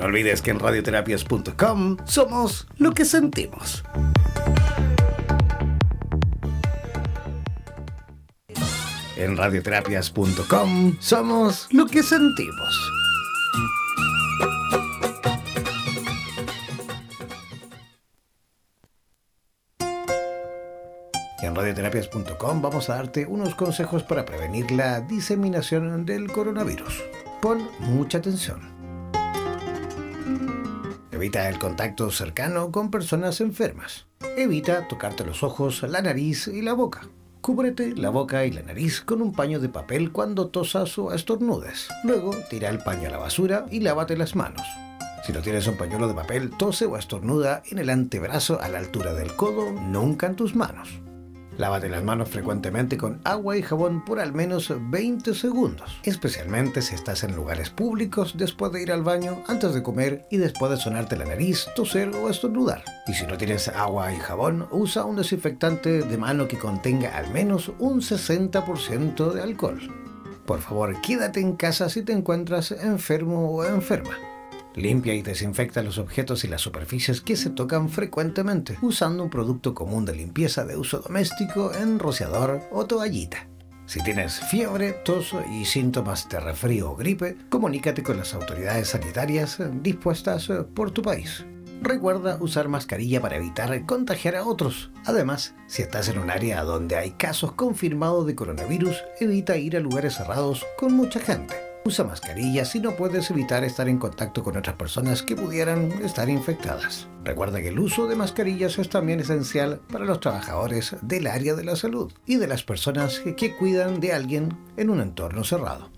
No olvides que en radioterapias.com somos lo que sentimos. En radioterapias.com somos lo que sentimos. En radioterapias.com vamos a darte unos consejos para prevenir la diseminación del coronavirus. Pon mucha atención. Evita el contacto cercano con personas enfermas. Evita tocarte los ojos, la nariz y la boca. Cúbrete la boca y la nariz con un paño de papel cuando tosas o estornudes. Luego, tira el paño a la basura y lávate las manos. Si no tienes un pañuelo de papel, tose o estornuda en el antebrazo a la altura del codo, nunca en tus manos. Lávate las manos frecuentemente con agua y jabón por al menos 20 segundos, especialmente si estás en lugares públicos después de ir al baño, antes de comer y después de sonarte la nariz, toser o estornudar. Y si no tienes agua y jabón, usa un desinfectante de mano que contenga al menos un 60% de alcohol. Por favor, quédate en casa si te encuentras enfermo o enferma. Limpia y desinfecta los objetos y las superficies que se tocan frecuentemente usando un producto común de limpieza de uso doméstico en rociador o toallita. Si tienes fiebre, tos y síntomas de resfrío o gripe, comunícate con las autoridades sanitarias dispuestas por tu país. Recuerda usar mascarilla para evitar contagiar a otros. Además, si estás en un área donde hay casos confirmados de coronavirus, evita ir a lugares cerrados con mucha gente. Usa mascarilla si no puedes evitar estar en contacto con otras personas que pudieran estar infectadas. Recuerda que el uso de mascarillas es también esencial para los trabajadores del área de la salud y de las personas que cuidan de alguien en un entorno cerrado.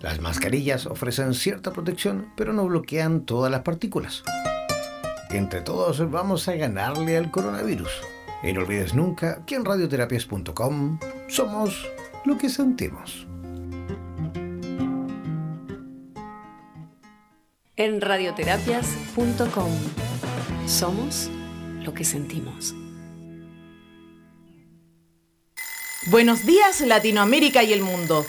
Las mascarillas ofrecen cierta protección, pero no bloquean todas las partículas. Entre todos vamos a ganarle al coronavirus. Y no olvides nunca que en radioterapias.com somos lo que sentimos. En radioterapias.com. Somos lo que sentimos. Buenos días Latinoamérica y el mundo.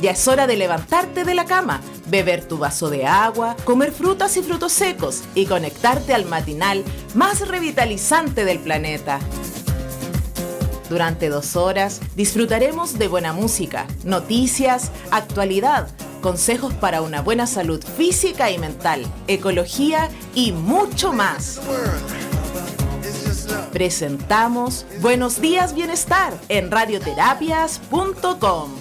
Ya es hora de levantarte de la cama, beber tu vaso de agua, comer frutas y frutos secos y conectarte al matinal más revitalizante del planeta. Durante dos horas disfrutaremos de buena música, noticias, actualidad, consejos para una buena salud física y mental, ecología y mucho más. Presentamos Buenos Días Bienestar en radioterapias.com.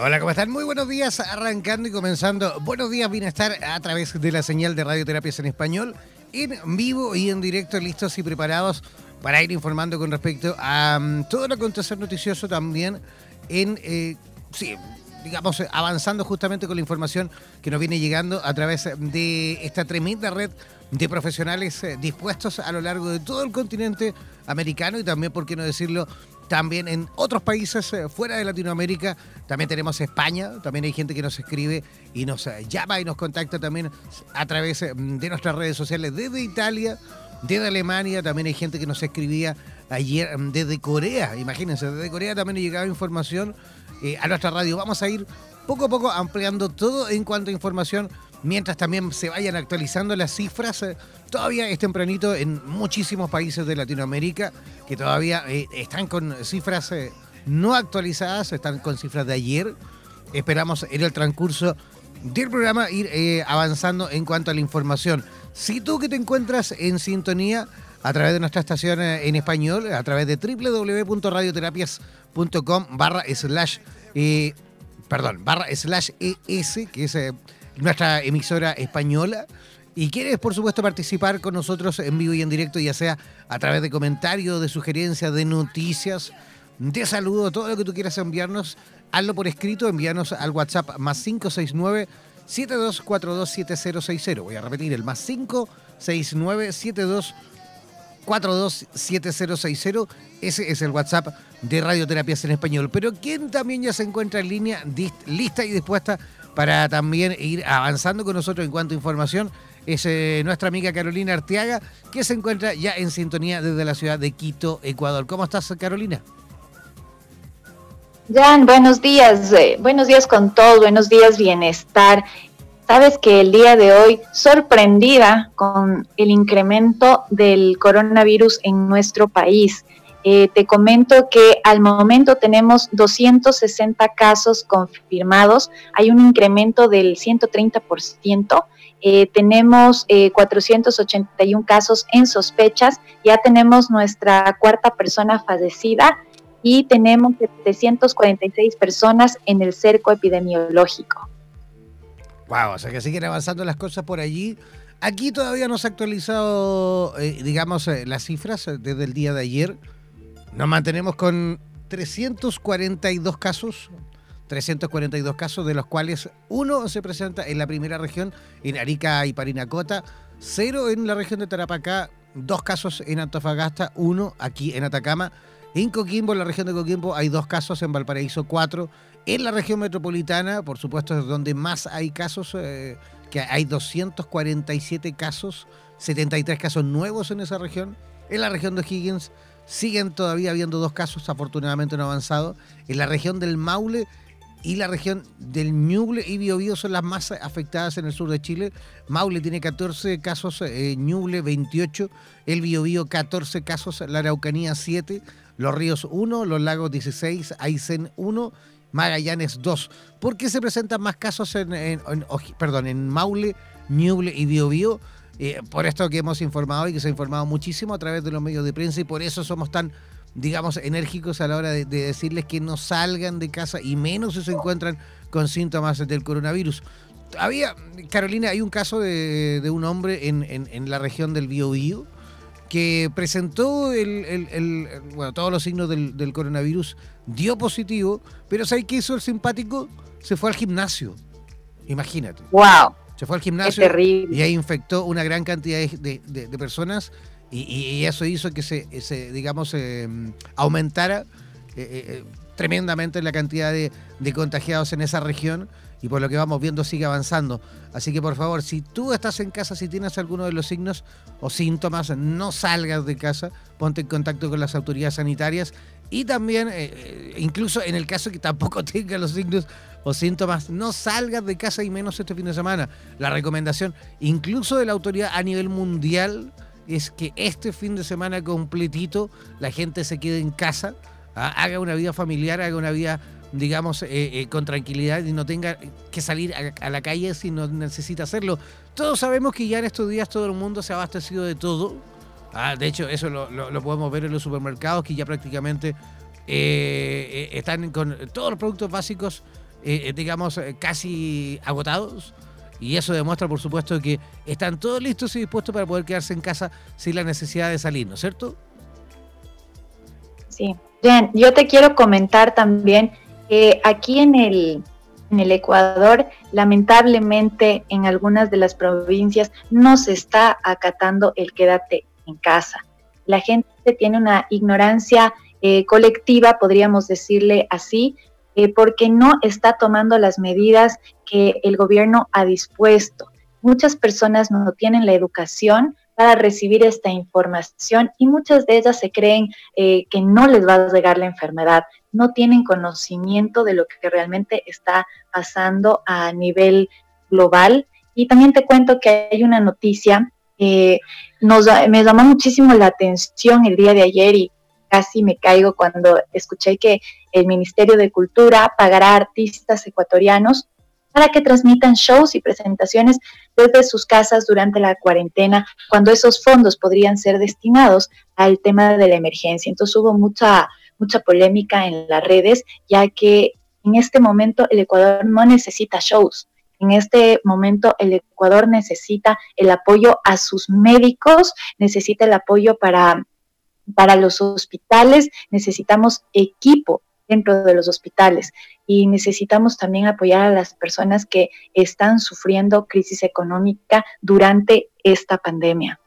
Hola, ¿cómo están? Muy buenos días, arrancando y comenzando. Buenos días, bienestar a través de la señal de Radioterapias en Español, en vivo y en directo, listos y preparados para ir informando con respecto a um, todo lo acontecer noticioso también en, eh, sí, digamos, avanzando justamente con la información que nos viene llegando a través de esta tremenda red de profesionales eh, dispuestos a lo largo de todo el continente americano y también, por qué no decirlo, también en otros países eh, fuera de Latinoamérica. También tenemos España, también hay gente que nos escribe y nos eh, llama y nos contacta también a través eh, de nuestras redes sociales desde Italia, desde Alemania, también hay gente que nos escribía ayer desde Corea, imagínense, desde Corea también llegaba información a nuestra radio. Vamos a ir poco a poco ampliando todo en cuanto a información mientras también se vayan actualizando las cifras. Todavía es tempranito en muchísimos países de Latinoamérica que todavía eh, están con cifras eh, no actualizadas, están con cifras de ayer. Esperamos en el transcurso del programa ir avanzando en cuanto a la información. Si tú que te encuentras en sintonía a través de nuestra estación en español, a través de www.radioterapias.com barra slash, perdón, barra slash ES, que es nuestra emisora española. Y quieres, por supuesto, participar con nosotros en vivo y en directo, ya sea a través de comentarios, de sugerencias, de noticias, de saludo, todo lo que tú quieras enviarnos, hazlo por escrito, envíanos al WhatsApp más 569 72427060. Voy a repetir, el más 569 72427060. Ese es el WhatsApp de Radioterapias en Español. Pero quien también ya se encuentra en línea, lista y dispuesta para también ir avanzando con nosotros en cuanto a información es eh, nuestra amiga Carolina Arteaga, que se encuentra ya en sintonía desde la ciudad de Quito, Ecuador. ¿Cómo estás, Carolina? Jan, buenos días, eh, buenos días con todos, buenos días, bienestar. Sabes que el día de hoy, sorprendida con el incremento del coronavirus en nuestro país. Eh, te comento que al momento tenemos 260 casos confirmados, hay un incremento del 130%. Eh, tenemos 481 eh, casos en sospechas, ya tenemos nuestra cuarta persona fallecida y tenemos 746 personas en el cerco epidemiológico. Wow, o sea que siguen avanzando las cosas por allí. Aquí todavía no se ha actualizado, digamos, las cifras desde el día de ayer. Nos mantenemos con 342 casos, 342 casos, de los cuales uno se presenta en la primera región, en Arica y Parinacota, cero en la región de Tarapacá, dos casos en Antofagasta, uno aquí en Atacama. En Coquimbo, en la región de Coquimbo, hay dos casos, en Valparaíso cuatro. En la región metropolitana, por supuesto, es donde más hay casos, eh, que hay 247 casos, 73 casos nuevos en esa región. En la región de Higgins, Siguen todavía habiendo dos casos, afortunadamente no avanzado. En la región del Maule y la región del Ñuble y Biobío son las más afectadas en el sur de Chile. Maule tiene 14 casos, eh, Ñuble 28, el Biobío 14 casos, la Araucanía 7, Los Ríos 1, Los Lagos 16, Aysén 1, Magallanes 2. ¿Por qué se presentan más casos en, perdón, en Maule, Ñuble y Biobío? Eh, por esto que hemos informado y que se ha informado muchísimo a través de los medios de prensa y por eso somos tan, digamos, enérgicos a la hora de, decirles que no salgan de casa y menos si se encuentran con síntomas del coronavirus. Había, Carolina, hay un caso de, un hombre en, la región del Biobío que presentó el, bueno, todos los signos del, coronavirus, dio positivo, pero ¿sabes qué hizo el simpático? Se fue al gimnasio. Imagínate. ¡Wow! Se fue al gimnasio y ahí infectó una gran cantidad de, personas y, eso hizo que se, digamos, em, aumentara eh, eh, eh, tremendamente la cantidad de, contagiados en esa región y por lo que vamos viendo sigue avanzando. Así que por favor, si tú estás en casa, si tienes alguno de los signos o síntomas, no salgas de casa, ponte en contacto con las autoridades sanitarias y también, incluso en el caso que tampoco tenga los signos, o síntomas, no salgas de casa y menos este fin de semana. La recomendación, incluso de la autoridad a nivel mundial, es que este fin de semana completito la gente se quede en casa, ¿ah? haga una vida familiar, haga una vida, digamos, eh, eh, con tranquilidad y no tenga que salir a, la calle si no necesita hacerlo. Todos sabemos que ya en estos días todo el mundo se ha abastecido de todo. ¿ah? de hecho, eso lo, podemos ver en los supermercados que ya prácticamente eh, están con todos los productos básicos digamos, casi agotados. Y eso demuestra, por supuesto, que están todos listos y dispuestos para poder quedarse en casa sin la necesidad de salir, ¿no es cierto? Sí. Yo te quiero comentar también que aquí en el, en el Ecuador, lamentablemente en algunas de las provincias no se está acatando el quédate en casa. La gente tiene una ignorancia eh, colectiva, podríamos decirle así, eh, porque no está tomando las medidas que el gobierno ha dispuesto. Muchas personas no tienen la educación para recibir esta información y muchas de ellas se creen eh, que no les va a llegar la enfermedad, no tienen conocimiento de lo que realmente está pasando a nivel global. Y también te cuento que hay una noticia que me llamó muchísimo la atención el día de ayer y casi me caigo cuando escuché que el Ministerio de Cultura pagará a artistas ecuatorianos para que transmitan shows y presentaciones desde sus casas durante la cuarentena, cuando esos fondos podrían ser destinados al tema de la emergencia. Entonces hubo mucha, mucha polémica en las redes, ya que en este momento el Ecuador no necesita shows. En este momento el Ecuador necesita el apoyo a sus médicos, necesita el apoyo para, para los hospitales, necesitamos equipo dentro de los hospitales y necesitamos también apoyar a las personas que están sufriendo crisis económica durante esta pandemia.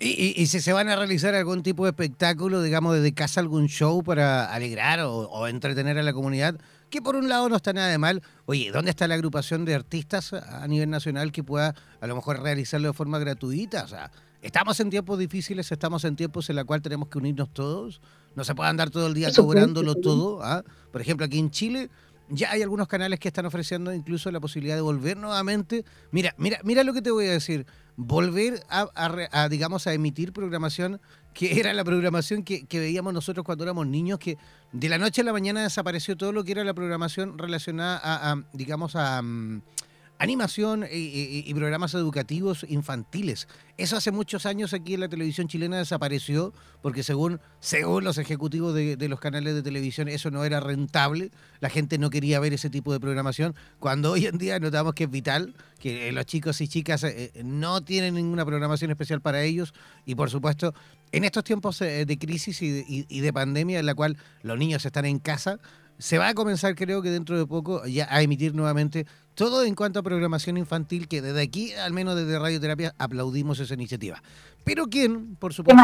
¿Y, si se van a realizar algún tipo de espectáculo, digamos, desde casa, algún show para alegrar o, entretener a la comunidad? Que por un lado no está nada de mal. Oye, ¿dónde está la agrupación de artistas a nivel nacional que pueda a lo mejor realizarlo de forma gratuita? O sea, estamos en tiempos difíciles, estamos en tiempos en los cuales tenemos que unirnos todos. No se puede andar todo el día cobrándolo todo. ¿ah? Por ejemplo, aquí en Chile ya hay algunos canales que están ofreciendo incluso la posibilidad de volver nuevamente. Mira, mira, mira lo que te voy a decir. Volver a, digamos, a emitir programación que era la programación que, veíamos nosotros cuando éramos niños, que de la noche a la mañana desapareció todo lo que era la programación relacionada a, digamos, a... Animación y, programas educativos infantiles. Eso hace muchos años aquí en la televisión chilena desapareció porque según, según los ejecutivos de, los canales de televisión eso no era rentable, la gente no quería ver ese tipo de programación, cuando hoy en día notamos que es vital, que los chicos y chicas eh, no tienen ninguna programación especial para ellos y por supuesto en estos tiempos eh, de crisis y de pandemia en la cual los niños están en casa, se va a comenzar, creo que dentro de poco, ya a emitir nuevamente todo en cuanto a programación infantil, que desde aquí, al menos desde Radioterapia, aplaudimos esa iniciativa. Pero quién, por supuesto.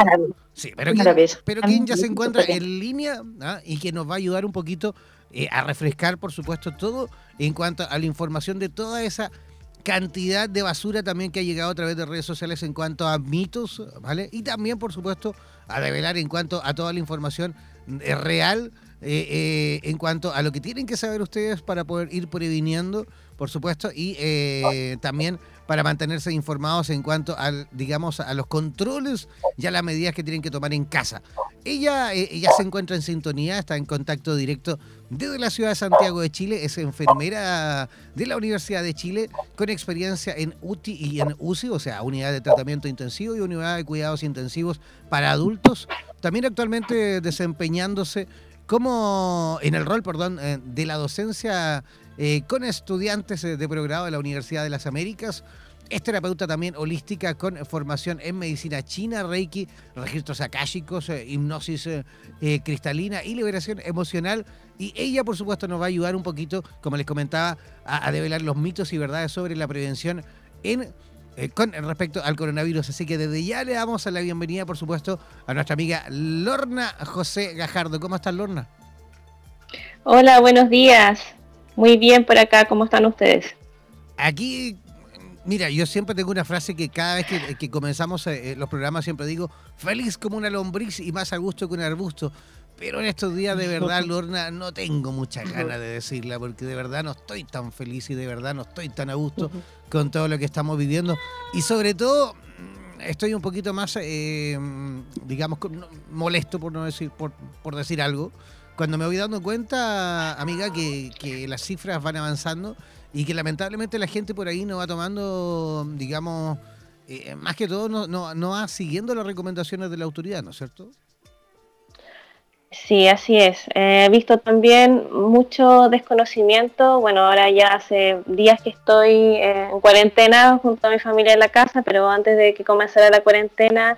Sí, pero quién, pero quién ya se encuentra en línea ¿ah? y que nos va a ayudar un poquito eh, a refrescar, por supuesto, todo en cuanto a la información de toda esa cantidad de basura también que ha llegado a través de redes sociales en cuanto a mitos, ¿vale? Y también, por supuesto, a revelar en cuanto a toda la información eh, real eh, eh, en cuanto a lo que tienen que saber ustedes para poder ir previniendo, por supuesto, y eh, también para mantenerse informados en cuanto al, digamos, a los controles y a las medidas que tienen que tomar en casa. Ella, ella se encuentra en sintonía, está en contacto directo desde la ciudad de Santiago de Chile, es enfermera de la Universidad de Chile con experiencia en UTI y en UCI, o sea, unidad de tratamiento intensivo y unidad de cuidados intensivos para adultos. También actualmente desempeñándose como en el rol, perdón, eh, de la docencia eh, con estudiantes eh, de progrado de la Universidad de las Américas. Es terapeuta también holística con formación en medicina china, reiki, registros akáshicos, hipnosis cristalina y liberación emocional. Y ella, por supuesto, nos va a ayudar un poquito, como les comentaba, a develar los mitos y verdades sobre la prevención en eh, con respecto al coronavirus. Así que desde ya le damos la bienvenida, por supuesto, a nuestra amiga Lorna José Gajardo. ¿Cómo estás, Lorna? Hola, buenos días. Muy bien por acá, ¿cómo están ustedes? Aquí, mira, yo siempre tengo una frase que cada vez que, comenzamos eh, los programas siempre digo, feliz como una lombriz y más a gusto que un arbusto. Pero en estos días de verdad, Lorna, no tengo mucha ganas de decirla porque de verdad no estoy tan feliz y de verdad no estoy tan a gusto con todo lo que estamos viviendo. Y sobre todo, mm, estoy un poquito más, eh, digamos, molesto por no decir, por, por, decir algo. Cuando me voy dando cuenta, amiga, que, que las cifras van avanzando y que lamentablemente la gente por ahí no va tomando, digamos, eh, más que todo no, no, no va siguiendo las recomendaciones de la autoridad, ¿no es cierto? Sí, así es. He visto también mucho desconocimiento. Bueno, ahora ya hace días que estoy en cuarentena junto a mi familia en la casa, pero antes de que comenzara la cuarentena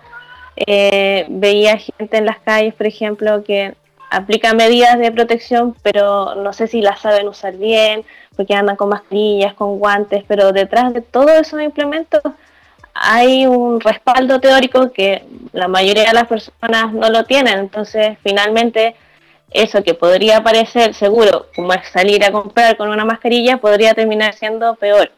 eh, veía gente en las calles, por ejemplo, que aplica medidas de protección, pero no sé si las saben usar bien, porque andan con mascarillas, con guantes, pero detrás de todos esos implementos hay un respaldo teórico que la mayoría de las personas no lo tienen. Entonces, finalmente, eso que podría parecer seguro, como es salir a comprar con una mascarilla, podría terminar siendo peor.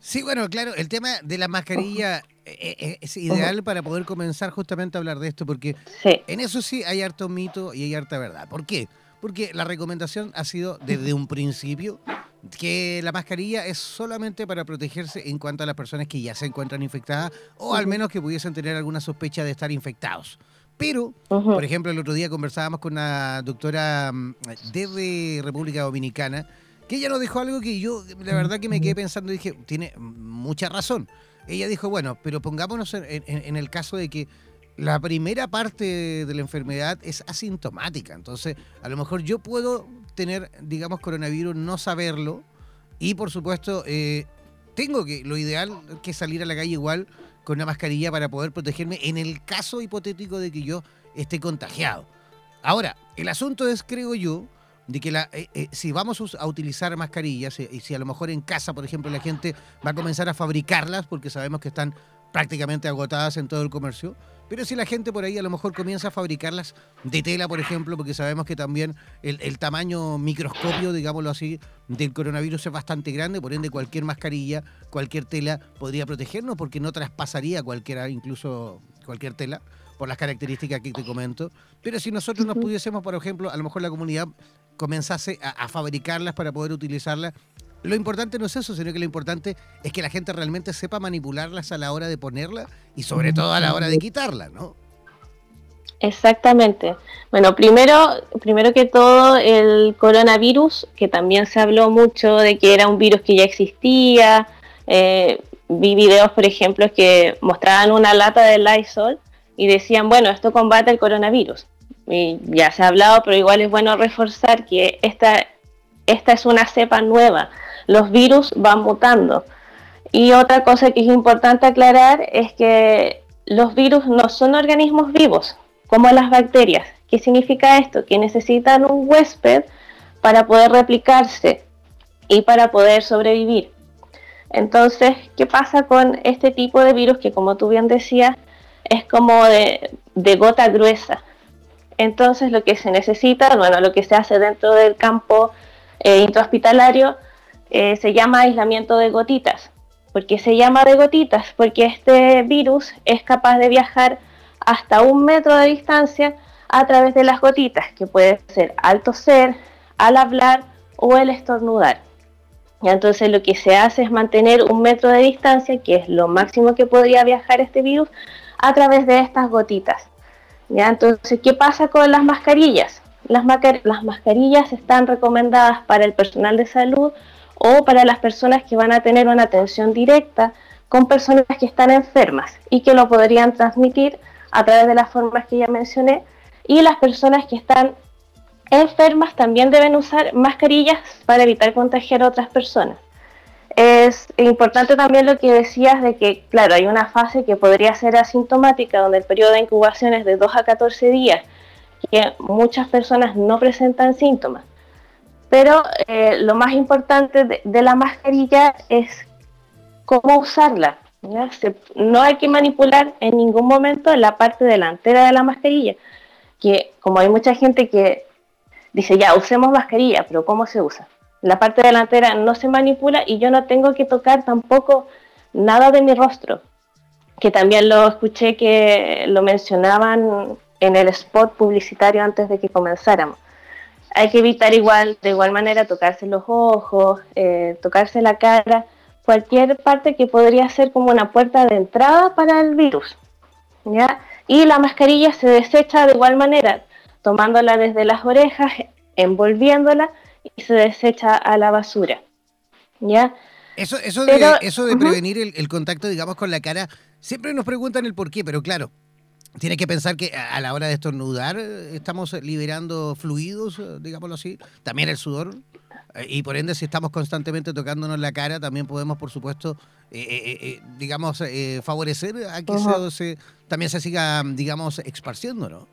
Sí, bueno, claro, el tema de la mascarilla eh, eh, es ideal para poder comenzar justamente a hablar de esto, porque en eso sí hay harto mito y hay harta verdad. ¿Por qué? Porque la recomendación ha sido desde un principio que la mascarilla es solamente para protegerse en cuanto a las personas que ya se encuentran infectadas o al menos que pudiesen tener alguna sospecha de estar infectados. Pero, por ejemplo, el otro día conversábamos con una doctora mm, de República Dominicana que ella nos dijo algo que yo, la verdad que me quedé pensando y dije, tiene mucha razón. Ella dijo, bueno, pero pongámonos en el caso de que la primera parte de la enfermedad es asintomática. Entonces, a lo mejor yo puedo tener, digamos, coronavirus, no saberlo. Y por supuesto, eh, tengo que, lo ideal que salir a la calle igual con una mascarilla para poder protegerme en el caso hipotético de que yo esté contagiado. Ahora, el asunto es, creo yo, de que la, eh, eh, si vamos a utilizar mascarillas, y si a lo mejor en casa, por ejemplo, la gente va a comenzar a fabricarlas, porque sabemos que están prácticamente agotadas en todo el comercio, pero si la gente por ahí a lo mejor comienza a fabricarlas de tela, por ejemplo, porque sabemos que también el, tamaño microscopio, digámoslo así, del coronavirus es bastante grande, por ende cualquier mascarilla, cualquier tela podría protegernos porque no traspasaría cualquiera, incluso cualquier tela por las características que te comento. Pero si nosotros nos pudiésemos, por ejemplo, a lo mejor la comunidad comenzase a, a fabricarlas para poder utilizarlas lo importante no es eso, sino que lo importante es que la gente realmente sepa manipularlas a la hora de ponerla y sobre todo a la hora de quitarla, ¿no? Exactamente. Bueno, primero, primero que todo, el coronavirus, que también se habló mucho de que era un virus que ya existía. Eh, vi videos, por ejemplo, que mostraban una lata de Lysol y decían, bueno, esto combate el coronavirus. Y ya se ha hablado, pero igual es bueno reforzar que esta, esta es una cepa nueva los virus van mutando. Y otra cosa que es importante aclarar es que los virus no son organismos vivos, como las bacterias. ¿Qué significa esto? Que necesitan un huésped para poder replicarse y para poder sobrevivir. Entonces, ¿qué pasa con este tipo de virus que, como tú bien decías, es como de, gota gruesa? Entonces, lo que se necesita, bueno, lo que se hace dentro del campo eh, intrahospitalario eh, se llama aislamiento de gotitas. ¿Por qué se llama de gotitas? Porque este virus es capaz de viajar hasta un metro de distancia a través de las gotitas, que puede ser al toser, al hablar o el estornudar. Y entonces lo que se hace es mantener un metro de distancia, que es lo máximo que podría viajar este virus, a través de estas gotitas. ¿Ya? Entonces, ¿qué pasa con las mascarillas? Las, las mascarillas están recomendadas para el personal de salud o para las personas que van a tener una atención directa con personas que están enfermas y que lo podrían transmitir a través de las formas que ya mencioné. Y las personas que están enfermas también deben usar mascarillas para evitar contagiar a otras personas. Es importante también lo que decías de que, claro, hay una fase que podría ser asintomática, donde el periodo de incubación es de 2 a 14 días, que muchas personas no presentan síntomas. Pero eh, lo más importante de, la mascarilla es cómo usarla. no hay que manipular en ningún momento la parte delantera de la mascarilla, que como hay mucha gente que dice, ya, usemos mascarilla, pero ¿cómo se usa? La parte delantera no se manipula y yo no tengo que tocar tampoco nada de mi rostro, que también lo escuché que lo mencionaban en el spot publicitario antes de que comenzáramos hay que evitar igual, de igual manera, tocarse los ojos, eh, tocarse la cara, cualquier parte que podría ser como una puerta de entrada para el virus. ¿ya? Y la mascarilla se desecha de igual manera, tomándola desde las orejas, envolviéndola y se desecha a la basura. ¿ya? Eso, eso, de, eso de prevenir el, el, contacto, digamos, con la cara, siempre nos preguntan el por qué, pero claro, tiene que pensar que a la hora de estornudar estamos liberando fluidos, digámoslo así, también el sudor. Y por ende, si estamos constantemente tocándonos la cara, también podemos, por supuesto, digamos, favorecer a que se, también se siga, digamos, esparciendo, ¿no?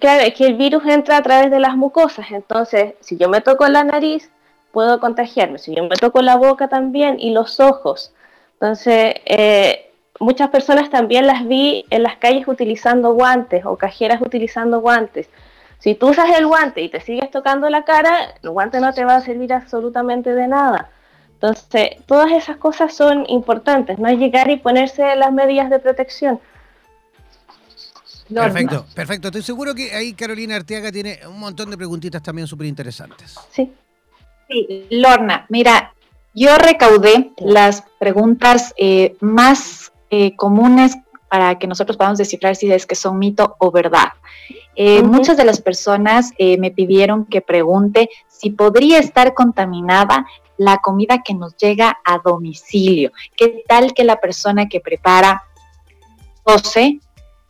Claro, es que el virus entra a través de las mucosas, entonces si yo me toco la nariz, puedo contagiarme, si yo me toco la boca también y los ojos. Entonces, eh, muchas personas también las vi en las calles utilizando guantes o cajeras utilizando guantes. Si tú usas el guante y te sigues tocando la cara, el guante no te va a servir absolutamente de nada. Entonces, todas esas cosas son importantes, no es llegar y ponerse las medidas de protección. Perfecto, perfecto. Estoy seguro que ahí Carolina Arteaga tiene un montón de preguntitas también súper interesantes. Sí. Sí, Lorna, mira, yo recaudé las preguntas eh, más eh, comunes para que nosotros podamos descifrar si es que son mito o verdad. Eh, muchas de las personas me pidieron que pregunte si podría estar contaminada la comida que nos llega a domicilio. ¿Qué tal que la persona que prepara 12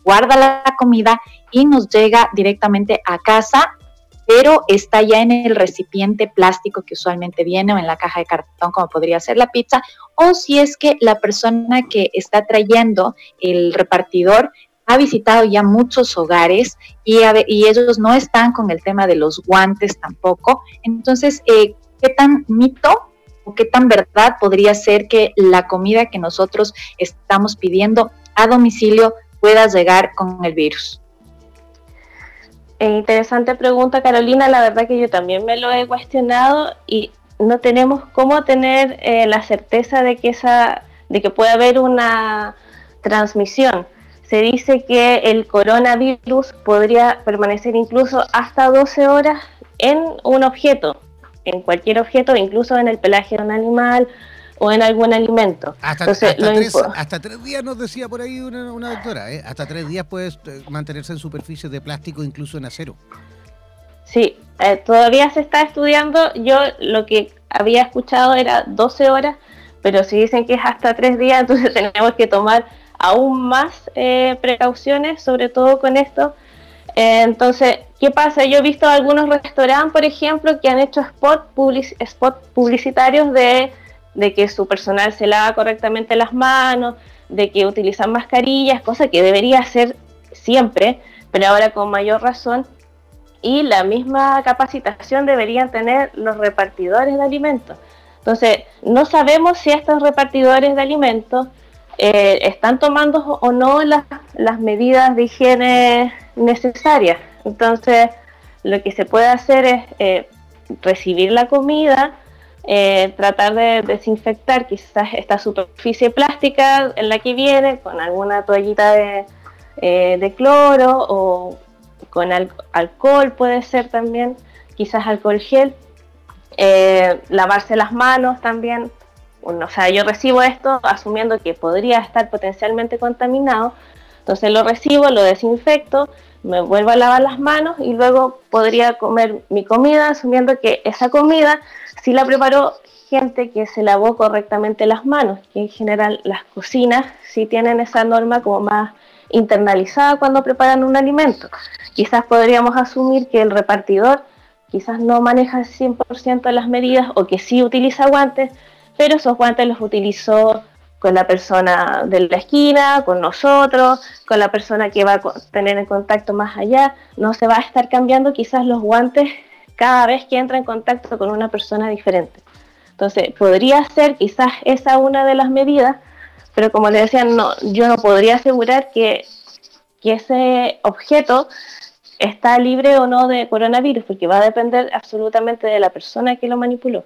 guarda la comida y nos llega directamente a casa, pero está ya en el recipiente plástico que usualmente viene o en la caja de cartón como podría ser la pizza, o si es que la persona que está trayendo el repartidor ha visitado ya muchos hogares y, ellos no están con el tema de los guantes tampoco. Entonces, eh, ¿qué tan mito o qué tan verdad podría ser que la comida que nosotros estamos pidiendo a domicilio puedas llegar con el virus? Interesante pregunta, Carolina. La verdad que yo también me lo he cuestionado y no tenemos cómo tener eh, la certeza de que esa, de que puede haber una transmisión. Se dice que el coronavirus podría permanecer incluso hasta 12 horas en un objeto, en cualquier objeto, incluso en el pelaje de un animal o en algún alimento. Hasta, tres, días nos decía por ahí una, doctora, ¿eh? hasta tres días puedes eh, mantenerse en superficies de plástico, incluso en acero. Sí, eh, todavía se está estudiando. Yo lo que había escuchado era 12 horas, pero si dicen que es hasta tres días, entonces tenemos que tomar aún más precauciones, sobre todo con esto. entonces, ¿qué pasa? Yo he visto algunos restaurantes, por ejemplo, que han hecho spot, spot publicitarios de de que su personal se lava correctamente las manos, de que utilizan mascarillas, cosa que debería hacer siempre, pero ahora con mayor razón. Y la misma capacitación deberían tener los repartidores de alimentos. Entonces, no sabemos si estos repartidores de alimentos eh, están tomando o no las, las medidas de higiene necesarias. Entonces, lo que se puede hacer es eh, recibir la comida, eh, tratar de desinfectar quizás esta superficie plástica en la que viene con alguna toallita de, eh, cloro o con alcohol puede ser también, quizás alcohol gel, eh, lavarse las manos también. o sea, yo recibo esto asumiendo que podría estar potencialmente contaminado, entonces lo recibo, lo desinfecto, me vuelvo a lavar las manos y luego podría comer mi comida asumiendo que esa comida sí la preparó gente que se lavó correctamente las manos, que en general las cocinas sí tienen esa norma como más internalizada cuando preparan un alimento. Quizás podríamos asumir que el repartidor quizás no maneja el 100% de las medidas o que sí utiliza guantes, pero esos guantes los utilizó con la persona de la esquina, con nosotros, con la persona que va a tener en contacto más allá. No se va a estar cambiando quizás los guantes cada vez que entra en contacto con una persona diferente. Entonces, podría ser quizás esa una de las medidas, pero como le decía, no, yo no podría asegurar que, ese objeto está libre o no de coronavirus, porque va a depender absolutamente de la persona que lo manipuló.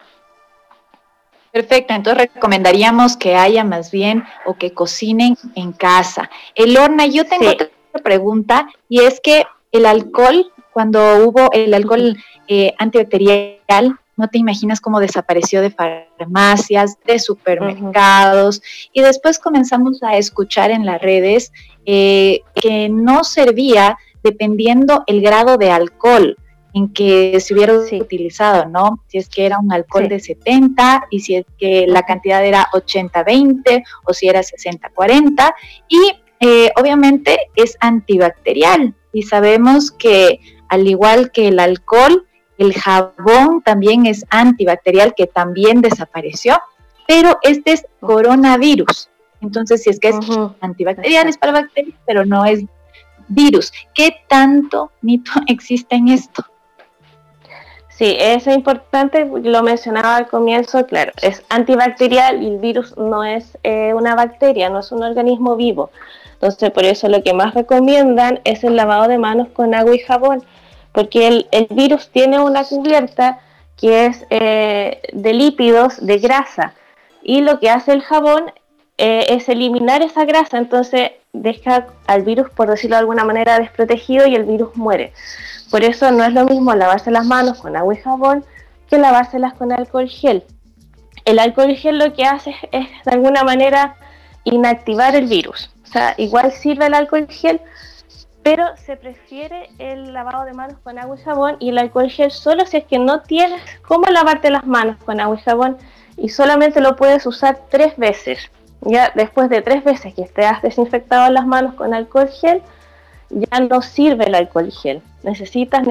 Perfecto, entonces recomendaríamos que haya más bien o que cocinen en casa. Elorna, yo tengo otra pregunta y es que el alcohol, cuando hubo el alcohol eh, antibacterial, no te imaginas cómo desapareció de farmacias, de supermercados, y después comenzamos a escuchar en las redes eh, que no servía dependiendo el grado de alcohol en que se hubiera utilizado, ¿no? Si es que era un alcohol de 70 y si es que la cantidad era 80-20 o si era 60-40 y eh, obviamente es antibacterial y sabemos que al igual que el alcohol, el jabón también es antibacterial que también desapareció, pero este es coronavirus. Entonces, si es que es antibacterial, es para bacterias, pero no es virus. ¿Qué tanto mito existe en esto? Sí, es importante, lo mencionaba al comienzo, claro, es antibacterial y el virus no es eh, una bacteria, no es un organismo vivo. Entonces, por eso lo que más recomiendan es el lavado de manos con agua y jabón, porque el, virus tiene una cubierta que es eh, de lípidos, de grasa, y lo que hace el jabón eh, es eliminar esa grasa, entonces deja al virus, por decirlo de alguna manera, desprotegido y el virus muere. Por eso no es lo mismo lavarse las manos con agua y jabón que lavárselas con alcohol gel. El alcohol gel lo que hace es, de alguna manera inactivar el virus. O sea, igual sirve el alcohol gel, pero se prefiere el lavado de manos con agua y jabón y el alcohol gel solo si es que no tienes cómo lavarte las manos con agua y jabón y solamente lo puedes usar tres veces. Ya después de tres veces que te has desinfectado las manos con alcohol gel, ya no sirve el alcohol gel. Necesitas,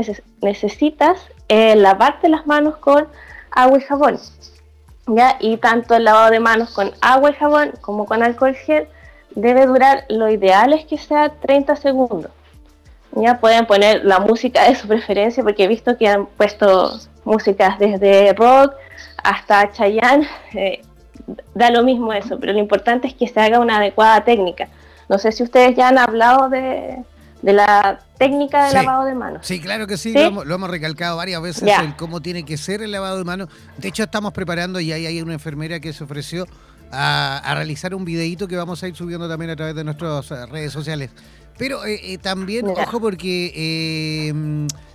necesitas eh, lavarte las manos con agua y jabón. ¿ya? Y tanto el lavado de manos con agua y jabón como con alcohol gel debe durar, lo ideal es que sea 30 segundos. Ya pueden poner la música de su preferencia, porque he visto que han puesto músicas desde rock hasta Chayanne. Eh, da lo mismo eso, pero lo importante es que se haga una adecuada técnica. No sé si ustedes ya han hablado de, de la técnica de lavado de manos. Sí, claro que sí, Lo, hemos, recalcado varias veces el cómo tiene que ser el lavado de manos. De hecho, estamos preparando y ahí hay una enfermera que se ofreció a, realizar un videíto que vamos a ir subiendo también a través de nuestras eh, redes sociales. Pero eh, eh, también, ojo, porque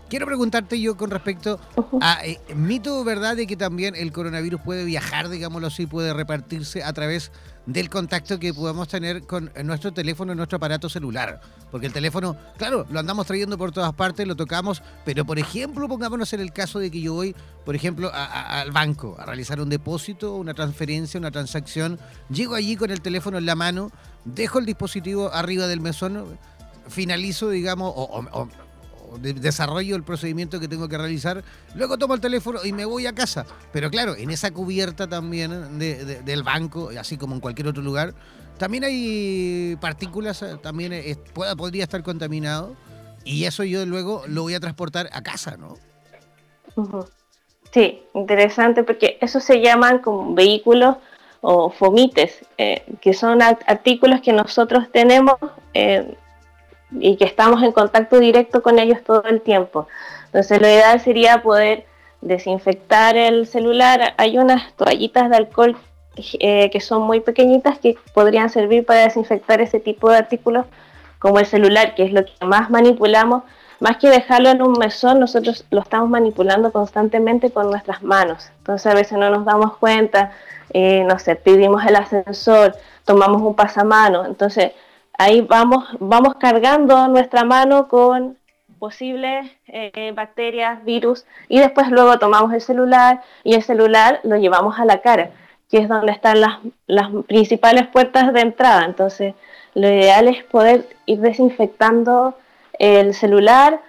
quiero preguntarte yo con respecto a mito, ¿verdad?, de que también el coronavirus puede viajar, digámoslo así, puede repartirse a través del contacto que podamos tener con nuestro teléfono, nuestro aparato celular. Porque el teléfono, claro, lo andamos trayendo por todas partes, lo tocamos, pero por ejemplo, pongámonos en el caso de que yo voy, por ejemplo, al banco a realizar un depósito, una transferencia, una transacción, llego allí con el teléfono en la mano, dejo el dispositivo arriba del mesón, finalizo, digamos, o, desarrollo el procedimiento que tengo que realizar, luego tomo el teléfono y me voy a casa. Pero claro, en esa cubierta también del banco, así como en cualquier otro lugar, también hay partículas, eh, también podría estar contaminado y eso yo luego lo voy a transportar a casa, ¿no? Sí, interesante porque eso se llaman como vehículos o fomites, eh, que son artículos que nosotros tenemos eh, y que estamos en contacto directo con ellos todo el tiempo. Entonces lo ideal sería poder desinfectar el celular. Hay unas toallitas de alcohol eh, que son muy pequeñitas que podrían servir para desinfectar ese tipo de artículos como el celular, que es lo que más manipulamos. Más que dejarlo en un mesón, nosotros lo estamos manipulando constantemente con nuestras manos. Entonces a veces no nos damos cuenta, eh, no sé, pedimos el ascensor, tomamos un pasamano. Entonces ahí vamos, vamos cargando nuestra mano con posibles eh, bacterias, virus, y después luego tomamos el celular y el celular lo llevamos a la cara, que es donde están las, principales puertas de entrada. Entonces, lo ideal es poder ir desinfectando el celular,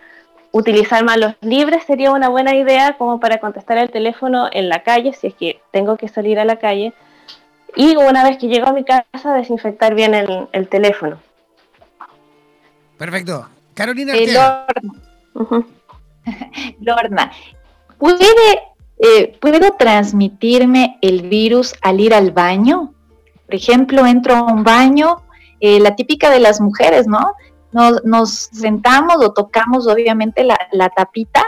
utilizar manos libres sería una buena idea como para contestar el teléfono en la calle, si es que tengo que salir a la calle, y una vez que llego a mi casa, desinfectar bien el, teléfono. Perfecto. Carolina eh, Lorna. Lorna, ¿puede, eh, ¿puedo transmitirme el virus al ir al baño? Por ejemplo, entro a un baño, eh, la típica de las mujeres, ¿no? Nos, nos sentamos o tocamos obviamente la, la tapita,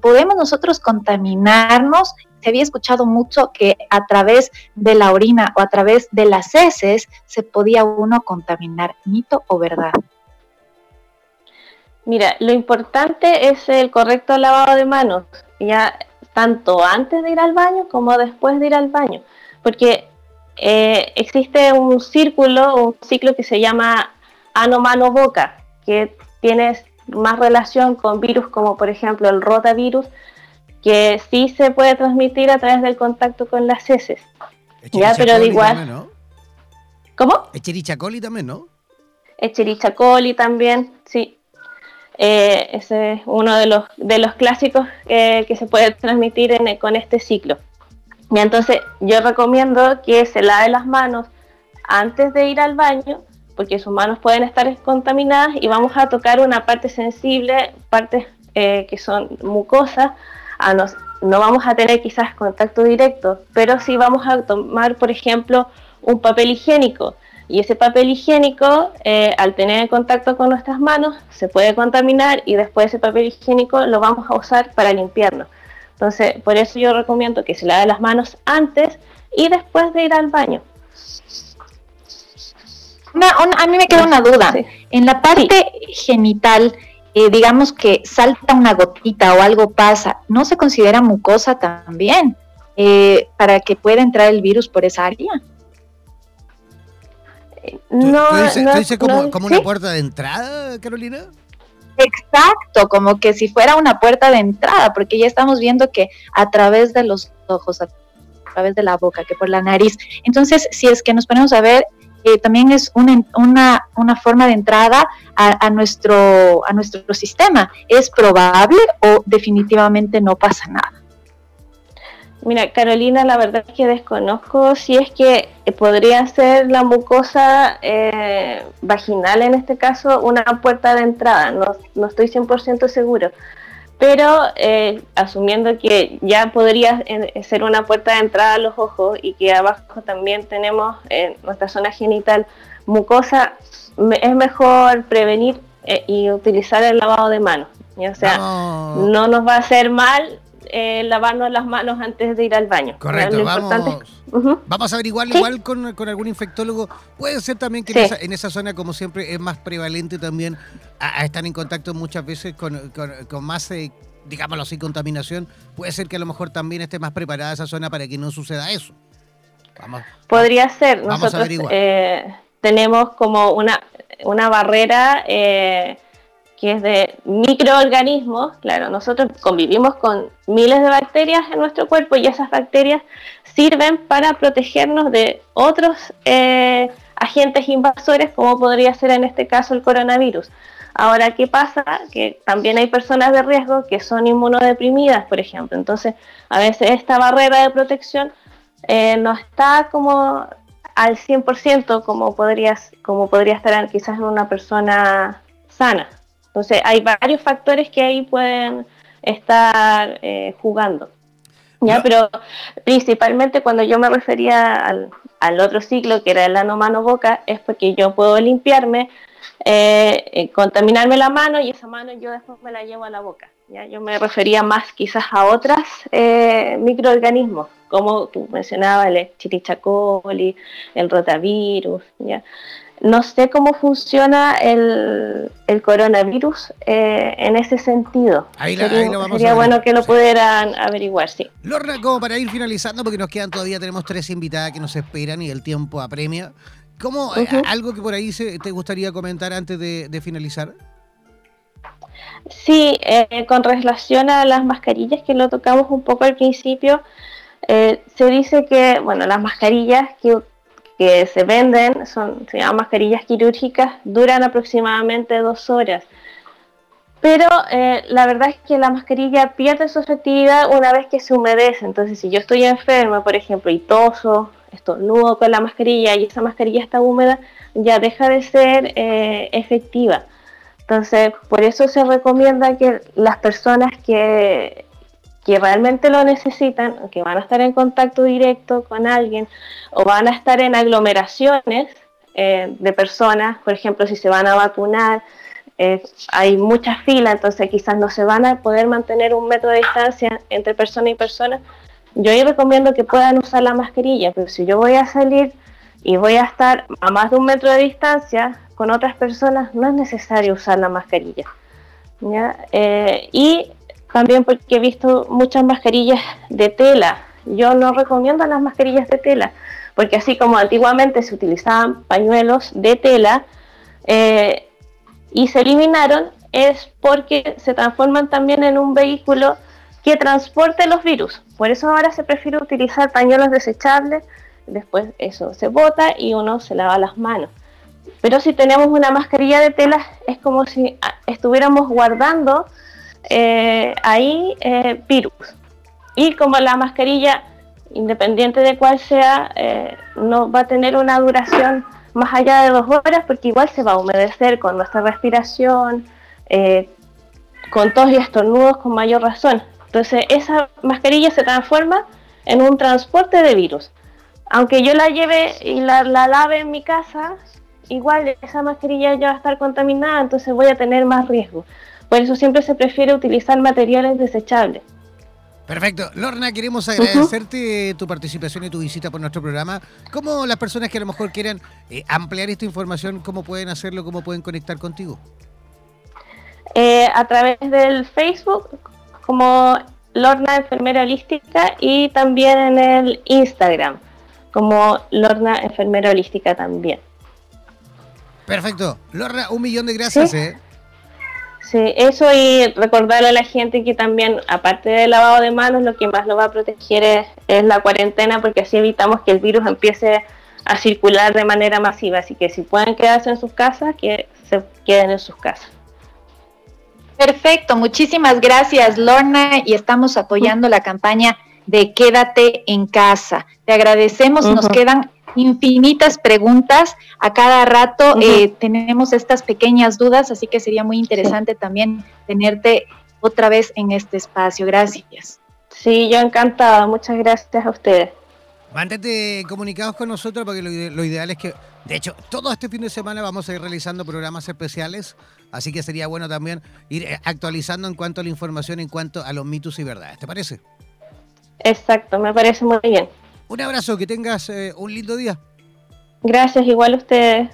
podemos nosotros contaminarnos se había escuchado mucho que a través de la orina o a través de las heces se podía uno contaminar, mito o verdad. Mira, lo importante es el correcto lavado de manos, ya tanto antes de ir al baño como después de ir al baño, porque eh, existe un círculo, un ciclo que se llama ano-mano-boca, que tiene más relación con virus como por ejemplo el rotavirus, que sí se puede transmitir a través del contacto con las heces. Ya, pero de igual. También, ¿no? ¿Cómo? Echerichia coli también, ¿no? Echerichia coli también, sí. Eh, ese es uno de los, de los clásicos que se puede transmitir con este ciclo. Y entonces yo recomiendo que se lave las manos antes de ir al baño, porque sus manos pueden estar contaminadas y vamos a tocar una parte sensible, partes eh, que son mucosas, a nos, no vamos a tener quizás contacto directo, pero sí vamos a tomar, por ejemplo, un papel higiénico. Y ese papel higiénico, eh, al tener contacto con nuestras manos, se puede contaminar y después ese papel higiénico lo vamos a usar para limpiarnos. Entonces, por eso yo recomiendo que se lave las manos antes y después de ir al baño. a mí me queda una duda. En la parte genital, eh, digamos que salta una gotita o algo pasa, ¿no se considera mucosa también eh, para que pueda entrar el virus por esa área? No, ¿Tú, dices, como, como una puerta de entrada, Carolina? Exacto, como que si fuera una puerta de entrada, porque ya estamos viendo que a través de los ojos, a través de la boca, que por la nariz. Entonces, si es que nos ponemos a ver, eh, también es una, una, una, forma de entrada a, a, nuestro, a nuestro sistema. ¿Es probable o definitivamente no pasa nada? Mira, Carolina, la verdad es que desconozco si es que podría ser la mucosa eh, vaginal en este caso una puerta de entrada, no, no estoy 100% seguro, pero eh, asumiendo que ya podría eh, ser una puerta de entrada a los ojos y que abajo también tenemos en nuestra zona genital mucosa, es mejor prevenir y utilizar el lavado de manos. O sea, no nos va a hacer mal eh, lavarnos las manos antes de ir al baño. Correcto, vamos, vamos a averiguar igual con, algún infectólogo. Puede ser también que en, esa, zona, como siempre, es más prevalente también a, estar en contacto muchas veces con, más, eh, digámoslo así, contaminación. Puede ser que a lo mejor también esté más preparada esa zona para que no suceda eso. Podría ser. Nosotros eh, tenemos como una, una barrera eh, que es de microorganismos, claro, nosotros convivimos con miles de bacterias en nuestro cuerpo y esas bacterias sirven para protegernos de otros eh, agentes invasores, como podría ser en este caso el coronavirus. Ahora, ¿qué pasa? Que también hay personas de riesgo que son inmunodeprimidas, por ejemplo. Entonces, a veces esta barrera de protección eh, no está como al 100% como, podrías, como podría estar quizás en una persona sana. Entonces hay varios factores que ahí pueden estar eh, jugando. ¿ya? Pero principalmente cuando yo me refería al, al otro ciclo, que era el ano mano boca, es porque yo puedo limpiarme, eh, eh, contaminarme la mano y esa mano yo después me la llevo a la boca. ¿ya? Yo me refería más quizás a otros microorganismos, como tú mencionabas, el chirichacoli, el rotavirus. ¿ya? No sé cómo funciona el, coronavirus eh, en ese sentido. Ahí, sería, bueno que lo pudieran averiguar, sí. Lorna, como para ir finalizando, porque nos quedan todavía, tenemos tres invitadas que nos esperan y el tiempo apremia. ¿Cómo, eh, algo que por ahí se, te gustaría comentar antes de, finalizar? Sí, eh, con relación a las mascarillas que lo tocamos un poco al principio, se dice que, bueno, las mascarillas que que se venden, son, se llaman mascarillas quirúrgicas, duran aproximadamente dos horas. Pero eh, la verdad es que la mascarilla pierde su efectividad una vez que se humedece. Entonces, si yo estoy enferma, por ejemplo, y toso, estornudo con la mascarilla y esa mascarilla está húmeda, ya deja de ser eh, efectiva. Entonces, por eso se recomienda que las personas que que realmente lo necesitan, que van a estar en contacto directo con alguien o van a estar en aglomeraciones eh, de personas, por ejemplo, si se van a vacunar, eh, hay mucha fila, entonces quizás no se van a poder mantener un metro de distancia entre persona y persona. Yo ahí recomiendo que puedan usar la mascarilla, pero si yo voy a salir y voy a estar a más de un metro de distancia con otras personas, no es necesario usar la mascarilla. Eh, y también porque he visto muchas mascarillas de tela. Yo no recomiendo las mascarillas de tela, porque así como antiguamente se utilizaban pañuelos de tela eh, y se eliminaron, es porque se transforman también en un vehículo que transporte los virus. Por eso ahora se prefiere utilizar pañuelos desechables, después eso se bota y uno se lava las manos. pero si tenemos una mascarilla de tela es como si ah, estuviéramos guardando eh, ahí eh, virus. Y como la mascarilla, independiente de cuál sea, eh, no va a tener una duración más allá de dos horas porque igual se va a humedecer con nuestra respiración, con tos y estornudos con mayor razón. Entonces esa mascarilla se transforma en un transporte de virus. Aunque yo la lleve y la, lave en mi casa, igual esa mascarilla ya va a estar contaminada, entonces voy a tener más riesgo. Por eso siempre se prefiere utilizar materiales desechables. Perfecto. Lorna, queremos agradecerte tu participación y tu visita por nuestro programa. ¿Cómo las personas que a lo mejor quieran eh, ampliar esta información, cómo pueden hacerlo, cómo pueden conectar contigo? Eh, a través del Facebook como Lorna Enfermera Holística y también en el Instagram como Lorna Enfermera Holística también. Perfecto. Lorna, un millón de gracias. ¿Sí? ¿eh? sí, eso y recordarle a la gente que también, aparte del lavado de manos, lo que más lo va a proteger es, la cuarentena porque así evitamos que el virus empiece a circular de manera masiva. Así que si pueden quedarse en sus casas, que se queden en sus casas. Perfecto, muchísimas gracias Lorna y estamos apoyando la campaña de Quédate en casa. Te agradecemos, nos quedan infinitas preguntas. A cada rato eh, tenemos estas pequeñas dudas, así que sería muy interesante también tenerte otra vez en este espacio. Gracias. Sí, yo encantada. Muchas gracias a ustedes. Mantente comunicados con nosotros porque lo, lo ideal es que, de hecho, todo este fin de semana vamos a ir realizando programas especiales Así que sería bueno también ir eh, actualizando en cuanto a la información, en cuanto a los mitos y verdades. ¿Te parece? Exacto, me parece muy bien. Un abrazo, que tengas eh, un lindo día. Gracias, igual a ustedes.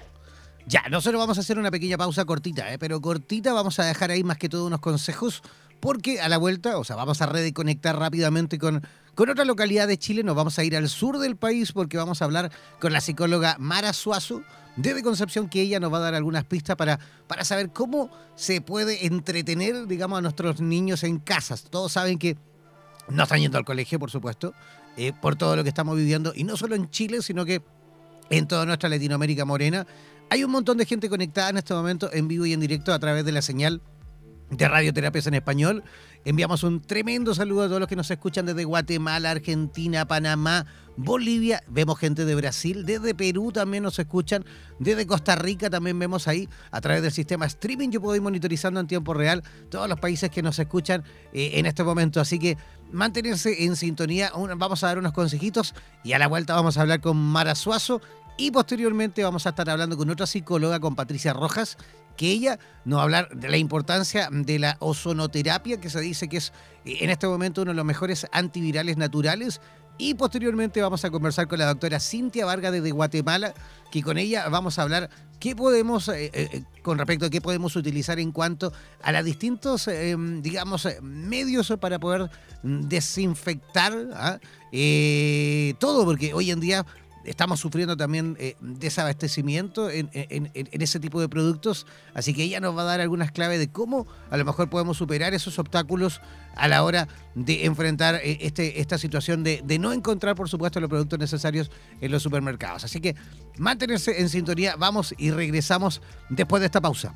Ya, nosotros vamos a hacer una pequeña pausa cortita, ¿eh? pero cortita vamos a dejar ahí más que todo unos consejos, porque a la vuelta, o sea, vamos a reconectar rápidamente con, con otra localidad de Chile, nos vamos a ir al sur del país porque vamos a hablar con la psicóloga Mara Suazo, desde Concepción que ella nos va a dar algunas pistas para, para saber cómo se puede entretener, digamos, a nuestros niños en casas. Todos saben que no están yendo al colegio, por supuesto, eh, por todo lo que estamos viviendo, y no solo en Chile, sino que en toda nuestra Latinoamérica morena. Hay un montón de gente conectada en este momento en vivo y en directo a través de la señal de Radioterapias en Español. Enviamos un tremendo saludo a todos los que nos escuchan desde Guatemala, Argentina, Panamá, Bolivia. Vemos gente de Brasil, desde Perú también nos escuchan, desde Costa Rica también vemos ahí a través del sistema streaming. Yo puedo ir monitorizando en tiempo real todos los países que nos escuchan eh, en este momento. Así que mantenerse en sintonía. Vamos a dar unos consejitos y a la vuelta vamos a hablar con Mara Suazo. Y posteriormente vamos a estar hablando con otra psicóloga, con Patricia Rojas, que ella nos va a hablar de la importancia de la ozonoterapia, que se dice que es eh, en este momento uno de los mejores antivirales naturales. Y posteriormente vamos a conversar con la doctora Cintia Vargas desde Guatemala, que con ella vamos a hablar qué podemos, eh, eh, con respecto a qué podemos utilizar en cuanto a los distintos, digamos, medios para poder desinfectar ¿ah? todo, porque hoy en día estamos sufriendo también eh, desabastecimiento en, ese tipo de productos, así que ella nos va a dar algunas claves de cómo a lo mejor podemos superar esos obstáculos a la hora de enfrentar eh, este, esta situación de, de, no encontrar, por supuesto, los productos necesarios en los supermercados. Así que mantenerse en sintonía, vamos y regresamos después de esta pausa.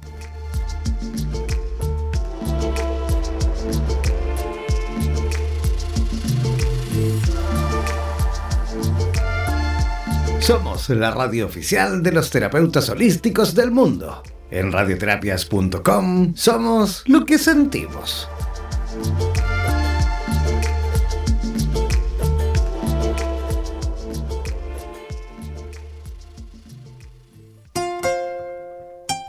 Somos la radio oficial de los terapeutas holísticos del mundo. En radioterapias.com somos lo que sentimos.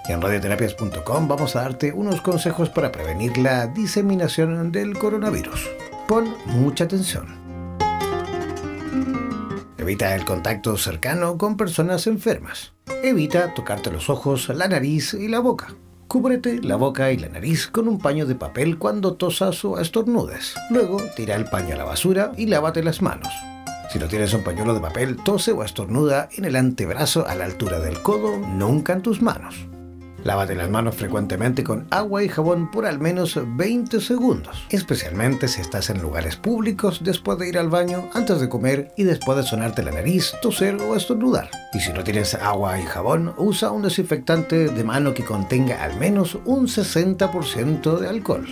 En radioterapias.com vamos a darte unos consejos para prevenir la diseminación del coronavirus. Pon mucha atención. Evita el contacto cercano con personas enfermas. Evita tocarte los ojos, la nariz y la boca. Cúbrete la boca y la nariz con un paño de papel cuando tosas o estornudes. Luego tira el paño a la basura y lávate las manos. Si no tienes un pañuelo de papel, tose o estornuda en el antebrazo a la altura del codo, nunca en tus manos. Lávate las manos frecuentemente con agua y jabón por al menos 20 segundos, especialmente si estás en lugares públicos después de ir al baño, antes de comer y después de sonarte la nariz, toser o estornudar. Y si no tienes agua y jabón, usa un desinfectante de mano que contenga al menos un 60% de alcohol.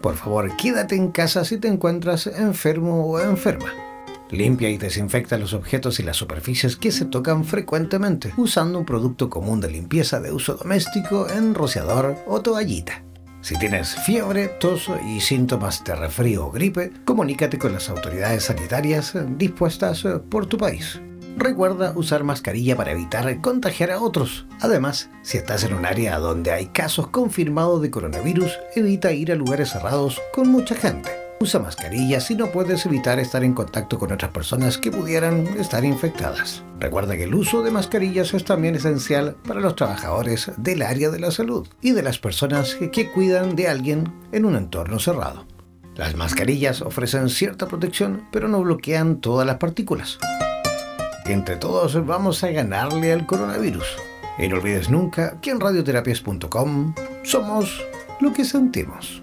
Por favor, quédate en casa si te encuentras enfermo o enferma. Limpia y desinfecta los objetos y las superficies que se tocan frecuentemente usando un producto común de limpieza de uso doméstico en rociador o toallita. Si tienes fiebre, tos y síntomas de resfrío o gripe, comunícate con las autoridades sanitarias dispuestas por tu país. Recuerda usar mascarilla para evitar contagiar a otros. Además, si estás en un área donde hay casos confirmados de coronavirus, evita ir a lugares cerrados con mucha gente. Usa mascarilla si no puedes evitar estar en contacto con otras personas que pudieran estar infectadas. Recuerda que el uso de mascarillas es también esencial para los trabajadores del área de la salud y de las personas que cuidan de alguien en un entorno cerrado. Las mascarillas ofrecen cierta protección, pero no bloquean todas las partículas. Entre todos vamos a ganarle al coronavirus. Y no olvides nunca que en radioterapias.com somos lo que sentimos.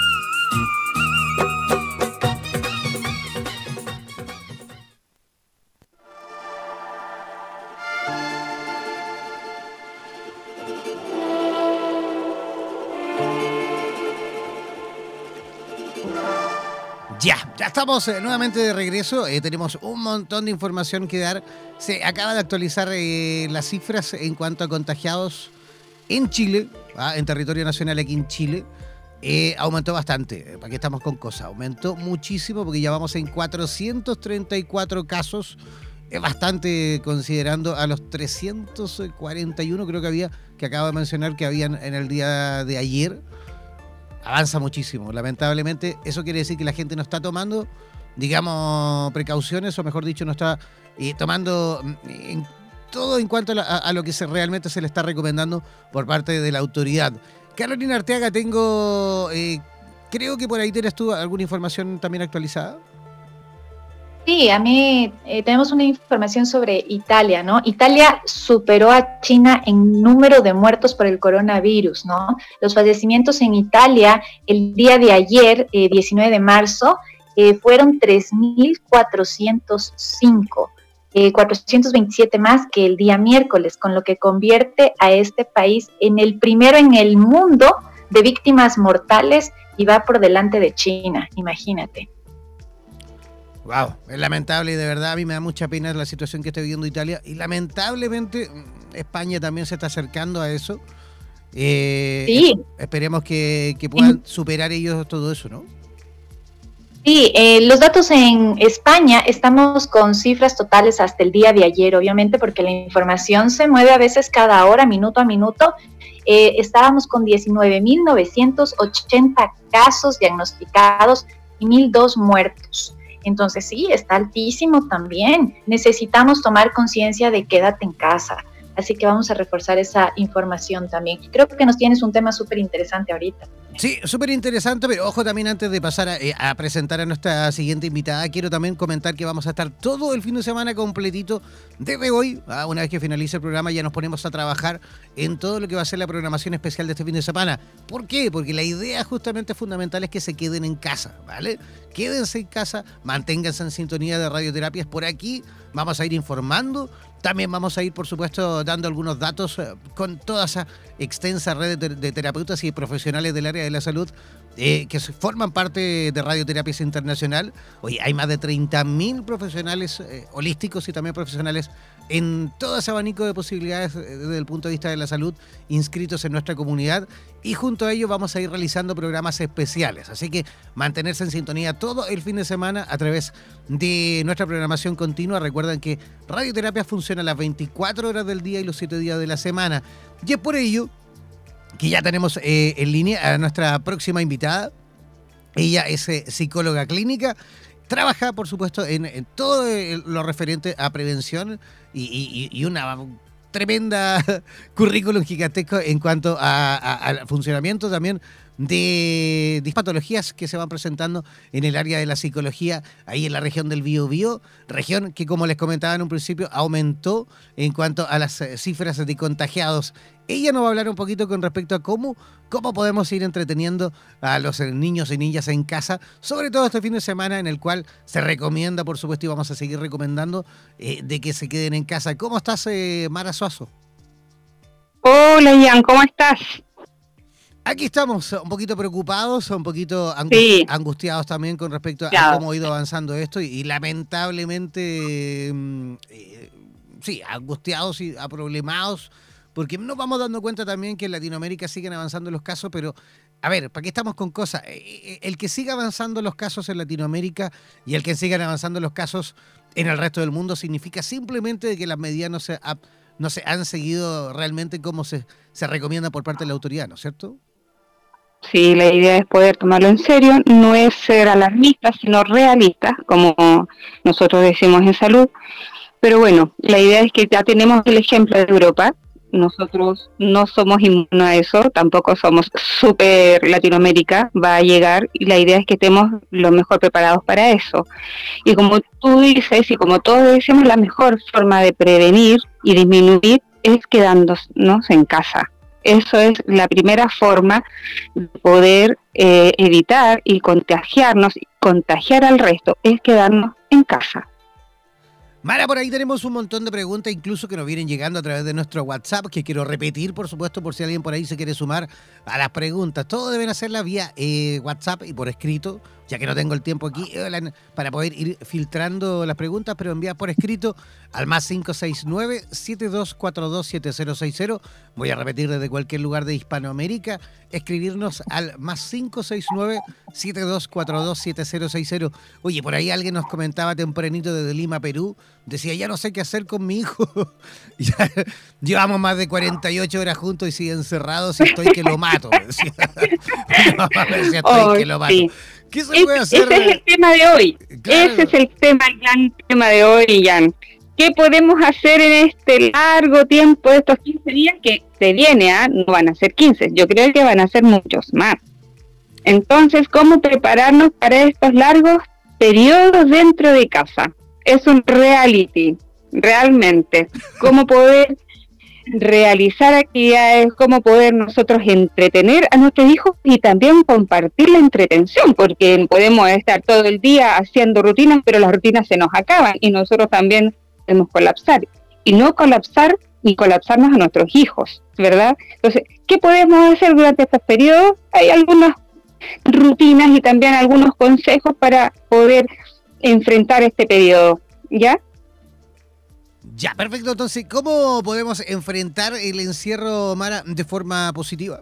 Estamos eh, nuevamente de regreso. Eh, tenemos un montón de información que dar. Se acaba de actualizar eh, las cifras en cuanto a contagiados en Chile, ¿ah? en territorio nacional aquí en Chile. aumentó bastante, que estamos con cosas. Aumentó muchísimo porque ya vamos en 434 casos. Es bastante considerando a los 341 creo que había, que acabo de mencionar que habían en el día de ayer avanza muchísimo. Lamentablemente, eso quiere decir que la gente no está tomando, digamos, precauciones, o mejor dicho, no está eh, tomando mm, en todo en cuanto a, lo que se, realmente se le está recomendando por parte de la autoridad. Carolina Arteaga, tengo, eh, creo que por ahí tienes tú alguna información también actualizada. Sí, a mí eh, tenemos una información sobre Italia, ¿no? Italia superó a China en número de muertos por el coronavirus, ¿no? Los fallecimientos en Italia el día de ayer, 19 eh, de marzo, eh, fueron 3.405. 427 más que el día miércoles, con lo que convierte a este país en el primero en el mundo de víctimas mortales y va por delante de China, imagínate. Wow, es lamentable y de verdad a mí me da mucha pena la situación que está viviendo Italia y lamentablemente mm, España también se está acercando a eso. Eh, sí. Esperemos que, puedan superar ellos todo eso, ¿no? Sí, eh, los datos en España estamos con cifras totales hasta el día de ayer, obviamente, porque la información se mueve a veces cada hora, minuto a minuto. Eh, estábamos con 19.980 casos diagnosticados y 1.002 muertos. Entonces sí, está altísimo también. Necesitamos tomar conciencia de quédate en casa. Así que vamos a reforzar esa información también. Creo que nos tienes un tema súper interesante ahorita. Sí, súper interesante, pero ojo también antes de pasar eh, a, presentar a nuestra siguiente invitada, quiero también comentar que vamos a estar todo el fin de semana completito desde hoy. Una vez que finalice el programa ya nos ponemos a trabajar en todo lo que va a ser la programación especial de este fin de semana. ¿Por qué? Porque la idea justamente fundamental es que se queden en casa, ¿vale? Quédense en casa, manténganse en sintonía de radioterapias por aquí. Vamos a ir informando también vamos a ir, por supuesto, dando algunos datos eh, con toda esa extensa red de, terapeutas y profesionales del área de la salud eh, que forman parte de Radioterapias Internacional. Hoy hay más de 30.000 profesionales eh, holísticos y también profesionales en todo ese abanico de posibilidades eh, desde el punto de vista de la salud inscritos en nuestra comunidad y junto a ello vamos a ir realizando programas especiales. Así que mantenerse en sintonía todo el fin de semana a través de nuestra programación continua. Recuerden que Radioterapia funciona las 24 horas del día y los 7 días de la semana. Y es por ello que ya tenemos eh, en línea a nuestra próxima invitada. Ella es eh, psicóloga clínica, trabaja, por supuesto, en, todo lo referente a prevención y, una tremenda currículum gigantesco en cuanto al funcionamiento también de, patologías que se van presentando en el área de la psicología, ahí en la región del Biobío, región que como les comentaba en un principio aumentó en cuanto a las eh, cifras de contagiados. Ella nos va a hablar un poquito con respecto a cómo, cómo podemos ir entreteniendo a los eh, niños y niñas en casa, sobre todo este fin de semana en el cual se recomienda, por supuesto, y vamos a seguir recomendando eh, de que se queden en casa. ¿Cómo estás, Mara Suazo? Hola, Ian, ¿cómo estás? Aquí estamos un poquito preocupados, un poquito angustiados también con respecto a cómo ha ido avanzando esto y, lamentablemente, mm, eh, sí, angustiados y aproblemados, porque nos vamos dando cuenta también que en Latinoamérica siguen avanzando los casos, pero a ver, ¿para qué estamos con cosas? Eh, eh, el que siga avanzando los casos en Latinoamérica y el que sigan avanzando los casos en el resto del mundo significa simplemente que las medidas no se, no se han seguido realmente como se, se recomienda por parte de la autoridad, ¿no es cierto? Sí, la idea es poder tomarlo en serio, no es ser alarmistas, sino realistas, como nosotros decimos en salud. Pero bueno, la idea es que ya tenemos el ejemplo de Europa, nosotros no somos inmunes a eso, tampoco somos super Latinoamérica, va a llegar y la idea es que estemos lo mejor preparados para eso. Y como tú dices y como todos decimos, la mejor forma de prevenir y disminuir es quedándonos en casa. Eso es la primera forma de poder eh, evitar y contagiarnos y contagiar al resto, es quedarnos en casa. Mara, por ahí tenemos un montón de preguntas, incluso que nos vienen llegando a través de nuestro WhatsApp, que quiero repetir, por supuesto, por si alguien por ahí se quiere sumar a las preguntas. Todo deben hacerlas vía eh, WhatsApp y por escrito ya que no tengo el tiempo aquí eh, para poder ir filtrando las preguntas, pero envía por escrito al más 569-7242-7060. Voy a repetir desde cualquier lugar de Hispanoamérica, escribirnos al más 569-7242-7060. Oye, por ahí alguien nos comentaba tempranito desde Lima, Perú, decía, ya no sé qué hacer con mi hijo. ya, llevamos más de 48 horas juntos y siguen encerrados y estoy que lo mato. Decía. estoy que lo mato. ¿Qué se puede hacer? Ese es el tema de hoy. Ese es el tema, el gran tema de hoy, Jan. ¿Qué podemos hacer en este largo tiempo de estos 15 días que se viene? a, ¿ah? No van a ser 15, yo creo que van a ser muchos más. Entonces, ¿cómo prepararnos para estos largos periodos dentro de casa? Es un reality, realmente. ¿Cómo poder realizar actividades, cómo poder nosotros entretener a nuestros hijos y también compartir la entretención, porque podemos estar todo el día haciendo rutinas, pero las rutinas se nos acaban y nosotros también podemos colapsar. Y no colapsar ni colapsarnos a nuestros hijos, ¿verdad? Entonces, ¿qué podemos hacer durante estos periodos? Hay algunas rutinas y también algunos consejos para poder enfrentar este periodo, ¿ya? Ya, perfecto. Entonces, ¿cómo podemos enfrentar el encierro, Mara, de forma positiva?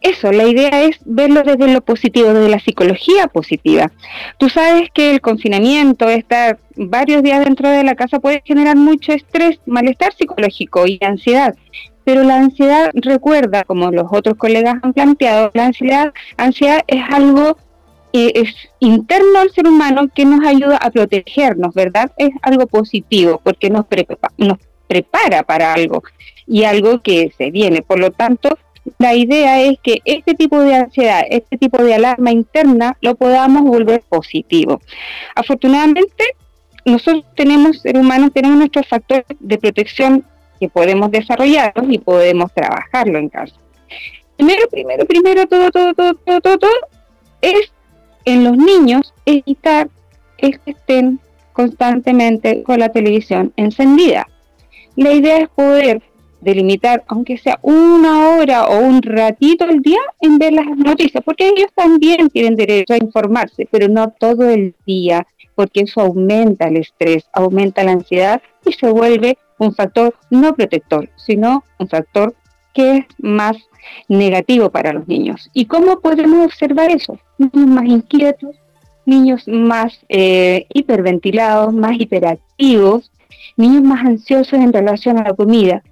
Eso, la idea es verlo desde lo positivo, desde la psicología positiva. Tú sabes que el confinamiento, estar varios días dentro de la casa puede generar mucho estrés, malestar psicológico y ansiedad. Pero la ansiedad, recuerda, como los otros colegas han planteado, la ansiedad, ansiedad es algo es interno al ser humano que nos ayuda a protegernos, ¿verdad? Es algo positivo porque nos, nos prepara para algo y algo que se viene. Por lo tanto, la idea es que este tipo de ansiedad, este tipo de alarma interna, lo podamos volver positivo. Afortunadamente, nosotros tenemos, seres humanos, tenemos nuestros factores de protección que podemos desarrollarlos y podemos trabajarlo en casa. Primero, primero, primero, todo, todo, todo, todo, todo, todo es en los niños evitar que estén constantemente con la televisión encendida. La idea es poder delimitar, aunque sea una hora o un ratito al día, en ver las noticias, porque ellos también tienen derecho a informarse, pero no todo el día, porque eso aumenta el estrés, aumenta la ansiedad y se vuelve un factor no protector, sino un factor que es más negativo para los niños. ¿Y cómo podemos observar eso? Niños más inquietos, niños más eh, hiperventilados, más hiperactivos, niños más ansiosos en relación a la comida.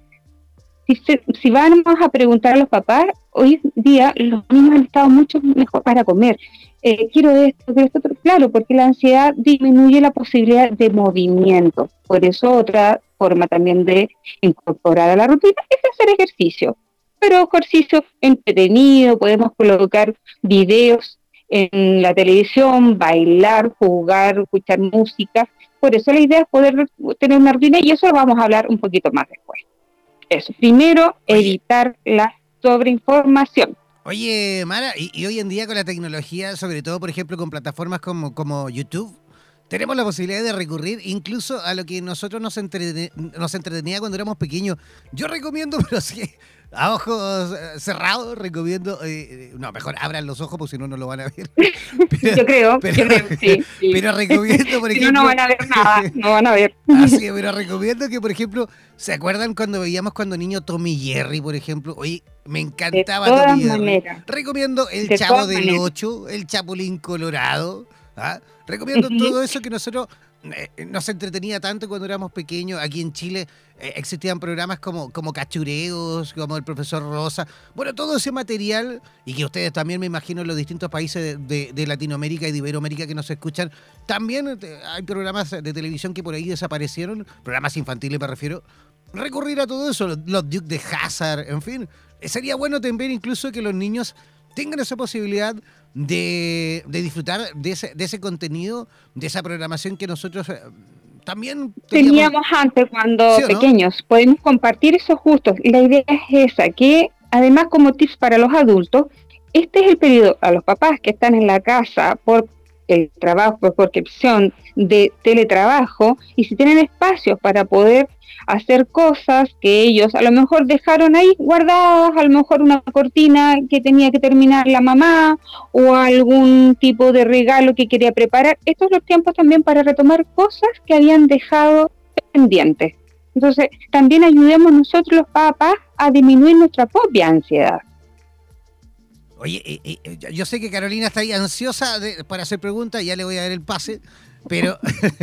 Si, vamos a preguntar a los papás, hoy día los niños han estado mucho mejor para comer. Eh, quiero esto, quiero esto, claro, porque la ansiedad disminuye la posibilidad de movimiento. Por eso otra forma también de incorporar a la rutina es hacer ejercicio. Pero ejercicio entretenido, podemos colocar videos en la televisión, bailar, jugar, escuchar música. Por eso la idea es poder tener una rutina y eso lo vamos a hablar un poquito más después. Eso, primero, evitar la sobreinformación. Oye, Mara, y, hoy en día con la tecnología, sobre todo, por ejemplo, con plataformas como, como YouTube, tenemos la posibilidad de recurrir incluso a lo que nosotros nos, nos entretenía cuando éramos pequeños. Yo recomiendo, pero sí, a ojos eh, cerrados, recomiendo. Eh, no, mejor abran los ojos porque si no, no lo van a ver. yo creo, pero, yo creo, sí, Pero recomiendo, por ejemplo. no, no van a ver nada, no van a ver. Así, pero recomiendo que, por ejemplo, ¿se acuerdan cuando veíamos cuando niño Tommy Jerry, por ejemplo? Oye, me encantaba de Tommy Jerry. Recomiendo El Chavo del 8, El Chapulín Colorado. ¿ah? Recomiendo todo eso que nosotros eh, nos entretenía tanto cuando éramos pequeños. Aquí en Chile eh, existían programas como, como Cachureos, como el profesor Rosa. Bueno, todo ese material, y que ustedes también me imagino en los distintos países de, Latinoamérica y de Iberoamérica que nos escuchan, también eh, hay programas de televisión que por ahí desaparecieron, programas infantiles me refiero. Recurrir a todo eso, los Duke de Hazard, en fin. Sería bueno también incluso que los niños tengan esa posibilidad de, disfrutar de ese, de ese contenido, de esa programación que nosotros eh, también teníamos, antes cuando pequeños. Podemos compartir esos gustos. La idea es esa, que además como tips para los adultos, este es el periodo a los papás que están en la casa por el trabajo, por opción de teletrabajo, y si tienen espacios para poder hacer cosas que ellos a lo mejor dejaron ahí guardadas, a lo mejor una cortina que tenía que terminar la mamá o algún tipo de regalo que quería preparar. Estos son los tiempos también para retomar cosas que habían dejado pendientes. Entonces, también ayudemos nosotros los papás a disminuir nuestra propia ansiedad. Oye, yo sé que Carolina está ahí ansiosa para hacer preguntas, ya le voy a dar el pase, pero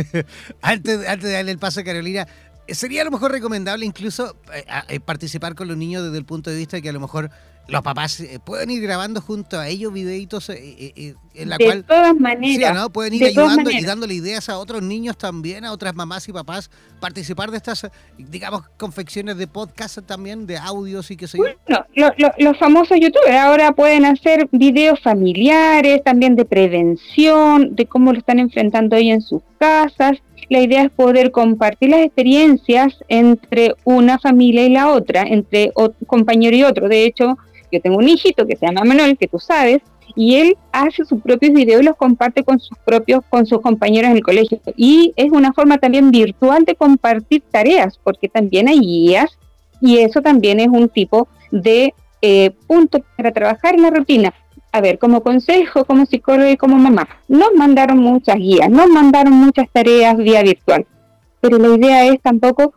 antes, antes de darle el pase a Carolina, sería a lo mejor recomendable incluso eh, eh, participar con los niños desde el punto de vista de que a lo mejor los papás eh, pueden ir grabando junto a ellos videitos en la de cual todas maneras ¿no? pueden ir ayudando y dándole ideas a otros niños también a otras mamás y papás participar de estas digamos confecciones de podcast también de audios y qué sé yo bueno, los famosos youtubers ahora pueden hacer videos familiares también de prevención de cómo lo están enfrentando ahí en sus casas la idea es poder compartir las experiencias entre una familia y la otra, entre un compañero y otro. De hecho, yo tengo un hijito que se llama Manuel, que tú sabes, y él hace sus propios videos y los comparte con sus propios, con sus compañeros en el colegio. Y es una forma también virtual de compartir tareas, porque también hay guías y eso también es un tipo de eh, punto para trabajar en la rutina a ver, como consejo, como psicólogo y como mamá, nos mandaron muchas guías, nos mandaron muchas tareas vía virtual, pero la idea es tampoco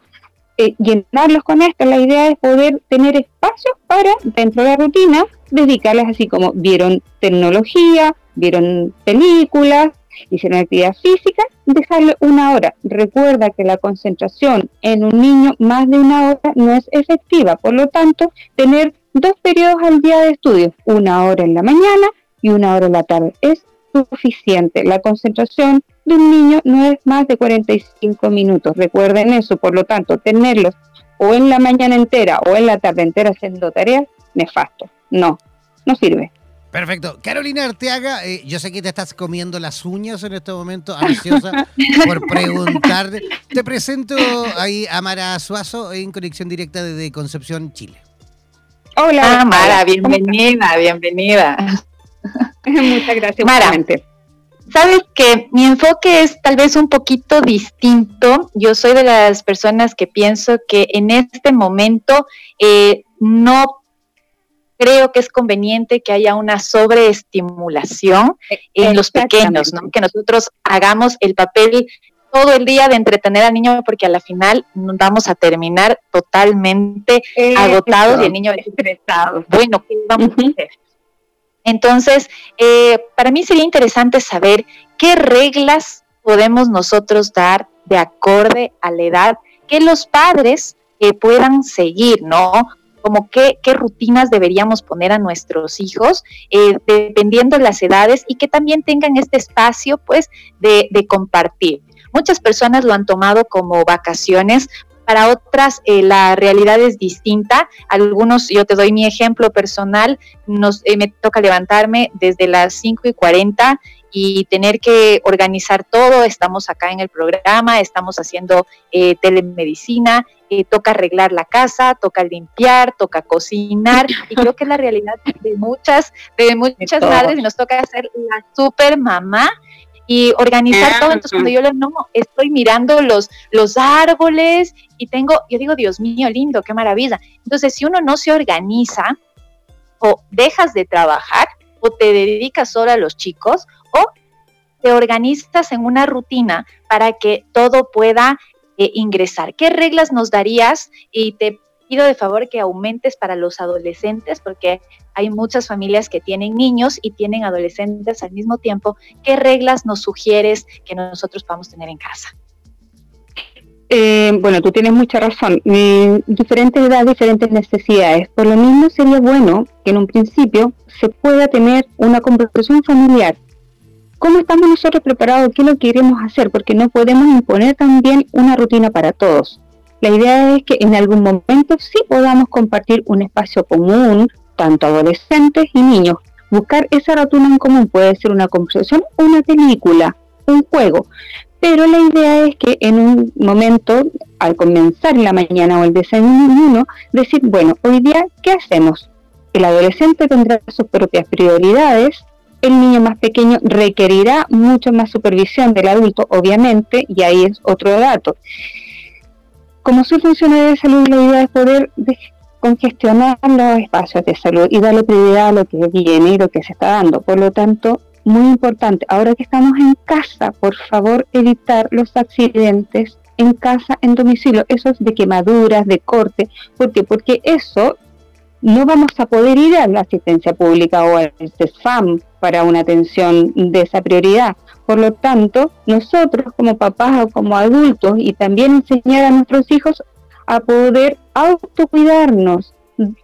eh, llenarlos con esto, la idea es poder tener espacios para, dentro de la rutina, dedicarles así como vieron tecnología, vieron películas, hicieron actividad física, dejarle una hora. Recuerda que la concentración en un niño más de una hora no es efectiva, por lo tanto, tener dos periodos al día de estudio, una hora en la mañana y una hora en la tarde. Es suficiente. La concentración de un niño no es más de 45 minutos. Recuerden eso, por lo tanto, tenerlos o en la mañana entera o en la tarde entera haciendo tareas, nefasto. No, no sirve. Perfecto. Carolina Arteaga, eh, yo sé que te estás comiendo las uñas en este momento, ansiosa por preguntar. Te presento ahí a Mara Suazo en conexión directa desde Concepción, Chile. Hola. Ah, Mara, bienvenida, bienvenida. Muchas gracias. Mara, Sabes que mi enfoque es tal vez un poquito distinto. Yo soy de las personas que pienso que en este momento eh, no creo que es conveniente que haya una sobreestimulación en los pequeños, ¿no? que nosotros hagamos el papel todo el día de entretener al niño porque a la final vamos a terminar totalmente agotados y el niño estresado. Bueno, ¿qué vamos a hacer? Entonces, eh, para mí sería interesante saber qué reglas podemos nosotros dar de acorde a la edad que los padres eh, puedan seguir, ¿no? Como qué, qué, rutinas deberíamos poner a nuestros hijos, eh, dependiendo de las edades, y que también tengan este espacio, pues, de, de compartir. Muchas personas lo han tomado como vacaciones, para otras eh, la realidad es distinta. Algunos, yo te doy mi ejemplo personal, nos, eh, me toca levantarme desde las 5 y 40 y tener que organizar todo. Estamos acá en el programa, estamos haciendo eh, telemedicina, toca arreglar la casa, toca limpiar, toca cocinar y creo que es la realidad de muchas, de muchas madres y nos toca hacer la super mamá y organizar todo. Entonces, cuando yo le no, estoy mirando los, los árboles y tengo, yo digo, Dios mío, lindo, qué maravilla. Entonces, si uno no se organiza, o dejas de trabajar, o te dedicas solo a los chicos, o te organizas en una rutina para que todo pueda eh, ingresar. ¿Qué reglas nos darías? Y te pido de favor que aumentes para los adolescentes, porque hay muchas familias que tienen niños y tienen adolescentes al mismo tiempo. ¿Qué reglas nos sugieres que nosotros podamos tener en casa? Eh, bueno, tú tienes mucha razón. diferentes edades, diferentes necesidades. Por lo mismo sería bueno que en un principio se pueda tener una conversación familiar. ¿Cómo estamos nosotros preparados? ¿Qué lo que queremos hacer? Porque no podemos imponer también una rutina para todos. La idea es que en algún momento sí podamos compartir un espacio común, tanto adolescentes y niños. Buscar esa rutina en común puede ser una conversación, una película, un juego. Pero la idea es que en un momento, al comenzar la mañana o el desayuno, decir, bueno, hoy día, ¿qué hacemos? El adolescente tendrá sus propias prioridades, el niño más pequeño requerirá mucho más supervisión del adulto, obviamente, y ahí es otro dato. Como soy funcionario de salud, la idea es poder congestionar los espacios de salud y darle prioridad a lo que viene y lo que se está dando. Por lo tanto, muy importante, ahora que estamos en casa, por favor evitar los accidentes en casa, en domicilio, esos de quemaduras, de corte. ¿Por qué? Porque eso no vamos a poder ir a la asistencia pública o al CESFAM para una atención de esa prioridad. Por lo tanto, nosotros como papás o como adultos y también enseñar a nuestros hijos a poder autocuidarnos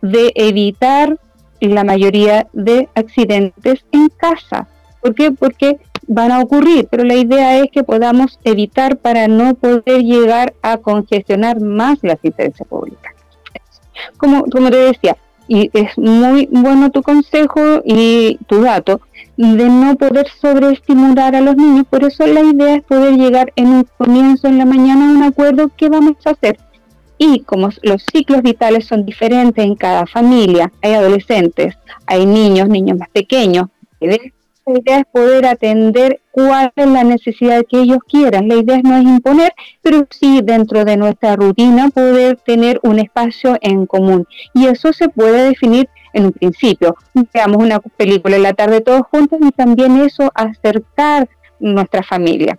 de evitar la mayoría de accidentes en casa. ¿Por qué? Porque van a ocurrir, pero la idea es que podamos evitar para no poder llegar a congestionar más la asistencia pública. Como, como te decía, y es muy bueno tu consejo y tu dato de no poder sobreestimular a los niños, por eso la idea es poder llegar en un comienzo en la mañana a un acuerdo qué vamos a hacer. Y como los ciclos vitales son diferentes en cada familia, hay adolescentes, hay niños, niños más pequeños, la idea es poder atender cuál es la necesidad que ellos quieran. La idea no es imponer, pero sí dentro de nuestra rutina poder tener un espacio en común. Y eso se puede definir en un principio. Veamos una película en la tarde todos juntos y también eso acercar nuestra familia.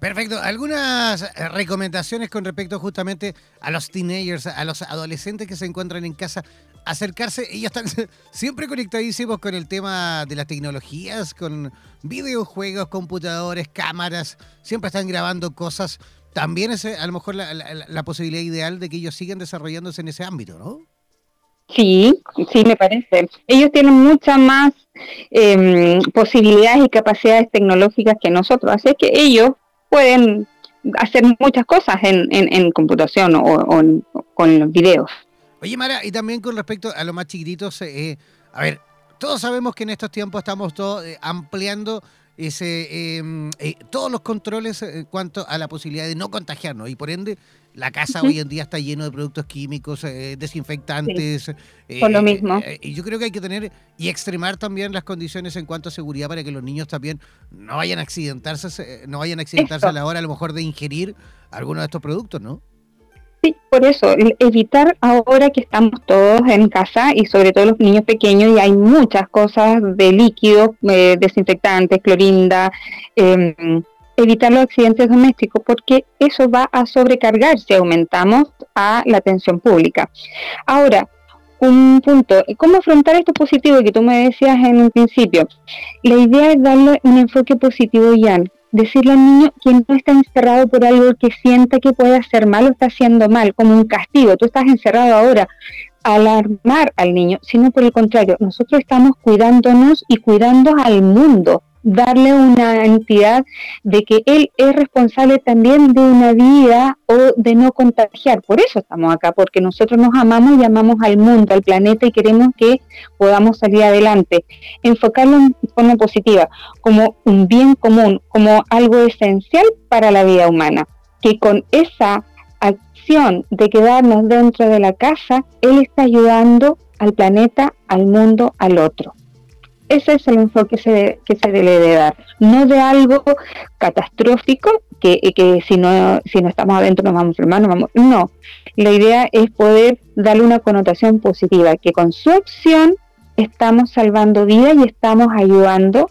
Perfecto. ¿Algunas eh, recomendaciones con respecto justamente a los teenagers, a los adolescentes que se encuentran en casa? Acercarse, ellos están siempre conectadísimos con el tema de las tecnologías, con videojuegos, computadores, cámaras, siempre están grabando cosas. También es a lo mejor la, posibilidad ideal de que ellos sigan desarrollándose en ese ámbito, ¿no? Sí, sí, me parece. Ellos tienen muchas más em, posibilidades y capacidades tecnológicas que nosotros, así que ellos pueden hacer muchas cosas en, en, computación o, con los videos. Oye, Mara, y también con respecto a los más chiquititos, eh, a ver, todos sabemos que en estos tiempos estamos todos eh, ampliando ese, em, eh, todos los controles en cuanto a la posibilidad de no contagiarnos y por ende la casa hoy en día está lleno de productos químicos, eh, desinfectantes. por lo mismo. y yo creo que hay que tener y extremar también las condiciones en cuanto a seguridad para que los niños también no vayan a accidentarse, no vayan a accidentarse a la hora a lo mejor de ingerir alguno de estos productos, ¿no? Por eso, evitar ahora que estamos todos en casa y sobre todo los niños pequeños y hay muchas cosas de líquidos, eh, desinfectantes, clorinda, em, evitar los accidentes domésticos porque eso va a sobrecargar si aumentamos a la atención pública. Ahora, un punto, ¿cómo afrontar esto positivo que tú me decías en un principio? La idea es darle un enfoque positivo, Jan, decirle al niño que no está encerrado por algo que sienta que puede hacer mal o está haciendo mal, como un castigo. Tú estás encerrado ahora, alarmar al niño, sino por el contrario, nosotros estamos cuidándonos y cuidando al mundo darle una entidad de que él es responsable también de una vida o de no contagiar. Por eso estamos acá, porque nosotros nos amamos y amamos al mundo, al planeta y queremos que podamos salir adelante. Enfocarlo en forma positiva, como un bien común, como algo esencial para la vida humana. Que con esa acción de quedarnos dentro de la casa, él está ayudando al planeta, al mundo, al otro. Ese es el enfoque que se, debe de dar, no de algo catastrófico que, que si, no, si no estamos adentro nos vamos a enfermar, no vamos, no. La idea es poder darle una connotación positiva, que con su opción estamos salvando vidas y estamos ayudando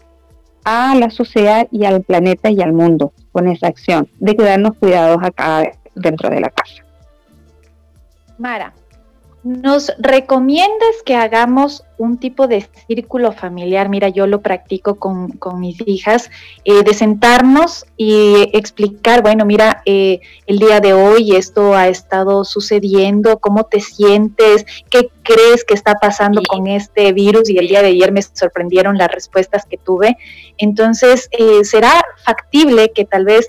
a la sociedad y al planeta y al mundo con esa acción de quedarnos cuidados acá dentro de la casa. Mara, ¿Nos recomiendas que hagamos un tipo de círculo familiar? Mira, yo lo practico con, mis hijas, eh, de sentarnos y explicar, bueno, mira, eh, el día de hoy esto ha estado sucediendo, ¿cómo te sientes? ¿Qué crees que está pasando con este virus? Y el día de ayer me sorprendieron las respuestas que tuve. Entonces, eh, ¿será factible que tal vez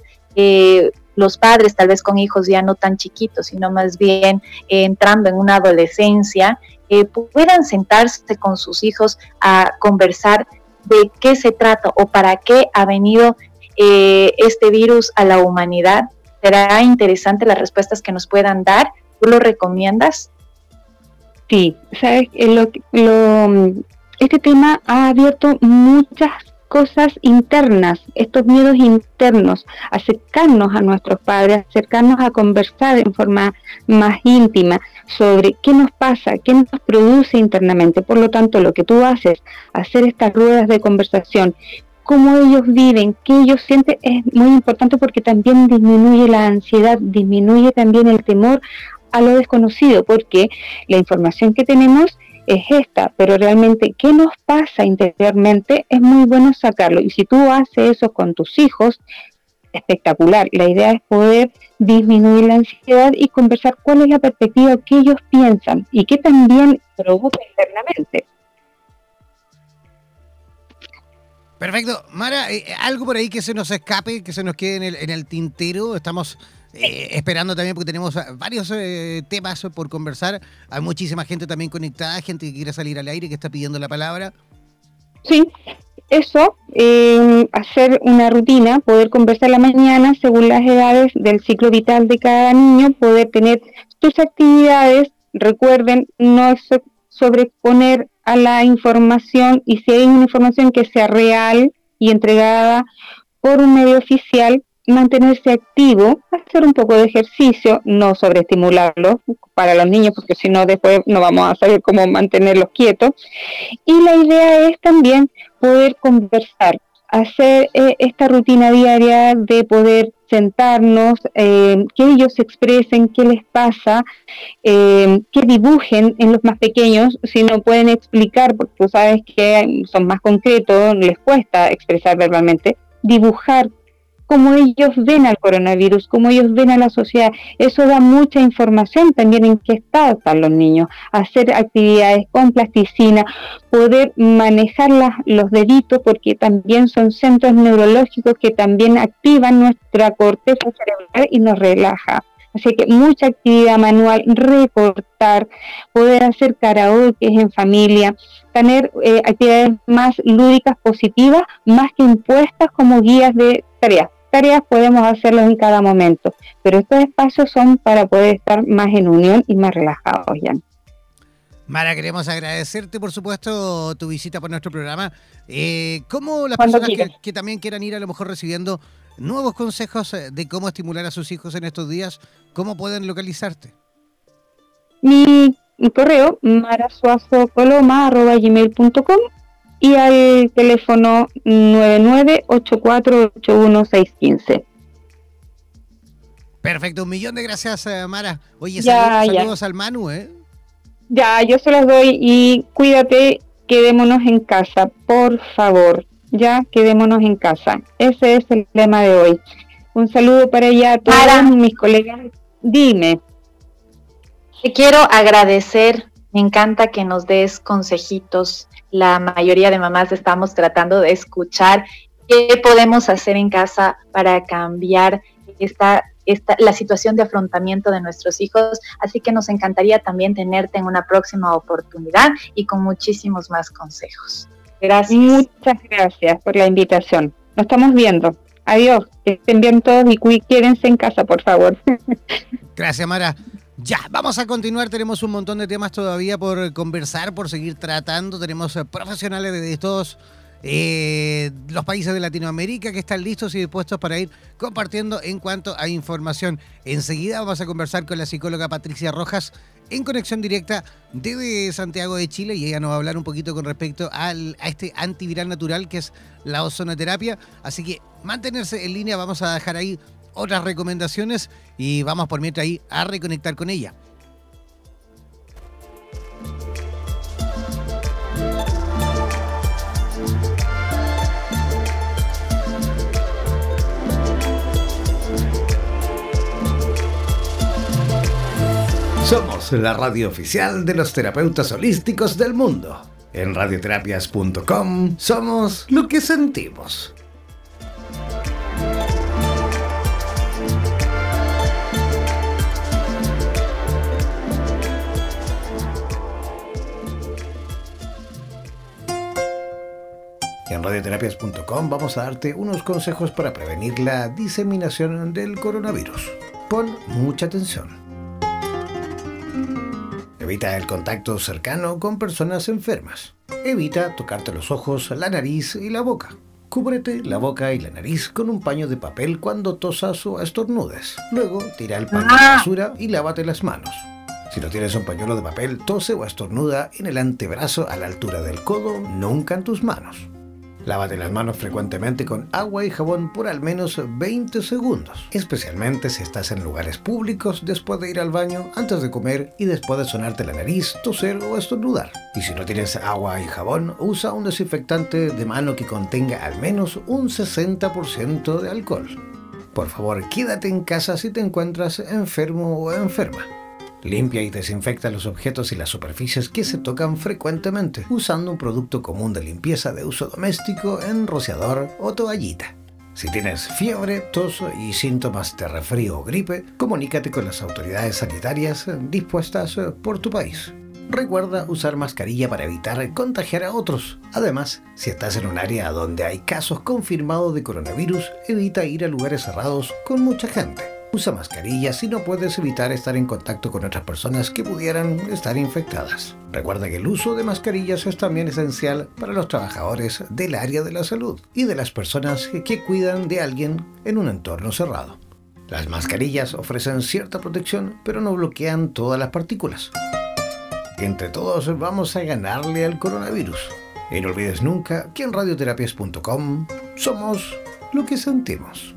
los padres, tal vez con hijos ya no tan chiquitos, sino más bien eh, entrando en una adolescencia, eh, puedan sentarse con sus hijos a conversar de qué se trata o para qué ha venido eh, este virus a la humanidad. Será interesante las respuestas que nos puedan dar. ¿Tú lo recomiendas? Sí, sabes, este tema ha abierto muchas cosas internas, estos miedos internos, acercarnos a nuestros padres, acercarnos a conversar en forma más íntima sobre qué nos pasa, qué nos produce internamente. Por lo tanto, lo que tú haces, hacer estas ruedas de conversación, cómo ellos viven, qué ellos sienten, es muy importante porque también disminuye la ansiedad, disminuye también el temor a lo desconocido, porque la información que tenemos es esta, pero realmente qué nos pasa interiormente es muy bueno sacarlo. Y si tú haces eso con tus hijos, espectacular. La idea es poder disminuir la ansiedad y conversar cuál es la perspectiva que ellos piensan y que también provoca internamente. Perfecto. Mara, eh, algo por ahí que se nos escape, que se nos quede en el, en el tintero. Estamos eh, esperando también porque tenemos ah, varios eh, temas por conversar. Hay muchísima gente también conectada, gente que quiere salir al aire, que está pidiendo la palabra. Sí, eso, eh, hacer una rutina, poder conversar la mañana según las edades del ciclo vital de cada niño, poder tener sus actividades, recuerden, no sobreponer a la información y si hay una información que sea real y entregada por un medio oficial, mantenerse activo, hacer un poco de ejercicio, no sobreestimularlo para los niños, porque si no después no vamos a saber cómo mantenerlos quietos. Y la idea es también poder conversar, hacer eh, esta rutina diaria de poder sentarnos, eh, que ellos se expresen qué les pasa, eh, que dibujen en los más pequeños, si no pueden explicar, porque tú sabes que son más concretos, les cuesta expresar verbalmente, dibujar cómo ellos ven al coronavirus, cómo ellos ven a la sociedad. Eso da mucha información también en qué estado están los niños. Hacer actividades con plasticina, poder manejar los deditos, porque también son centros neurológicos que también activan nuestra corteza cerebral y nos relaja. Así que mucha actividad manual, recortar, poder hacer karaoke en familia, tener eh, actividades más lúdicas, positivas, más que impuestas como guías de tareas. Tareas podemos hacerlas en cada momento, pero estos espacios son para poder estar más en unión y más relajados, ya. Mara, queremos agradecerte, por supuesto, tu visita por nuestro programa. Eh, ¿Cómo las personas que, también quieran ir a lo mejor recibiendo nuevos consejos eh, de cómo estimular a sus hijos en estos días, cómo pueden localizarte? Mi, correo, marasuazocoloma.gmail.com y al teléfono 9984811615. Perfecto, un millón de gracias, eh, Mara. Oye, saludos, al Manu, ¿eh? Ya, yo se los doy y cuídate, quedémonos en casa, por favor. Ya, quedémonos en casa. Ese es el lema de hoy. Un saludo para ella a todos mis colegas. Dime. Te quiero agradecer. Me encanta que nos des consejitos. La mayoría de mamás estamos tratando de escuchar qué podemos hacer en casa para cambiar esta la situación de afrontamiento de nuestros hijos. Así que nos encantaría también tenerte en una próxima oportunidad y con muchísimos más consejos. Gracias. Muchas gracias por la invitación. Nos estamos viendo. Adiós. Que estén bien todos y quédense en casa, por favor. Gracias, Mara. Ya, vamos a continuar. Tenemos un montón de temas todavía por conversar, por seguir tratando. Tenemos eh, profesionales de todos eh, los países de Latinoamérica que están listos y dispuestos para ir compartiendo en cuanto a información. Enseguida vamos a conversar con la psicóloga Patricia Rojas en conexión directa desde Santiago de Chile y ella nos va a hablar un poquito con respecto al, a este antiviral natural que es la ozonoterapia. Así que mantenerse en línea, vamos a dejar ahí otras recomendaciones y vamos por mientras ahí a reconectar con ella. Somos la radio oficial de los terapeutas holísticos del mundo. En radioterapias.com somos lo que sentimos. En radioterapias.com vamos a darte unos consejos para prevenir la diseminación del coronavirus. Pon mucha atención. Evita el contacto cercano con personas enfermas. Evita tocarte los ojos, la nariz y la boca. Cúbrete la boca y la nariz con un paño de papel cuando tosas o estornudes. Luego tira el paño a la basura y lávate las manos. Si no tienes un pañuelo de papel, tose o estornuda en el antebrazo a la altura del codo, nunca en tus manos. Lávate las manos frecuentemente con agua y jabón por al menos 20 segundos, especialmente si estás en lugares públicos después de ir al baño, antes de comer y después de sonarte la nariz, toser o estornudar. Y si no tienes agua y jabón, usa un desinfectante de mano que contenga al menos un 60% de alcohol. Por favor, quédate en casa si te encuentras enfermo o enferma. Limpia y desinfecta los objetos y las superficies que se tocan frecuentemente usando un producto común de limpieza de uso doméstico en rociador o toallita. Si tienes fiebre, tos y síntomas de resfrío o gripe, comunícate con las autoridades sanitarias dispuestas por tu país. Recuerda usar mascarilla para evitar contagiar a otros. Además, si estás en un área donde hay casos confirmados de coronavirus, evita ir a lugares cerrados con mucha gente. Usa mascarilla si no puedes evitar estar en contacto con otras personas que pudieran estar infectadas. Recuerda que el uso de mascarillas es también esencial para los trabajadores del área de la salud y de las personas que cuidan de alguien en un entorno cerrado. Las mascarillas ofrecen cierta protección, pero no bloquean todas las partículas. Entre todos vamos a ganarle al coronavirus. Y no olvides nunca que en radioterapias.com somos lo que sentimos.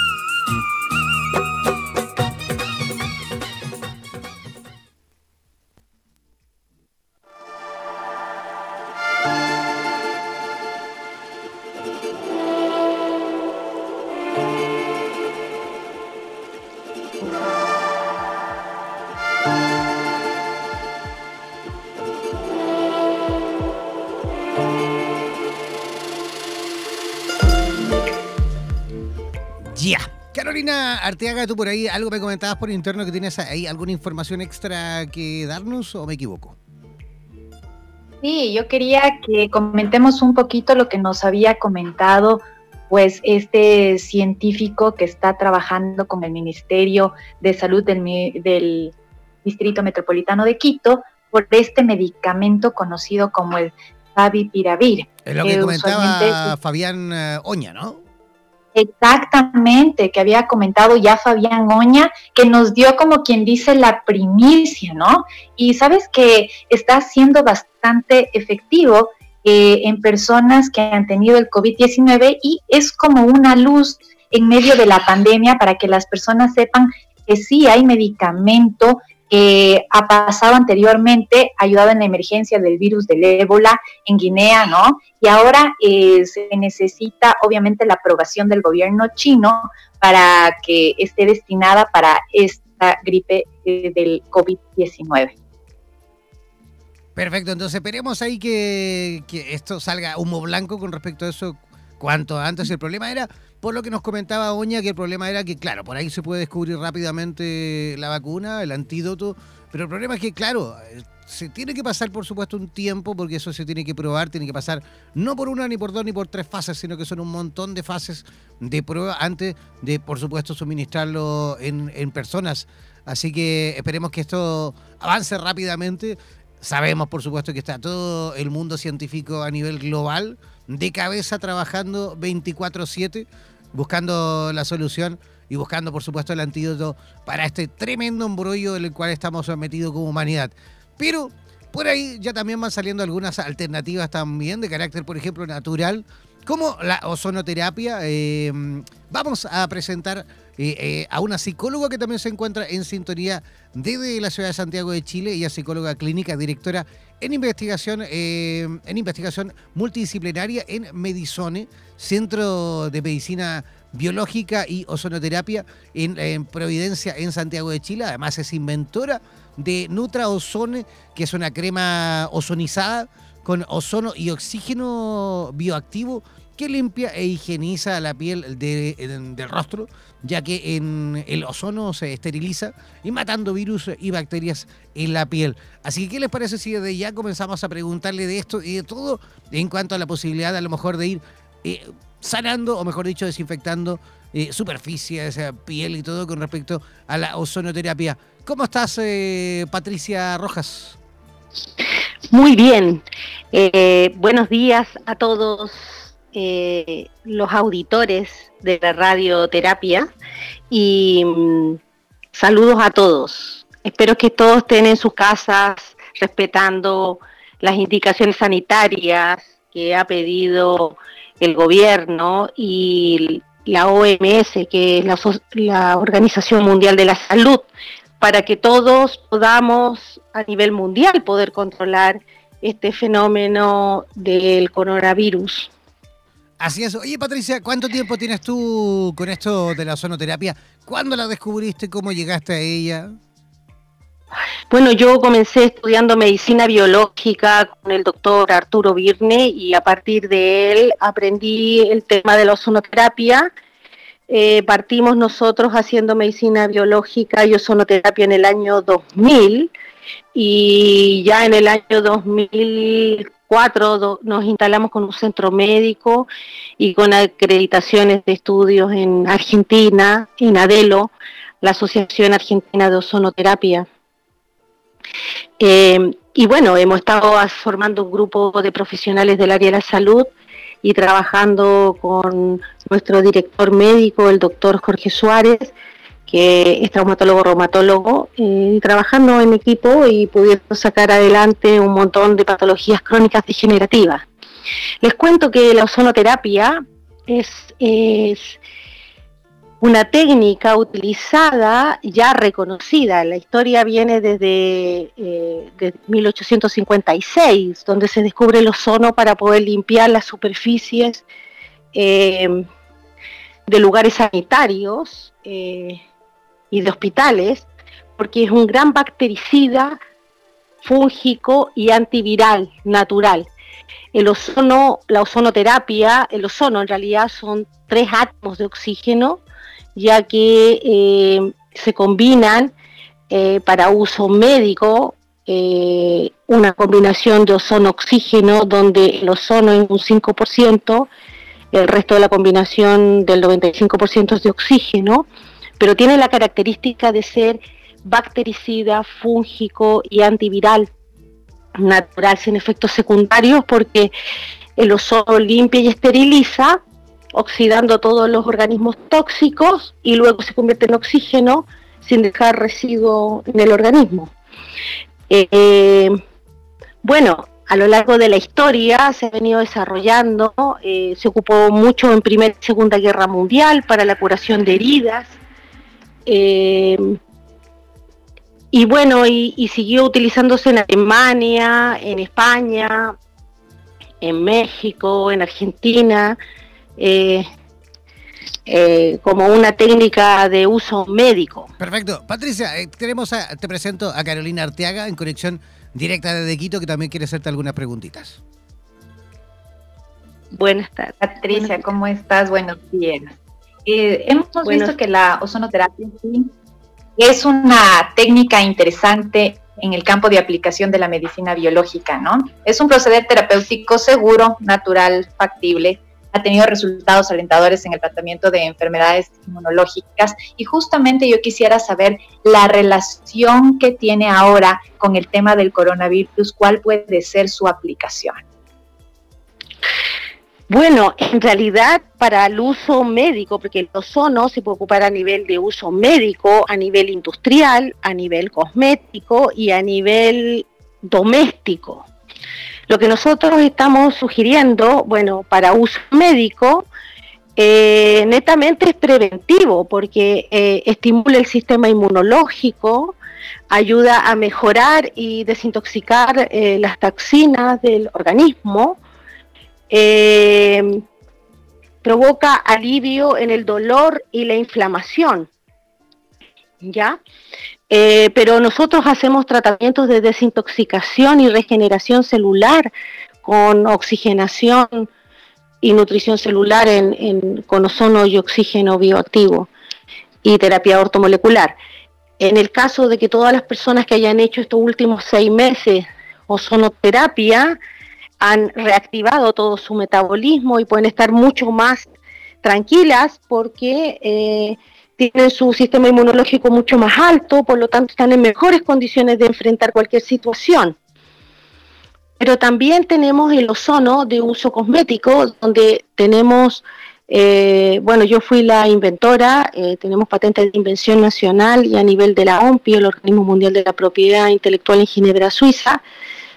Arteaga, tú por ahí algo me comentabas por interno que tienes ahí alguna información extra que darnos o me equivoco. Sí, yo quería que comentemos un poquito lo que nos había comentado pues este científico que está trabajando con el Ministerio de Salud del, del Distrito Metropolitano de Quito por este medicamento conocido como el Favipiravir. Es lo que, comentaba Fabián eh, Oña, ¿no? Exactamente, que había comentado ya Fabián Oña, que nos dio como quien dice la primicia, ¿no? Y sabes que está siendo bastante efectivo eh, en personas que han tenido el COVID-19 y es como una luz en medio de la pandemia para que las personas sepan que sí hay medicamento que ha pasado anteriormente, ayudado en la emergencia del virus del ébola en Guinea, ¿no? Y ahora eh, se necesita obviamente la aprobación del gobierno chino para que esté destinada para esta gripe eh, del COVID-19. Perfecto, entonces esperemos ahí que esto salga humo blanco con respecto a eso cuanto antes. El problema era por lo que nos comentaba Oña, que el problema era que, claro, por ahí se puede descubrir rápidamente la vacuna, el antídoto, pero el problema es que, claro, se tiene que pasar, por supuesto, un tiempo, porque eso se tiene que probar, tiene que pasar no por una, ni por dos, ni por tres fases, sino que son un montón de fases de prueba antes de, por supuesto, suministrarlo en, en personas. Así que esperemos que esto avance rápidamente. Sabemos, por supuesto, que está todo el mundo científico a nivel global de cabeza trabajando 24/7 buscando la solución y buscando, por supuesto, el antídoto para este tremendo embrollo en el cual estamos sometidos como humanidad. Pero por ahí ya también van saliendo algunas alternativas también de carácter, por ejemplo, natural, como la ozonoterapia. Eh, vamos a presentar eh, eh, a una psicóloga que también se encuentra en sintonía desde la ciudad de Santiago de Chile. Ella es psicóloga clínica, directora en investigación, en investigación multidisciplinaria en Medizone, Centro de Medicina Biológica y Ozonoterapia en, Providencia, en Santiago de Chile. Además es inventora de Nutra Ozone, que es una crema ozonizada con ozono y oxígeno bioactivo que limpia e higieniza la piel del rostro, ya que en el ozono se esteriliza y matando virus y bacterias en la piel. Así que, ¿qué les parece si desde ya comenzamos a preguntarle de esto y de todo en cuanto a la posibilidad a lo mejor de ir eh, sanando, o mejor dicho, desinfectando eh, superficies, piel y todo con respecto a la ozonoterapia? ¿Cómo estás, eh, Patricia Rojas? Muy bien. Eh, buenos días a todos eh, los auditores de la radioterapia y mm, saludos a todos. Espero que todos estén en sus casas respetando las indicaciones sanitarias que ha pedido el gobierno y la OMS, que es la, la Organización Mundial de la Salud, para que todos podamos a nivel mundial poder controlar este fenómeno del coronavirus. Así es. Oye, Patricia, ¿cuánto tiempo tienes tú con esto de la sonoterapia? ¿Cuándo la descubriste? ¿Cómo llegaste a ella? Bueno, yo comencé estudiando medicina biológica con el doctor Arturo Virne y a partir de él aprendí el tema de la ozonoterapia eh, partimos nosotros haciendo medicina biológica y ozonoterapia en el año 2000 y ya en el año 2004 2004 nos instalamos con un centro médico y con acreditaciones de estudios en Argentina, en ADELO, la Asociación Argentina de Ozonoterapia. Eh, y bueno, hemos estado formando un grupo de profesionales del área de la salud y trabajando con nuestro director médico, el doctor Jorge Suárez, que es traumatólogo reumatólogo, eh, trabajando en equipo y pudiendo sacar adelante un montón de patologías crónicas degenerativas. Les cuento que la ozonoterapia es, una técnica utilizada ya reconocida. La historia viene desde, 1856, eh, donde se descubre el ozono para poder limpiar las superficies eh, de lugares sanitarios y de hospitales, porque es un gran bactericida fúngico y antiviral natural. El ozono, la ozonoterapia, el ozono en realidad son tres átomos de oxígeno ya que eh, se combinan eh, para uso médico eh, una combinación de ozono-oxígeno donde el ozono es un 5%, el resto de la combinación del 95% es de oxígeno, pero tiene la característica de ser bactericida, fúngico y antiviral natural sin efectos secundarios porque el ozono limpia y esteriliza oxidando todos los organismos tóxicos y luego se convierte en oxígeno sin dejar residuo en el organismo. Eh, bueno, a lo largo de la historia se ha venido desarrollando, eh, se ocupó mucho en Primera y Segunda Guerra Mundial para la curación de heridas. Eh, y bueno, y, siguió utilizándose en Alemania, en España, en México, en Argentina, eh, eh, como una técnica de uso médico. Perfecto. Patricia, eh, tenemos te presento a Carolina Arteaga en conexión directa desde Quito, que también quiere hacerte algunas preguntitas. Buenas tardes. Patricia, ¿cómo estás? Buenos días. Hemos visto que la ozonoterapia es una técnica interesante en el campo de aplicación de la medicina biológica, ¿no? Es un proceder terapéutico seguro, natural, factible, ha tenido resultados alentadores en el tratamiento de enfermedades inmunológicas y justamente yo quisiera saber la relación que tiene ahora con el tema del coronavirus, cuál puede ser su aplicación. Bueno, en realidad para el uso médico, porque el ozono se puede ocupar a nivel de uso médico, a nivel industrial, a nivel cosmético y a nivel doméstico. Lo que nosotros estamos sugiriendo, bueno, para uso médico, eh, netamente es preventivo porque eh, estimula el sistema inmunológico, ayuda a mejorar y desintoxicar eh, las toxinas del organismo, provoca alivio en el dolor y la inflamación. ¿Ya? Eh, pero nosotros hacemos tratamientos de desintoxicación y regeneración celular con oxigenación y nutrición celular con ozono y oxígeno bioactivo y terapia ortomolecular. En el caso de que todas las personas que hayan hecho estos últimos seis meses ozonoterapia han reactivado todo su metabolismo y pueden estar mucho más tranquilas porque eh, tienen su sistema inmunológico mucho más alto, por lo tanto están en mejores condiciones de enfrentar cualquier situación. Pero también tenemos el ozono de uso cosmético, donde tenemos, eh, bueno, yo fui la inventora, eh, tenemos patente de invención nacional y a nivel de la OMPI, el Organismo Mundial de la Propiedad Intelectual en Ginebra, Suiza,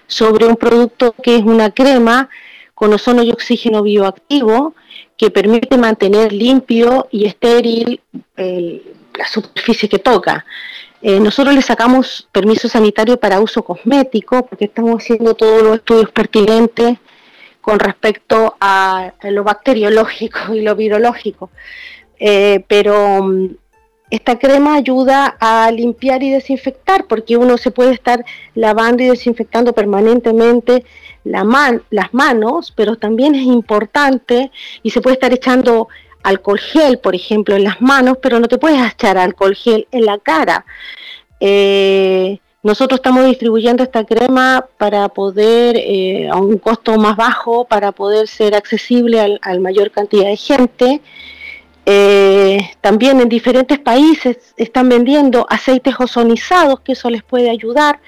sobre un producto que es una crema con ozono y oxígeno bioactivo, que permite mantener limpio y estéril la superficie que toca. Eh, nosotros le sacamos permiso sanitario para uso cosmético porque estamos haciendo todos los estudios pertinentes con respecto a, lo bacteriológico y lo virológico. Eh, pero mm, esta crema ayuda a limpiar y desinfectar porque uno se puede estar lavando y desinfectando permanentemente las manos, pero también es importante y se puede estar echando alcohol gel, por ejemplo, en las manos, pero no te puedes echar alcohol gel en la cara. Eh, nosotros estamos distribuyendo esta crema para poder, eh, a un costo más bajo, para poder ser accesible al, al mayor cantidad de gente. Eh, también en diferentes países están vendiendo aceites ozonizados, que eso les puede ayudar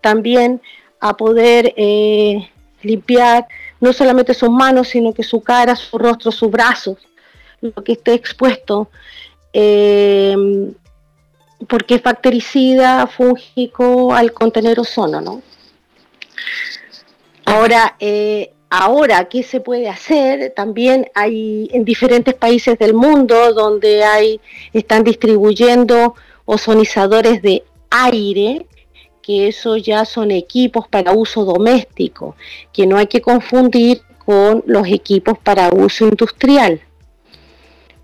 también a poder eh, limpiar no solamente sus manos, sino que su cara, su rostro, sus brazos, lo que esté expuesto, eh, porque es bactericida, fúngico, al contener ozono, ¿no? Ahora, eh, ahora, ¿qué se puede hacer? También hay en diferentes países del mundo donde hay, están distribuyendo ozonizadores de aire, que eso ya son equipos para uso doméstico, que no hay que confundir con los equipos para uso industrial,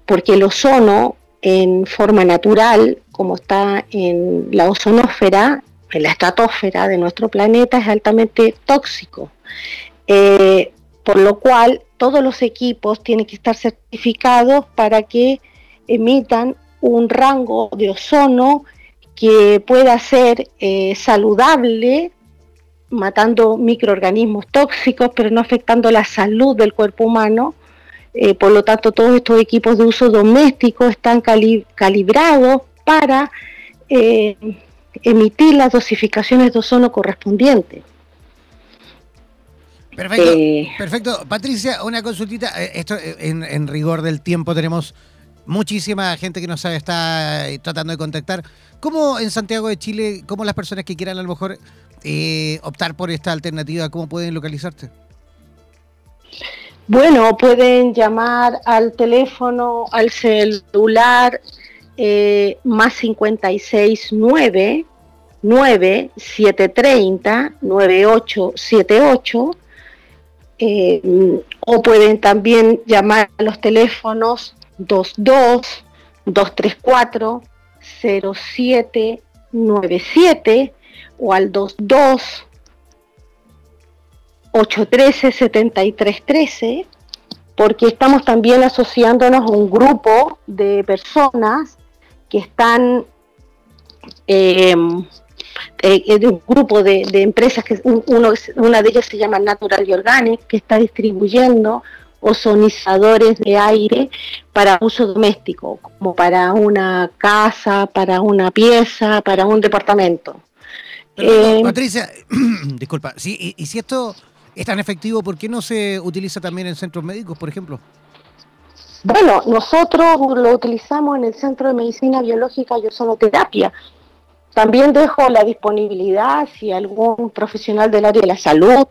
porque el ozono en forma natural, como está en la ozonósfera, en la estratosfera de nuestro planeta, es altamente tóxico. Eh, por lo cual, todos los equipos tienen que estar certificados para que emitan un rango de ozono que pueda ser eh, saludable, matando microorganismos tóxicos, pero no afectando la salud del cuerpo humano. Eh, por lo tanto, todos estos equipos de uso doméstico están calibrados para emitir las dosificaciones de ozono correspondientes. Perfecto, perfecto. Patricia, una consultita. Esto en, en rigor del tiempo tenemos muchísima gente que nos está tratando de contactar. ¿Cómo en Santiago de Chile, cómo las personas que quieran a lo mejor eh, optar por esta alternativa, cómo pueden localizarte? Bueno, pueden llamar al teléfono, al celular eh, más 569 9 730 9878 eh, o pueden también llamar a los teléfonos 22 234 0797 o al 22 813 7313 porque estamos también asociándonos a un grupo de personas que están eh, eh, un grupo de, empresas que uno, una de ellas se llama Natural y Organic que está distribuyendo ozonizadores de aire para uso doméstico, como para una casa, para una pieza, para un departamento. Eh, Patricia, disculpa, y, y, si esto es tan efectivo, ¿por qué no se utiliza también en centros médicos, por ejemplo? Bueno, nosotros lo utilizamos en el Centro de Medicina Biológica y Ozonoterapia. También dejo la disponibilidad si algún profesional del área de la salud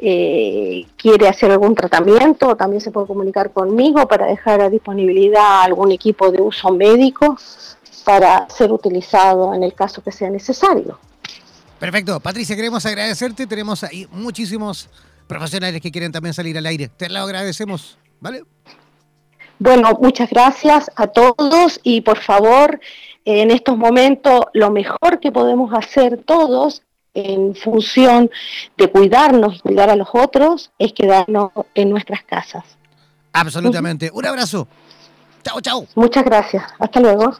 eh, quiere hacer algún tratamiento, también se puede comunicar conmigo para dejar a disponibilidad algún equipo de uso médico para ser utilizado en el caso que sea necesario. Perfecto. Patricia, queremos agradecerte. Tenemos ahí muchísimos profesionales que quieren también salir al aire. Te lo agradecemos, ¿vale? Bueno, muchas gracias a todos y por favor, en estos momentos lo mejor que podemos hacer todos en función de cuidarnos y cuidar a los otros es quedarnos en nuestras casas. Absolutamente. Un abrazo. Chao, chao. Muchas gracias. Hasta luego.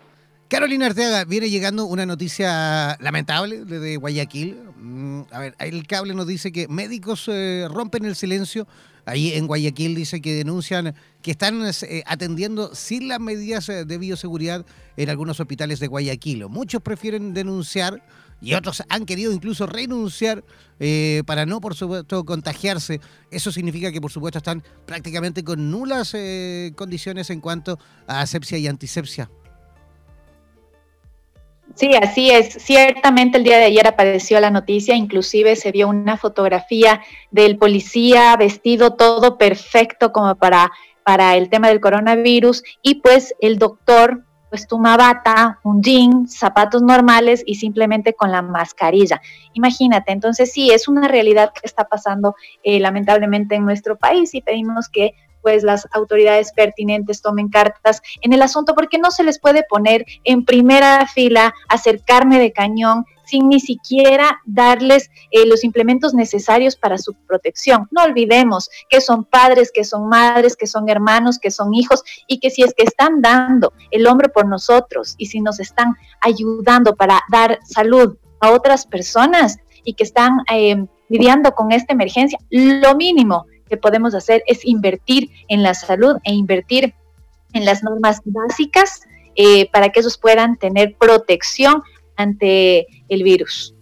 Carolina Arteaga, viene llegando una noticia lamentable desde Guayaquil. Mm, a ver, el cable nos dice que médicos eh, rompen el silencio. Ahí en Guayaquil dice que denuncian que están eh, atendiendo sin las medidas eh, de bioseguridad en algunos hospitales de Guayaquil. Muchos prefieren denunciar y otros han querido incluso renunciar eh, para no, por supuesto, contagiarse. Eso significa que, por supuesto, están prácticamente con nulas eh, condiciones en cuanto a asepsia y antisepsia. Sí, así es. Ciertamente el día de ayer apareció la noticia, inclusive se vio una fotografía del policía vestido todo perfecto como para, para el tema del coronavirus y pues el doctor pues una bata, un jean, zapatos normales y simplemente con la mascarilla. Imagínate, entonces sí, es una realidad que está pasando eh, lamentablemente en nuestro país y pedimos que pues las autoridades pertinentes tomen cartas en el asunto porque no se les puede poner en primera fila, acercarme de cañón sin ni siquiera darles eh, los implementos necesarios para su protección. No olvidemos que son padres, que son madres, que son hermanos, que son hijos y que si es que están dando el hombre por nosotros y si nos están ayudando para dar salud a otras personas y que están eh, lidiando con esta emergencia, lo mínimo que podemos hacer es invertir en la salud e invertir en las normas básicas eh, para que ellos puedan tener protección ante el virus.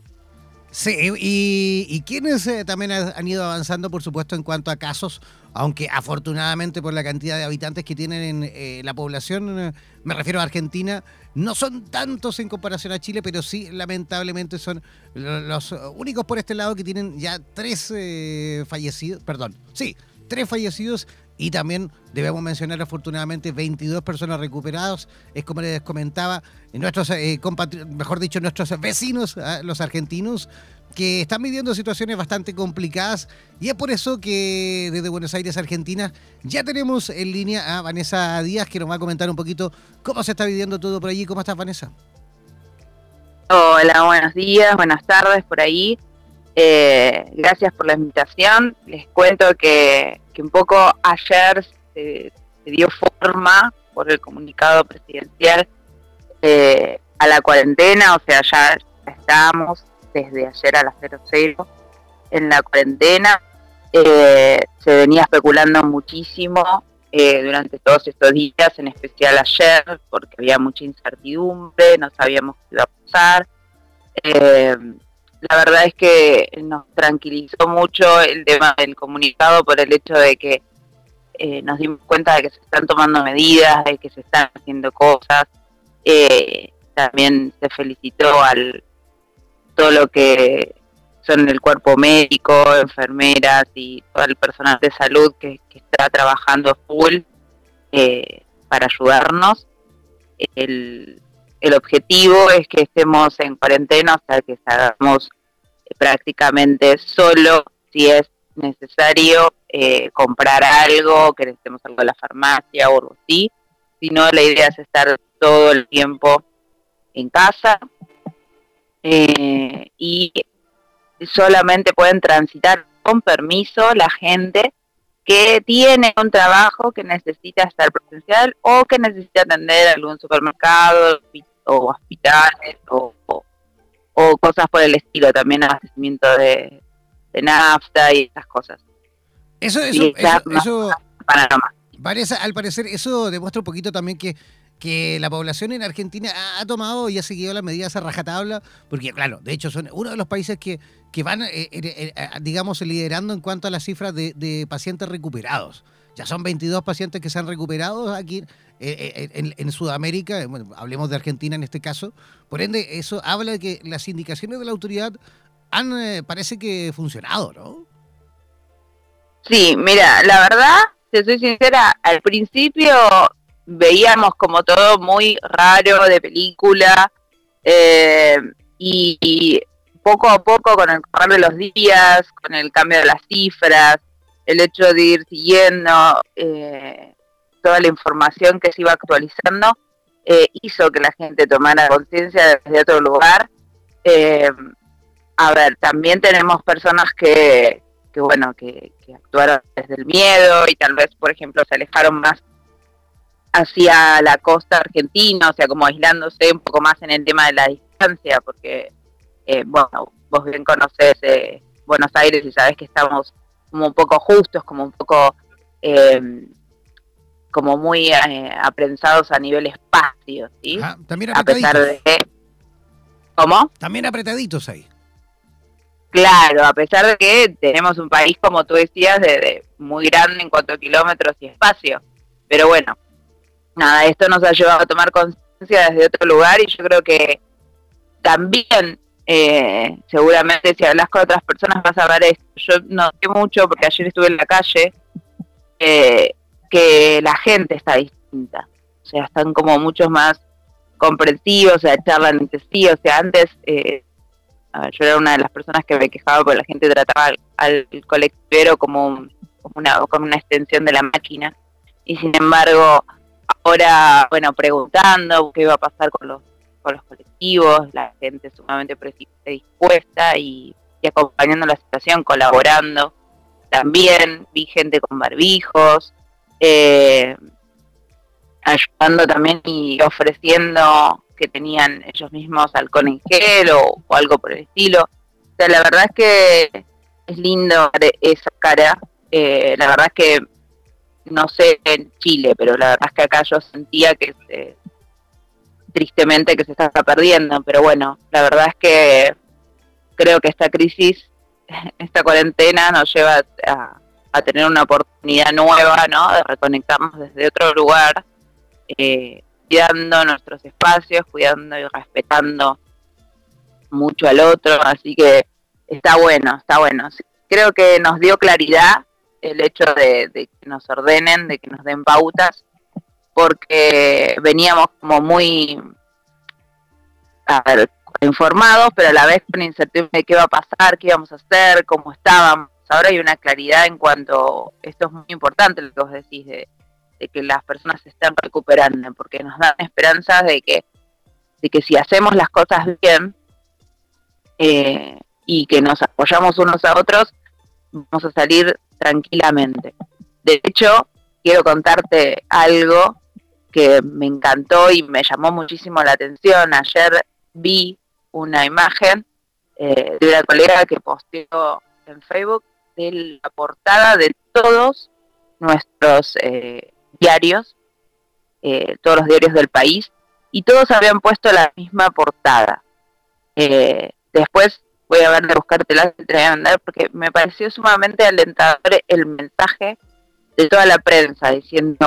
Sí, y, y quienes eh, también han ido avanzando, por supuesto, en cuanto a casos, aunque afortunadamente por la cantidad de habitantes que tienen en eh, la población, eh, me refiero a Argentina, no son tantos en comparación a Chile, pero sí, lamentablemente, son los únicos por este lado que tienen ya tres fallecidos, perdón, sí, tres fallecidos y también debemos mencionar afortunadamente 22 personas recuperadas. Es como les comentaba, nuestros eh, mejor dicho, nuestros vecinos, ah, los argentinos, que están viviendo situaciones bastante complicadas. Y es por eso que desde Buenos Aires, Argentina, ya tenemos en línea a Vanessa Díaz, que nos va a comentar un poquito cómo se está viviendo todo por allí. ¿Cómo estás, Vanessa? Hola, buenos días, buenas tardes por ahí. Eh, gracias por la invitación. Les cuento que, un poco ayer se, dio forma por el comunicado presidencial eh, a la cuarentena, o sea, ya estamos desde ayer a las 00 en la cuarentena. Eh, se venía especulando muchísimo durante todos estos días, en especial ayer, porque había mucha incertidumbre, no sabíamos qué iba a pasar la verdad es que nos tranquilizó mucho el tema del comunicado por el hecho de que eh, nos dimos cuenta de que se están tomando medidas, de que se están haciendo cosas. Eh, también se felicitó al todo lo que son el cuerpo médico, enfermeras y todo el personal de salud que, está trabajando full eh, para ayudarnos. El, el objetivo es que estemos en cuarentena, o sea, que salgamos prácticamente solo si es necesario eh, comprar algo, que necesitemos algo de la farmacia o algo así. Si no, la idea es estar todo el tiempo en casa eh, y solamente pueden transitar con permiso la gente que tiene un trabajo que necesita estar presencial o que necesita atender algún supermercado, o hospitales o, o, cosas por el estilo, también abastecimiento de, de nafta y esas cosas. Eso, eso, eso, al parecer, eso demuestra un poquito también que que la población en Argentina ha, tomado y ha seguido las medidas a rajatabla, porque claro, de hecho son uno de los países que, que van, eh, eh, eh, digamos, liderando en cuanto a las cifras de, de, pacientes recuperados. Ya son 22 pacientes que se han recuperado aquí eh, eh, en, Sudamérica, hablemos de Argentina en este caso, por ende eso habla de que las indicaciones de la autoridad han, eh, parece que funcionado, ¿no? Sí, mira, la verdad, si soy sincera, al principio veíamos como todo muy raro de película y, poco a poco con el correr de los días, con el cambio de las cifras, el hecho de ir siguiendo eh, toda la información que se iba actualizando eh, hizo que la gente tomara conciencia desde otro lugar. Eh, a ver, también tenemos personas que, que bueno, que, actuaron desde el miedo y tal vez, por ejemplo, se alejaron más hacia la costa argentina, o sea, como aislándose un poco más en el tema de la distancia, porque, eh, bueno, vos bien conoces Buenos Aires y sabés que estamos como un poco justos, como un poco eh, como muy eh, aprensados a nivel espacio, ¿sí? también a pesar de ¿Cómo? También apretaditos ahí. Claro, a pesar de que tenemos un país, como tú decías, de, muy grande en cuanto a kilómetros y espacio. Pero bueno, nada, esto nos ha llevado a tomar conciencia desde otro lugar y yo creo que también, eh, seguramente si hablas con otras personas vas a ver esto. Yo noté mucho, porque ayer estuve en la calle, eh, que la gente está distinta. O sea, están como muchos más comprensivos, o sea, charlan entre sí. O sea, antes, eh, yo era una de las personas que me quejaba porque la gente trataba al, colectivero como, una, como una extensión de la máquina. Y sin embargo, ahora, bueno, preguntando qué iba a pasar con los, con los colectivos, la gente sumamente dispuesta y, acompañando la situación, colaborando. También vi gente con eh, ayudando también y ofreciendo que tenían ellos mismos alcohol en gel o, algo por el estilo. O sea, la verdad es que es lindo esa cara. Eh, la verdad es que no sé en Chile, pero la verdad es que acá yo sentía que tristemente que se estaba perdiendo. Pero bueno, la verdad es que creo que esta crisis, esta cuarentena nos lleva a, a tener una oportunidad nueva, ¿no? De reconectarnos desde otro lugar, eh, cuidando nuestros espacios, cuidando y respetando mucho al otro, así que está bueno, está bueno. Creo que nos dio claridad el hecho de, que nos ordenen, de que nos den pautas, porque veníamos como muy informados, pero a la vez con incertidumbre de qué va a pasar, qué íbamos a hacer, cómo estábamos ahora hay una claridad en cuanto, esto es muy importante lo que vos decís, de, que las personas se están recuperando, porque nos dan esperanzas de que, de que si hacemos las cosas bien eh, y que nos apoyamos unos a otros, vamos a salir tranquilamente. De hecho, quiero contarte algo que me encantó y me llamó muchísimo la atención. Ayer vi una imagen eh, de una colega que posteó en Facebook de la portada de todos nuestros eh, diarios, eh, todos los diarios del país, y todos habían puesto la misma portada. Eh, después voy a ver de buscarte la te voy a mandar porque me pareció sumamente alentador el mensaje de toda la prensa diciendo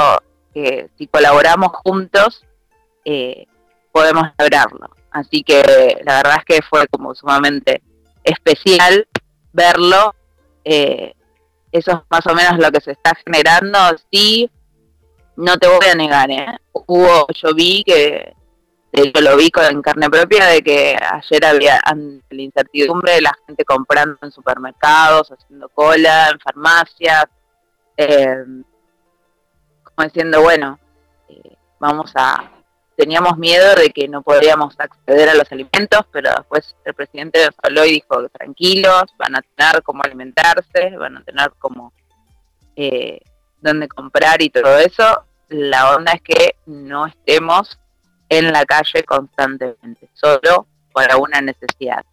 que si colaboramos juntos podemos lograrlo. Así que la verdad es que fue como sumamente especial verlo eh, eso es más o menos lo que se está generando. Sí, no te voy a negar, ¿eh? Hubo, yo vi que, yo lo vi con en carne propia, de que ayer había la incertidumbre de la gente comprando en supermercados, haciendo cola, en farmacias, eh, como diciendo, bueno, eh, vamos a, teníamos miedo de que no podríamos acceder a los alimentos, pero después el presidente nos habló y dijo, tranquilos, van a tener cómo alimentarse, van a tener cómo eh, dónde comprar y todo eso. La onda es que no estemos en la calle constantemente, solo para una necesidad.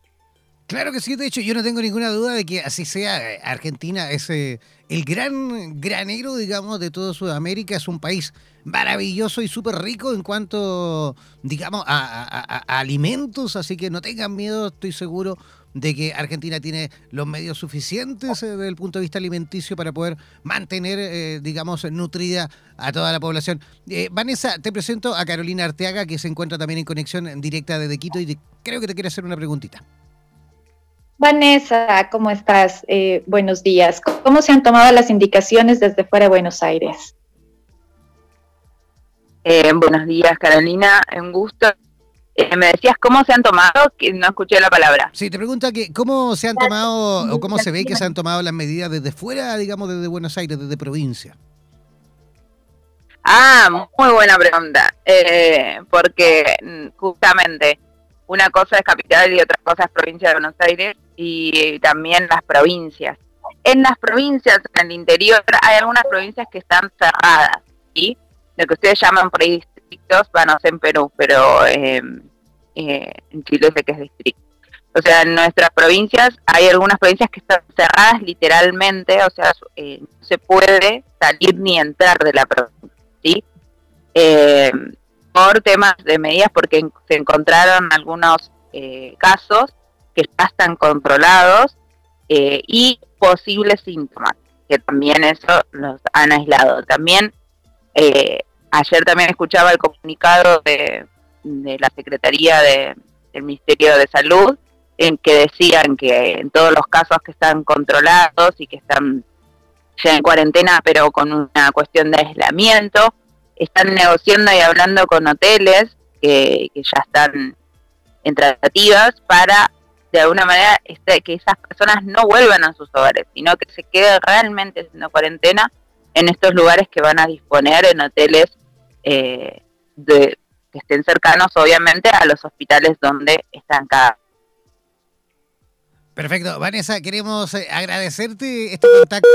Claro que sí, de hecho yo no tengo ninguna duda de que así sea. Argentina es eh, el gran granero, digamos, de toda Sudamérica. Es un país maravilloso y súper rico en cuanto, digamos, a, alimentos. Así que no tengan miedo, estoy seguro de que Argentina tiene los medios suficientes eh, desde el punto de vista alimenticio para poder mantener, eh, digamos, nutrida a toda la población. Vanessa, te presento a Carolina Arteaga, que se encuentra también en conexión directa desde Quito y creo que te quiere hacer una preguntita. Vanessa, ¿cómo estás? Eh, buenos días. ¿Cómo se han tomado las indicaciones desde fuera de Buenos Aires? Eh, buenos días, Carolina. Un gusto. Eh, me decías cómo se han tomado, que no escuché la palabra. Sí, te pregunta que cómo se han tomado o cómo se ve que se han tomado las medidas desde fuera, digamos, desde Buenos Aires, desde provincia. Ah, muy buena pregunta, porque mm, justamente una cosa es capital y otra cosa es provincia de Buenos Aires y también las provincias. En las provincias, en el interior, hay algunas provincias que están cerradas, ¿sí? Lo que ustedes llaman por distritos, bueno, en Perú, pero em, eh, en Chile sé que es distrito. O sea, en nuestras provincias hay algunas provincias que están cerradas literalmente, o sea, eh, no se puede salir ni entrar de la provincia, ¿sí? Eh, por temas de medidas, porque se encontraron algunos eh, casos que ya están controlados eh, y posibles síntomas, que también eso los han aislado. También eh, ayer también escuchaba el comunicado de, la Secretaría de, del Ministerio de Salud en que decían que en todos los casos que están controlados y que están ya en cuarentena, pero con una cuestión de aislamiento, están negociando y hablando con hoteles que, ya están en tratativas para de alguna manera este, que esas personas no vuelvan a sus hogares, sino que se queden realmente haciendo cuarentena en estos lugares que van a disponer en hoteles eh, de, que estén cercanos, obviamente, a los hospitales donde están cada. Perfecto. Vanessa, queremos eh, agradecerte este contacto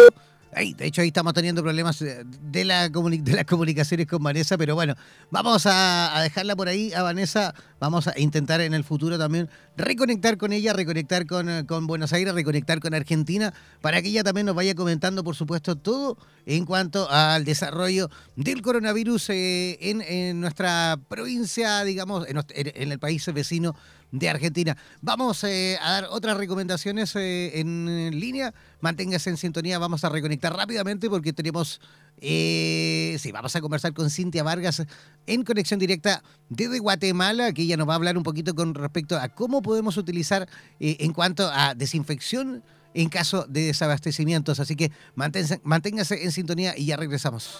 de hecho, ahí estamos teniendo problemas eh, de, la de las comunicaciones con Vanessa, pero bueno, vamos a, dejarla por ahí a Vanessa. Vamos a intentar en el futuro también reconectar con ella, reconectar con, eh, con Buenos Aires, reconectar con Argentina, para que ella también nos vaya comentando, por supuesto, todo en cuanto al desarrollo del coronavirus eh, en, nuestra provincia, digamos, en el país vecino de Argentina. Vamos eh, a dar otras recomendaciones eh, en línea. Manténgase en sintonía. Vamos a reconectar rápidamente porque tenemos. Eh, sí, vamos a conversar con Cintia Vargas en conexión directa desde Guatemala, que ella nos va a hablar un poquito con respecto a cómo podemos utilizar en cuanto a desinfección en caso de desabastecimientos. Así que manténgase en sintonía y ya regresamos.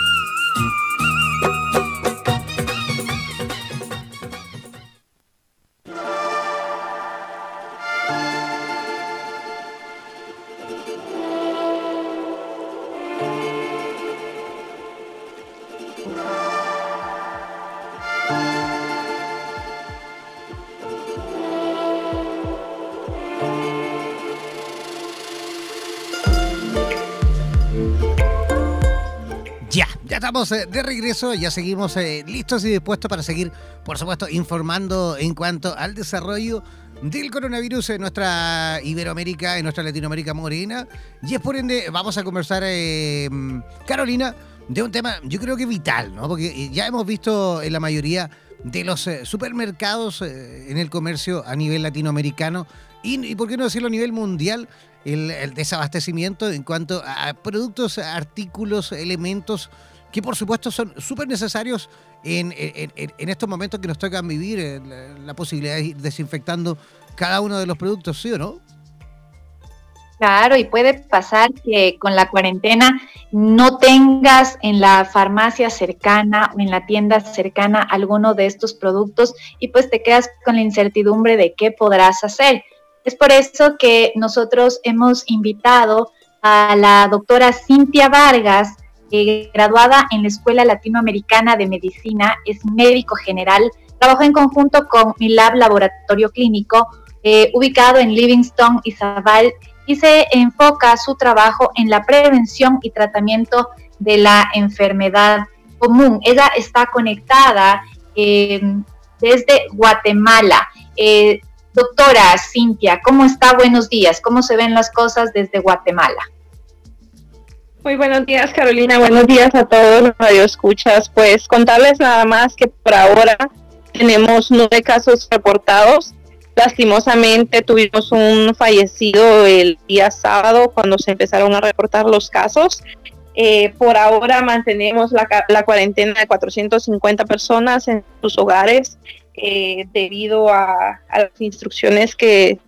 Estamos eh, de regreso, ya seguimos eh, listos y dispuestos para seguir, por supuesto, informando en cuanto al desarrollo del coronavirus en nuestra Iberoamérica, en nuestra Latinoamérica morena. Y es por ende, vamos a conversar, eh, Carolina, de un tema, yo creo que vital, ¿no? Porque ya hemos visto en la mayoría de los supermercados en el comercio a nivel latinoamericano y, por qué no decirlo a nivel mundial, el desabastecimiento en cuanto a productos, artículos, elementos que por supuesto son súper necesarios en, estos momentos que nos tocan vivir, la, posibilidad de ir desinfectando cada uno de los productos, ¿sí o no? Claro, y puede pasar que con la cuarentena no tengas en la farmacia cercana o en la tienda cercana alguno de estos productos y pues te quedas con la incertidumbre de qué podrás hacer. Es por eso que nosotros hemos invitado a la doctora Cintia Vargas, graduada en la Escuela Latinoamericana de Medicina, es médico general, trabajó en conjunto con mi lab laboratorio clínico eh, ubicado en Livingston y Zaval, y se enfoca su trabajo en la prevención y tratamiento de la enfermedad común. Ella está conectada em, desde Guatemala. Eh, doctora Cintia, ¿cómo está? Buenos días. ¿Cómo se ven las cosas desde Guatemala? Muy buenos días, Carolina. Buenos días a todos los radioescuchas. Pues contarles nada más que por ahora tenemos nueve casos reportados. Lastimosamente tuvimos un fallecido el día sábado cuando se empezaron a reportar los casos. Eh, por ahora mantenemos la, cuarentena de 450 personas en sus hogares eh, debido a, las instrucciones que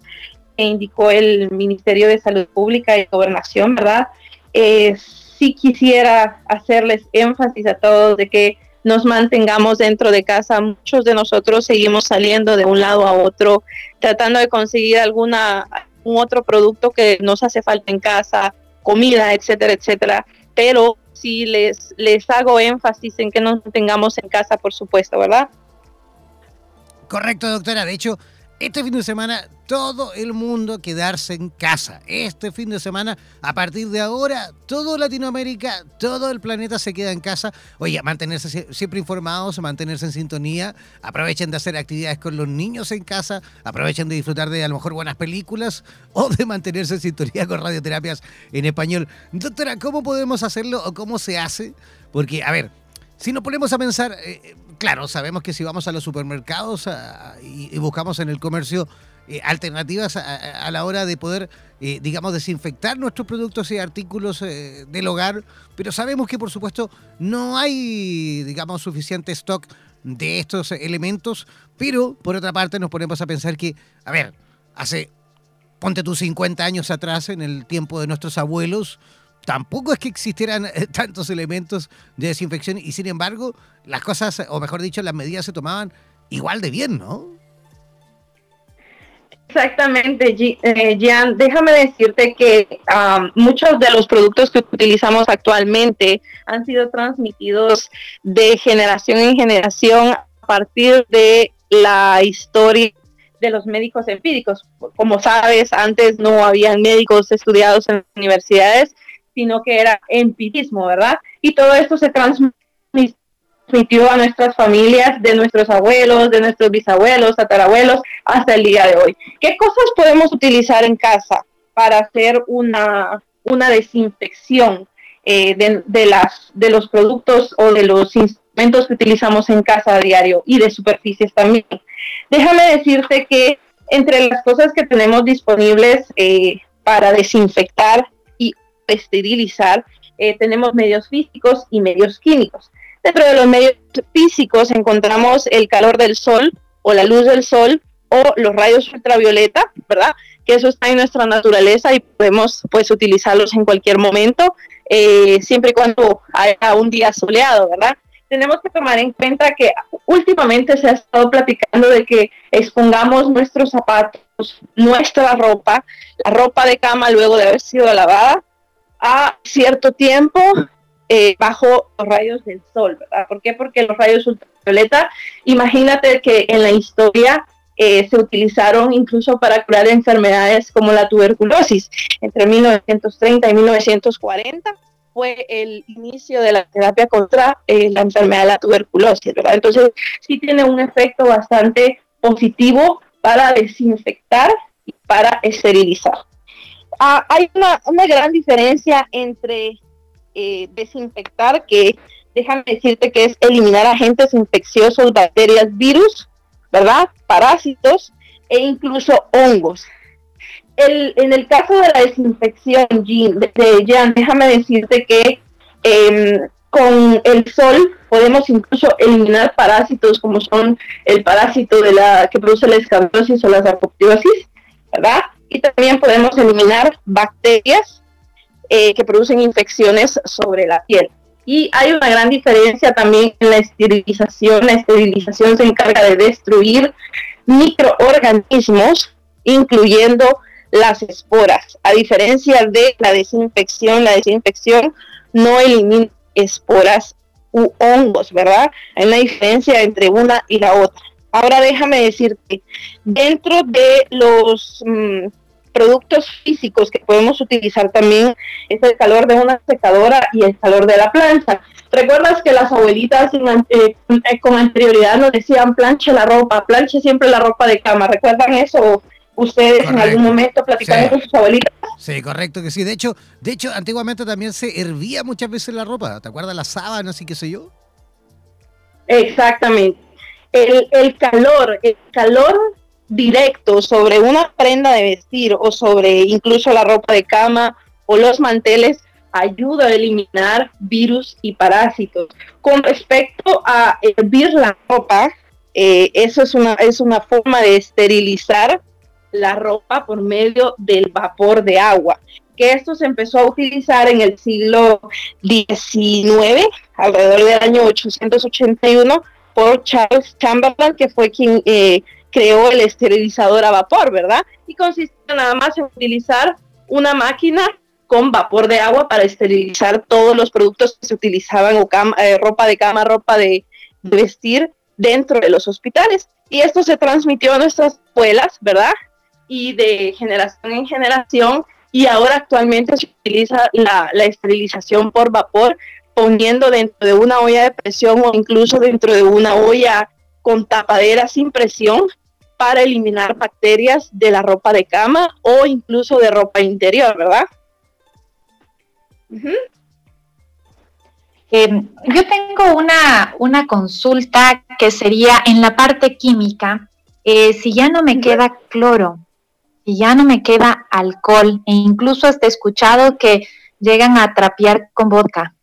indicó el Ministerio de Salud Pública y Gobernación, ¿verdad? Eh, sí quisiera hacerles énfasis a todos de que nos mantengamos dentro de casa. Muchos de nosotros seguimos saliendo de un lado a otro, tratando de conseguir alguna un otro producto que nos hace falta en casa, comida, etcétera, etcétera. Pero sí les, les hago énfasis en que nos mantengamos en casa, por supuesto, ¿verdad? Correcto, doctora. De hecho, este fin de semana todo el mundo quedarse en casa. Este fin de semana, a partir de ahora, todo Latinoamérica, todo el planeta se queda en casa. Oye, mantenerse siempre informados, mantenerse en sintonía. Aprovechen de hacer actividades con los niños en casa. Aprovechen de disfrutar de a lo mejor buenas películas o de mantenerse en sintonía con radioterapias en español. Doctora, ¿cómo podemos hacerlo o cómo se hace? Porque, a ver, si nos ponemos a pensar, eh, claro, sabemos que si vamos a los supermercados y, buscamos en el comercio eh, alternativas a, la hora de poder, eh, digamos, desinfectar nuestros productos y artículos del hogar, pero sabemos que por supuesto no hay, digamos, suficiente stock de estos elementos, pero por otra parte nos ponemos a pensar que, a ver, hace, ponte tú 50 años atrás, en el tiempo de nuestros abuelos, tampoco es que existieran eh, tantos elementos de desinfección y sin embargo las cosas, o mejor dicho, las medidas se tomaban igual de bien, ¿no? Exactamente, eh, Gian. Déjame decirte que muchos de los productos que utilizamos actualmente han sido transmitidos de generación en generación a partir de la historia de los médicos empíricos. Como sabes, antes no habían médicos estudiados en universidades sino que era empirismo, ¿verdad? Y todo esto se transmitió a nuestras familias, de nuestros abuelos, de nuestros bisabuelos, tatarabuelos, hasta el día de hoy. ¿Qué cosas podemos utilizar en casa para hacer una, una desinfección eh, de, las, de los productos o de los instrumentos que utilizamos en casa a diario y de superficies también? Déjame decirte que entre las cosas que tenemos disponibles eh, para desinfectar esterilizar, eh, tenemos medios físicos y medios químicos. Dentro de los medios físicos encontramos el calor del sol o la luz del sol o los rayos ultravioleta, ¿verdad? Que eso está en nuestra naturaleza y podemos pues utilizarlos en cualquier momento, eh, siempre y cuando haya un día soleado, ¿verdad? Tenemos que tomar en cuenta que últimamente se ha estado platicando de que expongamos nuestros zapatos, nuestra ropa, la ropa de cama luego de haber sido lavada, a cierto tiempo eh, bajo los rayos del sol, ¿verdad? ¿Por qué? Porque los rayos ultravioleta, imagínate que en la historia eh, se utilizaron incluso para curar enfermedades como la tuberculosis. Entre 1930 y 1940 fue el inicio de la terapia contra eh, la enfermedad de la tuberculosis, ¿verdad? Entonces sí tiene un efecto bastante positivo para desinfectar y para esterilizar. Ah, hay una, gran diferencia entre eh, desinfectar, que déjame decirte que es eliminar agentes infecciosos, bacterias, virus, ¿verdad? Parásitos e incluso hongos. en el caso de la desinfección, de, Jan, déjame decirte que em, con el sol podemos incluso eliminar parásitos como son el parásito de la que produce la escabiosis o la sarcoptiosis, ¿verdad? Y también podemos eliminar bacterias eh, que producen infecciones sobre la piel. Y hay una gran diferencia también en la esterilización. La esterilización se encarga de destruir microorganismos, incluyendo las esporas. A diferencia de la desinfección, la desinfección no elimina esporas u hongos, ¿verdad? Hay una diferencia entre una y la otra. Ahora déjame decirte, dentro de los mm, productos físicos que podemos utilizar también es el calor de una secadora y el calor de la plancha. ¿Recuerdas que las abuelitas eh, con anterioridad nos decían planche la ropa, planche siempre la ropa de cama? ¿Recuerdan eso? ustedes en algún momento platicando con sus abuelitas. Sí, correcto que sí. De hecho, de hecho, antiguamente también se hervía muchas veces la ropa. ¿Te acuerdas las sábanas y qué sé yo? Exactamente. El, el calor, el calor directo sobre una prenda de vestir o sobre incluso la ropa de cama o los manteles ayuda a eliminar virus y parásitos. Con respecto a hervir la ropa, eh, eso es una, es una forma de esterilizar la ropa por medio del vapor de agua, que esto se empezó a utilizar en el siglo XIX, alrededor del año 881, por Charles Chamberlain, que fue quien eh, creó el esterilizador a vapor, ¿verdad? Y consistía nada más en utilizar una máquina con vapor de agua para esterilizar todos los productos que se utilizaban, o eh, ropa de cama, ropa de, vestir dentro de los hospitales. Y esto se transmitió a nuestras escuelas, ¿verdad? Y de generación en generación. Y ahora actualmente se utiliza la, la esterilización por vapor, poniendo dentro de una olla de presión o incluso dentro de una olla con tapadera sin presión para eliminar bacterias de la ropa de cama o incluso de ropa interior, ¿verdad? Em, yo tengo una, una, consulta que sería en la parte química, eh, si ya no me queda cloro, si ya no me queda alcohol, e incluso hasta he escuchado que llegan a trapear con vodka,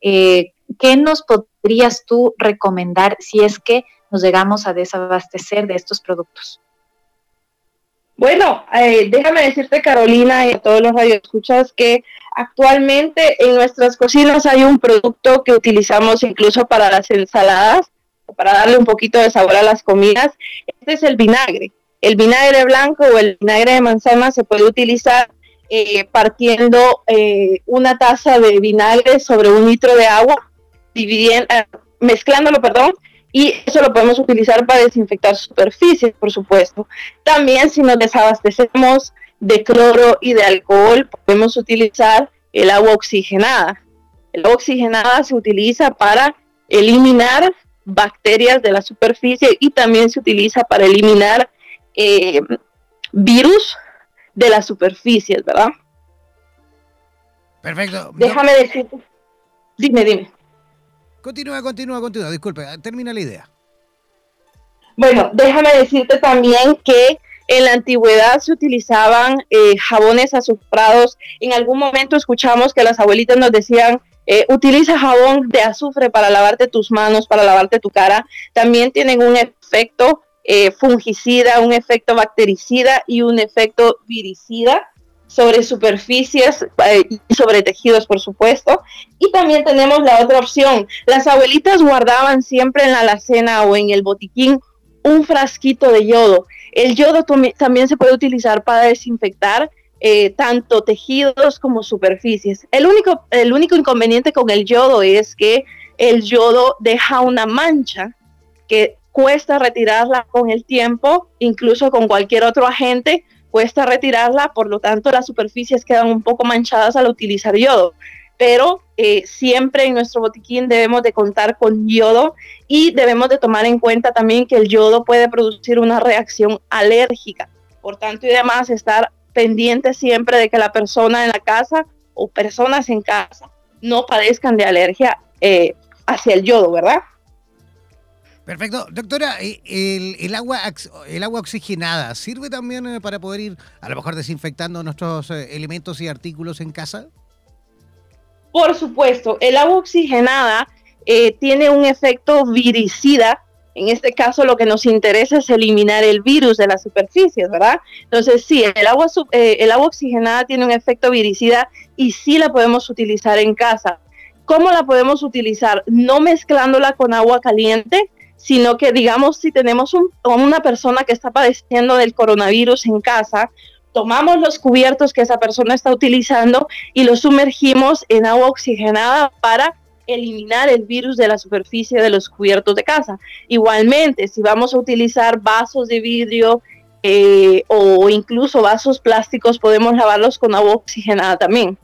eh, ¿qué nos podrías tú recomendar si es que nos llegamos a desabastecer de estos productos? Bueno, eh, déjame decirte, Carolina, y a todos los radioescuchas, que actualmente en nuestras cocinas hay un producto que utilizamos incluso para las ensaladas, para darle un poquito de sabor a las comidas. Este es el vinagre. El vinagre blanco o el vinagre de manzana se puede utilizar eh, partiendo eh, una taza de vinagre sobre un litro de agua, dividiendo, mezclándolo, perdón, y eso lo podemos utilizar para desinfectar superficies, por supuesto. También si nos desabastecemos de cloro y de alcohol, podemos utilizar el agua oxigenada. El agua oxigenada se utiliza para eliminar bacterias de la superficie y también se utiliza para eliminar eh, virus de las superficies, ¿verdad? Perfecto. Déjame decirte. Dime, dime. Continúa, continúa, continúa. Disculpe, termina la idea. Bueno, déjame decirte también que en la antigüedad se utilizaban eh, jabones azufrados. En algún momento escuchamos que las abuelitas nos decían, eh, utiliza jabón de azufre para lavarte tus manos, para lavarte tu cara. También tienen un efecto eh, fungicida, un efecto bactericida y un efecto viricida sobre superficies eh, y sobre tejidos, por supuesto. Y también tenemos la otra opción. Las abuelitas guardaban siempre en la alacena o en el botiquín un frasquito de yodo. El yodo también se puede utilizar para desinfectar eh, tanto tejidos como superficies. El único, el único inconveniente con el yodo es que el yodo deja una mancha que cuesta retirarla con el tiempo, incluso con cualquier otro agente, cuesta retirarla, por lo tanto las superficies quedan un poco manchadas al utilizar yodo. Pero eh, siempre en nuestro botiquín debemos de contar con yodo y debemos de tomar en cuenta también que el yodo puede producir una reacción alérgica. Por tanto y demás, estar pendiente siempre de que la persona en la casa o personas en casa no padezcan de alergia eh, hacia el yodo, ¿verdad? Perfecto. Doctora, ¿el, el, agua, ¿el agua oxigenada sirve también eh, para poder ir a lo mejor desinfectando nuestros eh, elementos y artículos en casa? Por supuesto, el agua oxigenada eh, tiene un efecto viricida. En este caso lo que nos interesa es eliminar el virus de las superficies, ¿verdad? Entonces sí, el agua, el agua oxigenada tiene un efecto viricida y sí la podemos utilizar en casa. ¿Cómo la podemos utilizar? No mezclándola con agua caliente, sino que digamos si tenemos una persona que está padeciendo del coronavirus en casa, tomamos los cubiertos que esa persona está utilizando y los sumergimos en agua oxigenada para eliminar el virus de la superficie de los cubiertos de casa. Igualmente, si vamos a utilizar vasos de vidrio eh, o incluso vasos plásticos, podemos lavarlos con agua oxigenada también.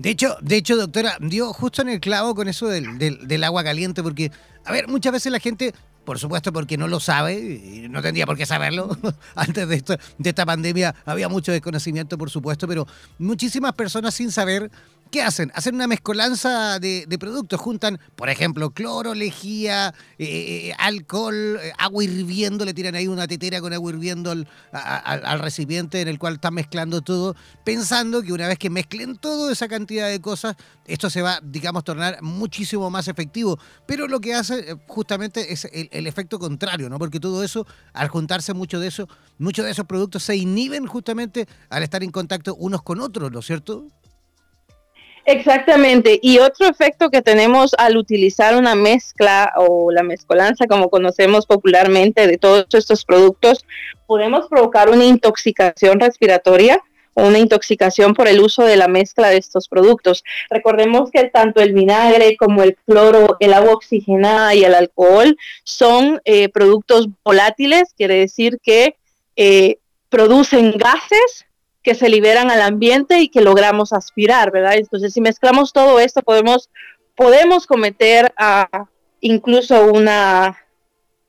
De hecho, de hecho, doctora, dio justo en el clavo con eso del, del agua caliente, porque, a ver, muchas veces la gente por supuesto porque no lo sabe, y no tendría por qué saberlo. Antes de, esto, de esta pandemia había mucho desconocimiento, por supuesto, pero muchísimas personas sin saber ¿Qué hacen? Hacen una mezcolanza de, productos. Juntan, por ejemplo, cloro, lejía, eh, eh, alcohol, eh, agua hirviendo. Le tiran ahí una tetera con agua hirviendo al, recipiente en el cual están mezclando todo, pensando que una vez que mezclen toda esa cantidad de cosas, esto se va, digamos, tornar muchísimo más efectivo. Pero lo que hace justamente es el, el efecto contrario, ¿no? Porque todo eso, al juntarse mucho de eso, muchos de esos productos se inhiben justamente al estar en contacto unos con otros, ¿no es cierto? Exactamente. Y otro efecto que tenemos al utilizar una mezcla o la mezcolanza, como conocemos popularmente, de todos estos productos, podemos provocar una intoxicación respiratoria o una intoxicación por el uso de la mezcla de estos productos. Recordemos que tanto el vinagre como el cloro, el agua oxigenada y el alcohol son eh, productos volátiles, quiere decir que eh, producen gases que se liberan al ambiente y que logramos aspirar, ¿verdad? Entonces, si mezclamos todo esto, podemos, podemos cometer uh, incluso una,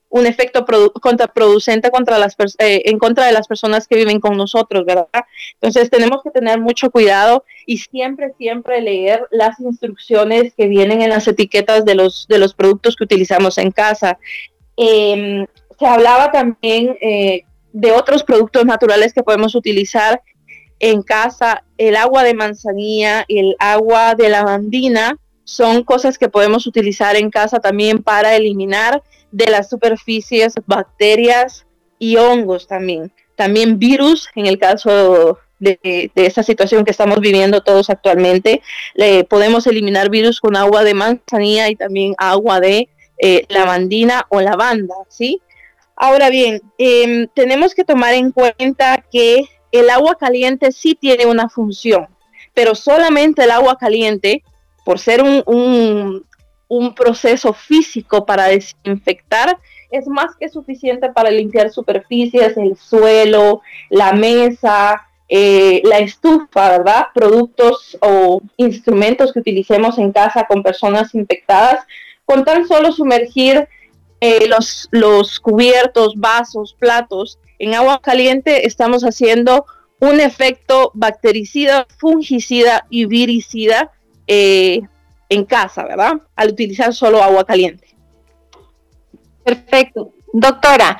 un efecto contraproducente contra las eh, en contra de las personas que viven con nosotros, ¿verdad? Entonces, tenemos que tener mucho cuidado y siempre, siempre leer las instrucciones que vienen en las etiquetas de los, de los productos que utilizamos en casa. Em, se hablaba también eh, de otros productos naturales que podemos utilizar en casa, el agua de manzanilla y el agua de lavandina son cosas que podemos utilizar en casa también para eliminar de las superficies bacterias y hongos también. También virus, en el caso de, de esta situación que estamos viviendo todos actualmente, podemos eliminar virus con agua de manzanilla y también agua de eh, lavandina o lavanda, ¿sí? Ahora bien, em, tenemos que tomar en cuenta que el agua caliente sí tiene una función, pero solamente el agua caliente, por ser un, proceso físico para desinfectar, es más que suficiente para limpiar superficies, el suelo, la mesa, eh, la estufa, ¿verdad? Productos o instrumentos que utilicemos en casa con personas infectadas, con tan solo sumergir eh, los, los cubiertos, vasos, platos en agua caliente estamos haciendo un efecto bactericida, fungicida y viricida eh, en casa, ¿verdad? Al utilizar solo agua caliente. Perfecto. Doctora,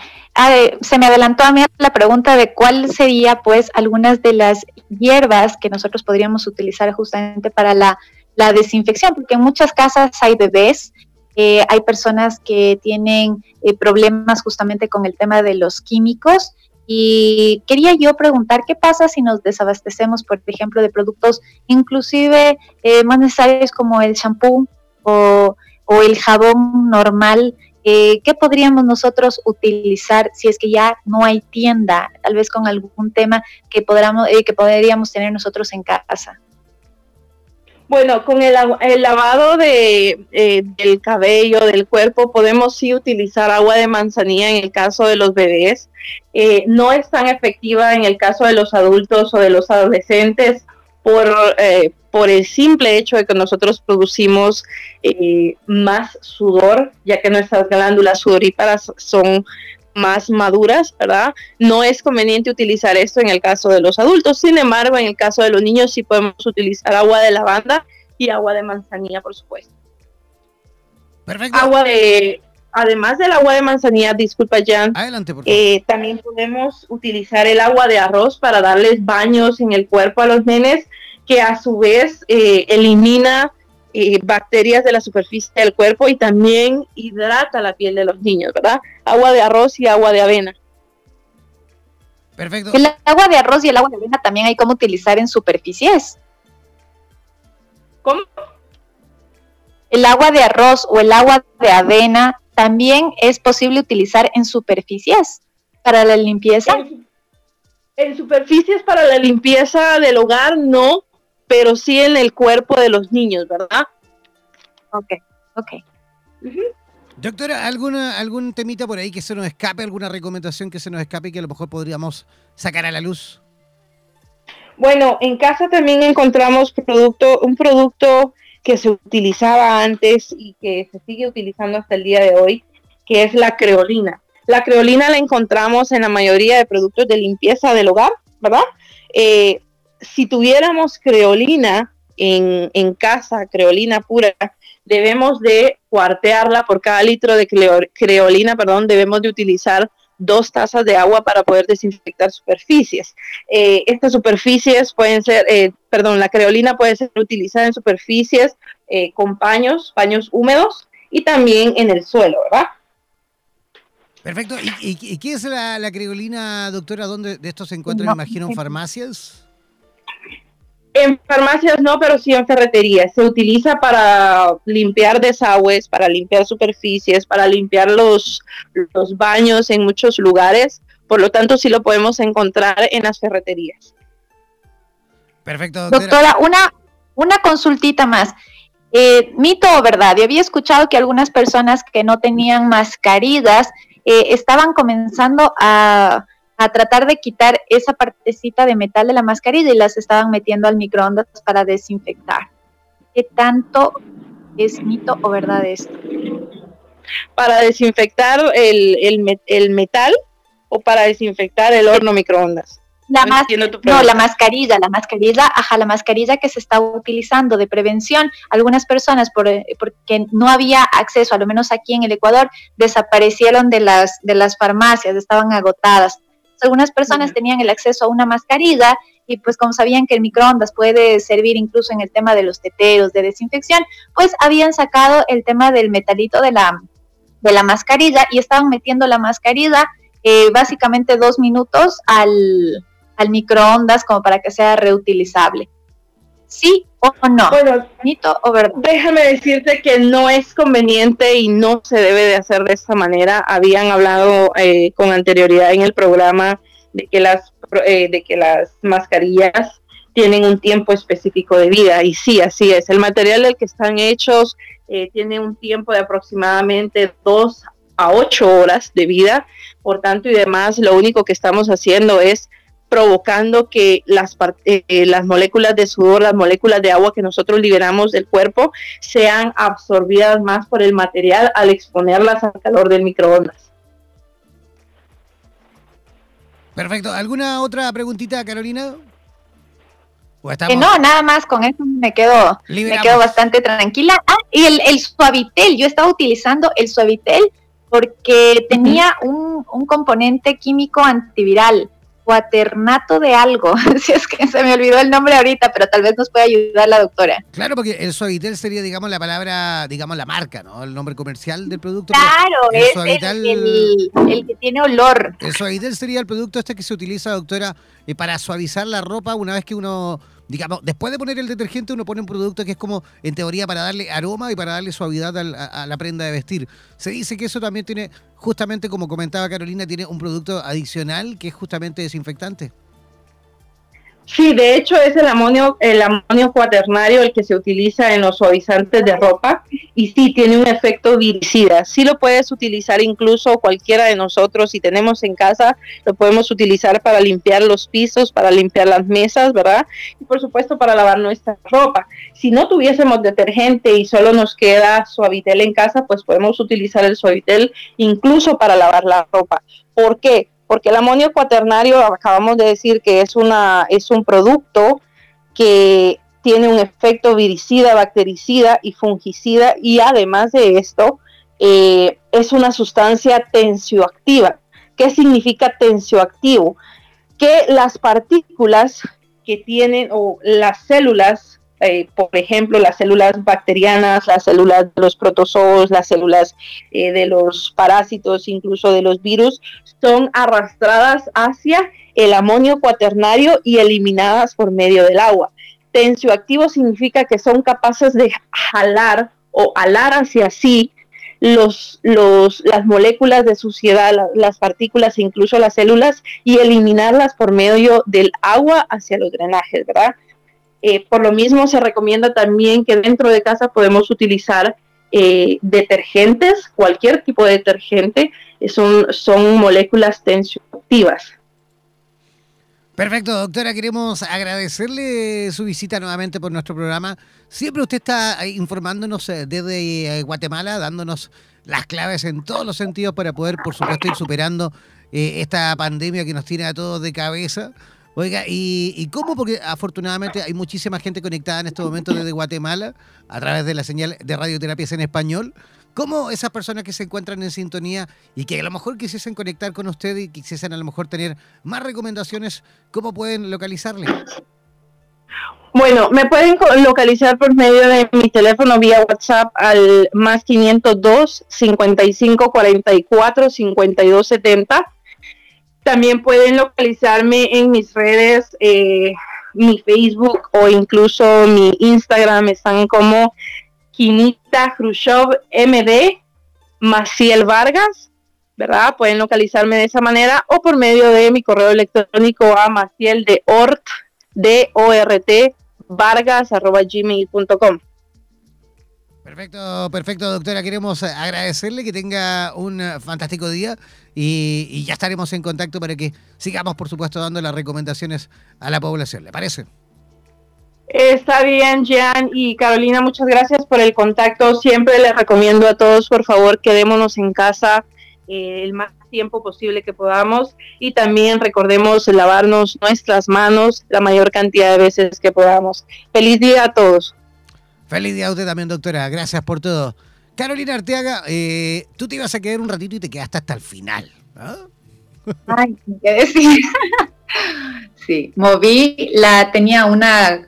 se me adelantó a mí la pregunta de cuál sería, pues, algunas de las hierbas que nosotros podríamos utilizar justamente para la, desinfección, porque en muchas casas hay bebés, eh, hay personas que tienen eh, problemas justamente con el tema de los químicos y quería yo preguntar qué pasa si nos desabastecemos, por ejemplo, de productos inclusive eh, más necesarios como el shampoo o, el jabón normal. Eh, ¿Qué podríamos nosotros utilizar si es que ya no hay tienda, tal vez con algún tema que, podamos, que podríamos tener nosotros en casa? Bueno, con el, lavado de, eh, del cabello, del cuerpo, podemos sí utilizar agua de manzanilla en el caso de los bebés. Eh, no es tan efectiva en el caso de los adultos o de los adolescentes por, eh, por el simple hecho de que nosotros producimos más sudor, ya que nuestras glándulas sudoríparas son más maduras, ¿verdad? No es conveniente utilizar esto en el caso de los adultos, sin embargo, en el caso de los niños sí podemos utilizar agua de lavanda y agua de manzanilla, por supuesto. Perfecto. Agua de, además del agua de manzanilla, disculpa Jan, Adelante, por eh, también podemos utilizar el agua de arroz para darles baños en el cuerpo a los nenes, que a su vez eh, elimina eh, bacterias de la superficie del cuerpo y también hidrata la piel de los niños, ¿verdad? Agua de arroz y agua de avena. Perfecto. El agua de arroz y el agua de avena también hay como utilizar en superficies. ¿Cómo? El agua de arroz o el agua de avena también es posible utilizar en superficies para la limpieza. en superficies para la limpieza del hogar no, pero sí en el cuerpo de los niños, ¿verdad? Ok, ok. Doctora, ¿alguna, ¿algún temita por ahí que se nos escape, alguna recomendación que se nos escape y que a lo mejor podríamos sacar a la luz? Bueno, en casa también encontramos producto, un producto que se utilizaba antes y que se sigue utilizando hasta el día de hoy, que es la creolina. La creolina la encontramos en la mayoría de productos de limpieza del hogar, ¿verdad? Eh, si tuviéramos creolina en, en, casa, creolina pura, debemos de cuartearla por cada litro de creolina, perdón, debemos de utilizar dos tazas de agua para poder desinfectar superficies. Eh, estas superficies pueden ser, eh, perdón, la creolina puede ser utilizada en superficies eh, con paños, paños húmedos y también en el suelo, ¿verdad? Perfecto. ¿Y, qué es la, creolina, doctora? ¿Dónde de esto se encuentra, me imagino, en farmacias? En farmacias no, pero sí en ferreterías. Se utiliza para limpiar desagües, para limpiar superficies, para limpiar los, los baños en muchos lugares. Por lo tanto, sí lo podemos encontrar en las ferreterías. Perfecto, doctora. doctora una, una consultita más. Eh, mito o verdad, yo había escuchado que algunas personas que no tenían mascarillas eh, estaban comenzando a a tratar de quitar esa partecita de metal de la mascarilla y las estaban metiendo al microondas para desinfectar. ¿Qué tanto es mito o verdad esto? Para desinfectar el, el, metal o para desinfectar el horno microondas. La no, la mascarilla, la mascarilla, ajá, la mascarilla que se está utilizando de prevención. Algunas personas, por, porque no había acceso, a lo menos aquí en el Ecuador, desaparecieron de las, de las farmacias, estaban agotadas algunas personas tenían el acceso a una mascarilla y pues como sabían que el microondas puede servir incluso en el tema de los teteros, de desinfección, pues habían sacado el tema del metalito de la, de la mascarilla y estaban metiendo la mascarilla eh, básicamente dos minutos al, al microondas como para que sea reutilizable. ¿Sí o no? Bueno, o verdad? Déjame decirte que no es conveniente y no se debe de hacer de esta manera. Habían hablado eh, con anterioridad en el programa de que las eh, de que las mascarillas tienen un tiempo específico de vida y sí, así es. El material del que están hechos eh, tiene un tiempo de aproximadamente dos a ocho horas de vida. Por tanto y demás, lo único que estamos haciendo es provocando que las, eh, las moléculas de sudor, las moléculas de agua que nosotros liberamos del cuerpo sean absorbidas más por el material al exponerlas al calor del microondas. Perfecto. ¿Alguna otra preguntita, Carolina? Eh, no, nada más con eso me quedo, me quedo bastante tranquila. Ah, y el, el suavitel, yo estaba utilizando el suavitel porque tenía un, un componente químico antiviral cuaternato de algo, si es que se me olvidó el nombre ahorita, pero tal vez nos pueda ayudar la doctora. Claro, porque el Suavitel sería, digamos, la palabra, digamos, la marca, ¿no? El nombre comercial del producto. Claro, es el, que tiene olor. El Suavitel sería el producto este que se utiliza, doctora, eh, para suavizar la ropa una vez que uno digamos, después de poner el detergente uno pone un producto que es como, en teoría, para darle aroma y para darle suavidad a, la prenda de vestir. Se dice que eso también tiene, justamente como comentaba Carolina, tiene un producto adicional que es justamente desinfectante. Sí, de hecho es el amonio, el amonio cuaternario el que se utiliza en los suavizantes de ropa y sí tiene un efecto viricida. Sí lo puedes utilizar incluso cualquiera de nosotros si tenemos en casa, lo podemos utilizar para limpiar los pisos, para limpiar las mesas, ¿verdad? Y por supuesto para lavar nuestra ropa. Si no tuviésemos detergente y solo nos queda suavitel en casa, pues podemos utilizar el suavitel incluso para lavar la ropa. ¿Por qué? Porque el amonio cuaternario acabamos de decir que es, una, es un producto que tiene un efecto viricida, bactericida y fungicida y además de esto eh, es una sustancia tensioactiva. ¿Qué significa tensioactivo? Que las partículas que tienen o las células eh, por ejemplo, las células bacterianas, las células de los protozoos, las células eh, de los parásitos, incluso de los virus, son arrastradas hacia el amonio cuaternario y eliminadas por medio del agua. Tensioactivo significa que son capaces de jalar o alar hacia sí los, las moléculas de suciedad, las partículas incluso las células y eliminarlas por medio del agua hacia los drenajes, ¿verdad? Eh, por lo mismo se recomienda también que dentro de casa podemos utilizar eh, detergentes, cualquier tipo de detergente, son, son moléculas tensioactivas. Perfecto, doctora, queremos agradecerle su visita nuevamente por nuestro programa. Siempre usted está informándonos eh, desde eh, Guatemala, dándonos las claves en todos los sentidos para poder, por supuesto, ir superando eh, esta pandemia que nos tiene a todos de cabeza. Oiga, ¿y, ¿y, cómo? Porque afortunadamente hay muchísima gente conectada en este momento desde Guatemala a través de la señal de radioterapias en español. ¿Cómo esas personas que se encuentran en sintonía y que a lo mejor quisiesen conectar con usted y quisiesen a lo mejor tener más recomendaciones, cómo pueden localizarle? Bueno, me pueden localizar por medio de mi teléfono vía WhatsApp al más 502 55 44 52 70. También pueden localizarme en mis redes, eh, mi Facebook o incluso mi Instagram. Están como Quinita Khrushchev MD, Maciel Vargas, ¿verdad? Pueden localizarme de esa manera o por medio de mi correo electrónico a maciel de ort, d o r t vargas arroba gmail.com. Perfecto, perfecto, doctora. Queremos agradecerle que tenga un fantástico día y, ya estaremos en contacto para que sigamos, por supuesto, dando las recomendaciones a la población. ¿Le parece? Está bien, Jean y Carolina, muchas gracias por el contacto. Siempre les recomiendo a todos, por favor, quedémonos en casa eh, el más tiempo posible que podamos y también recordemos lavarnos nuestras manos la mayor cantidad de veces que podamos. Feliz día a todos. Feliz día a usted también, doctora. Gracias por todo. Carolina Arteaga, eh, tú te ibas a quedar un ratito y te quedaste hasta el final. Ay, ¿qué decir? sí, moví, la tenía una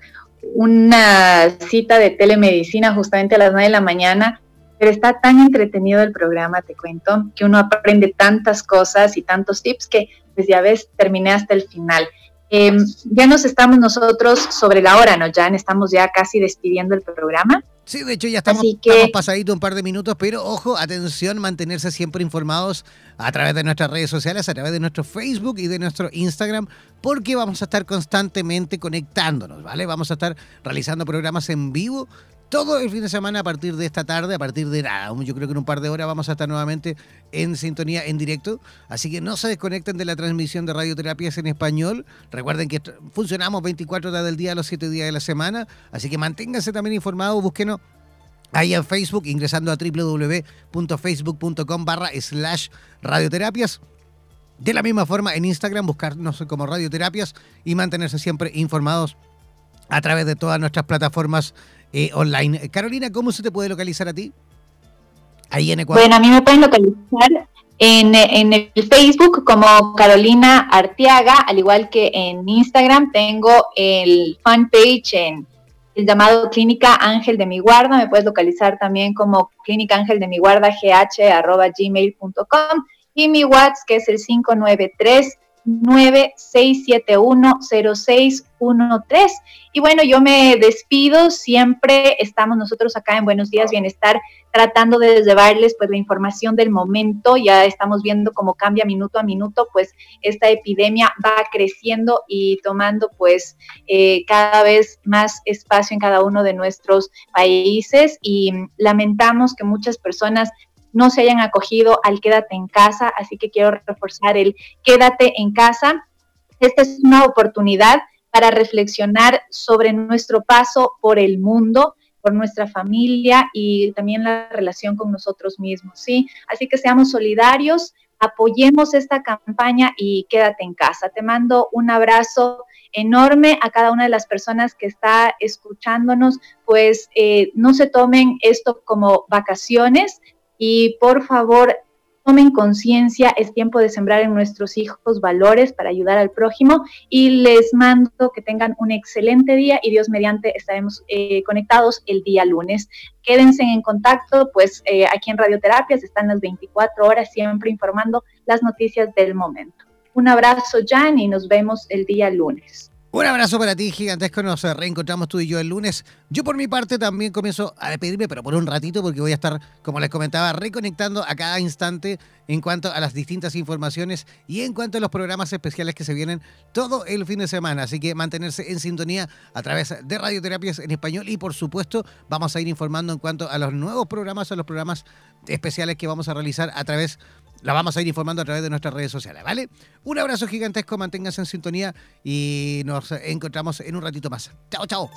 una cita de telemedicina justamente a las 9 de la mañana, pero está tan entretenido el programa, te cuento, que uno aprende tantas cosas y tantos tips que pues ya ves, terminé hasta el final. Eh, ya nos estamos nosotros sobre la hora, ¿no, Jan? Estamos ya casi despidiendo el programa. Sí, de hecho ya estamos, que... estamos pasadito un par de minutos, pero ojo, atención, mantenerse siempre informados a través de nuestras redes sociales, a través de nuestro Facebook y de nuestro Instagram, porque vamos a estar constantemente conectándonos, ¿vale? Vamos a estar realizando programas en vivo todo el fin de semana a partir de esta tarde, a partir de nada, yo creo que en un par de horas vamos a estar nuevamente en sintonía en directo. Así que no se desconecten de la transmisión de radioterapias en español. Recuerden que funcionamos 24 horas del día, los 7 días de la semana. Así que manténganse también informados, búsquenos ahí en Facebook, ingresando a www.facebook.com barra slash radioterapias. De la misma forma, en Instagram, buscarnos como radioterapias y mantenerse siempre informados a través de todas nuestras plataformas eh, online. Carolina, ¿cómo se te puede localizar a ti? Ahí en Ecuador. Bueno, a mí me pueden localizar en, en, el Facebook como Carolina Arteaga, al igual que en Instagram tengo el fanpage en el llamado Clínica Ángel de mi Guarda. Me puedes localizar también como Clínica Ángel de mi Guarda gh.gmail.com y mi WhatsApp que es el 593 96710613. Y bueno, yo me despido, siempre estamos nosotros acá en Buenos Días Bienestar tratando de llevarles pues la información del momento, ya estamos viendo cómo cambia minuto a minuto, pues esta epidemia va creciendo y tomando pues eh, cada vez más espacio en cada uno de nuestros países. Y lamentamos que muchas personas no se hayan acogido al quédate en casa, así que quiero reforzar el quédate en casa. Esta es una oportunidad para reflexionar sobre nuestro paso por el mundo, por nuestra familia y también la relación con nosotros mismos, ¿sí? Así que seamos solidarios, apoyemos esta campaña y quédate en casa. Te mando un abrazo enorme a cada una de las personas que está escuchándonos, pues eh, no se tomen esto como vacaciones, y por favor tomen conciencia, es tiempo de sembrar en nuestros hijos valores para ayudar al prójimo y les mando que tengan un excelente día y Dios mediante estaremos eh, conectados el día lunes. Quédense en contacto, pues eh, aquí en Radioterapias están las 24 horas siempre informando las noticias del momento. Un abrazo, Jan, y nos vemos el día lunes. Un abrazo para ti, gigantesco. Nos reencontramos tú y yo el lunes. Yo por mi parte también comienzo a despedirme, pero por un ratito, porque voy a estar, como les comentaba, reconectando a cada instante en cuanto a las distintas informaciones y en cuanto a los programas especiales que se vienen todo el fin de semana. Así que mantenerse en sintonía a través de radioterapias en español y por supuesto vamos a ir informando en cuanto a los nuevos programas o los programas especiales que vamos a realizar a través la vamos a ir informando a través de nuestras redes sociales, ¿vale? Un abrazo gigantesco, manténganse en sintonía y nos encontramos en un ratito más. Chao, chao.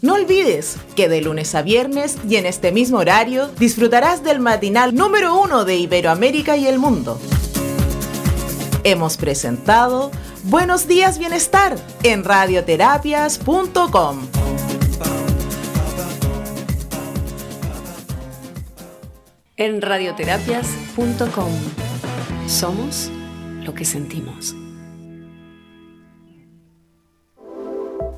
No olvides que de lunes a viernes y en este mismo horario disfrutarás del matinal número uno de Iberoamérica y el mundo. Hemos presentado Buenos días Bienestar en radioterapias.com. En radioterapias.com somos lo que sentimos.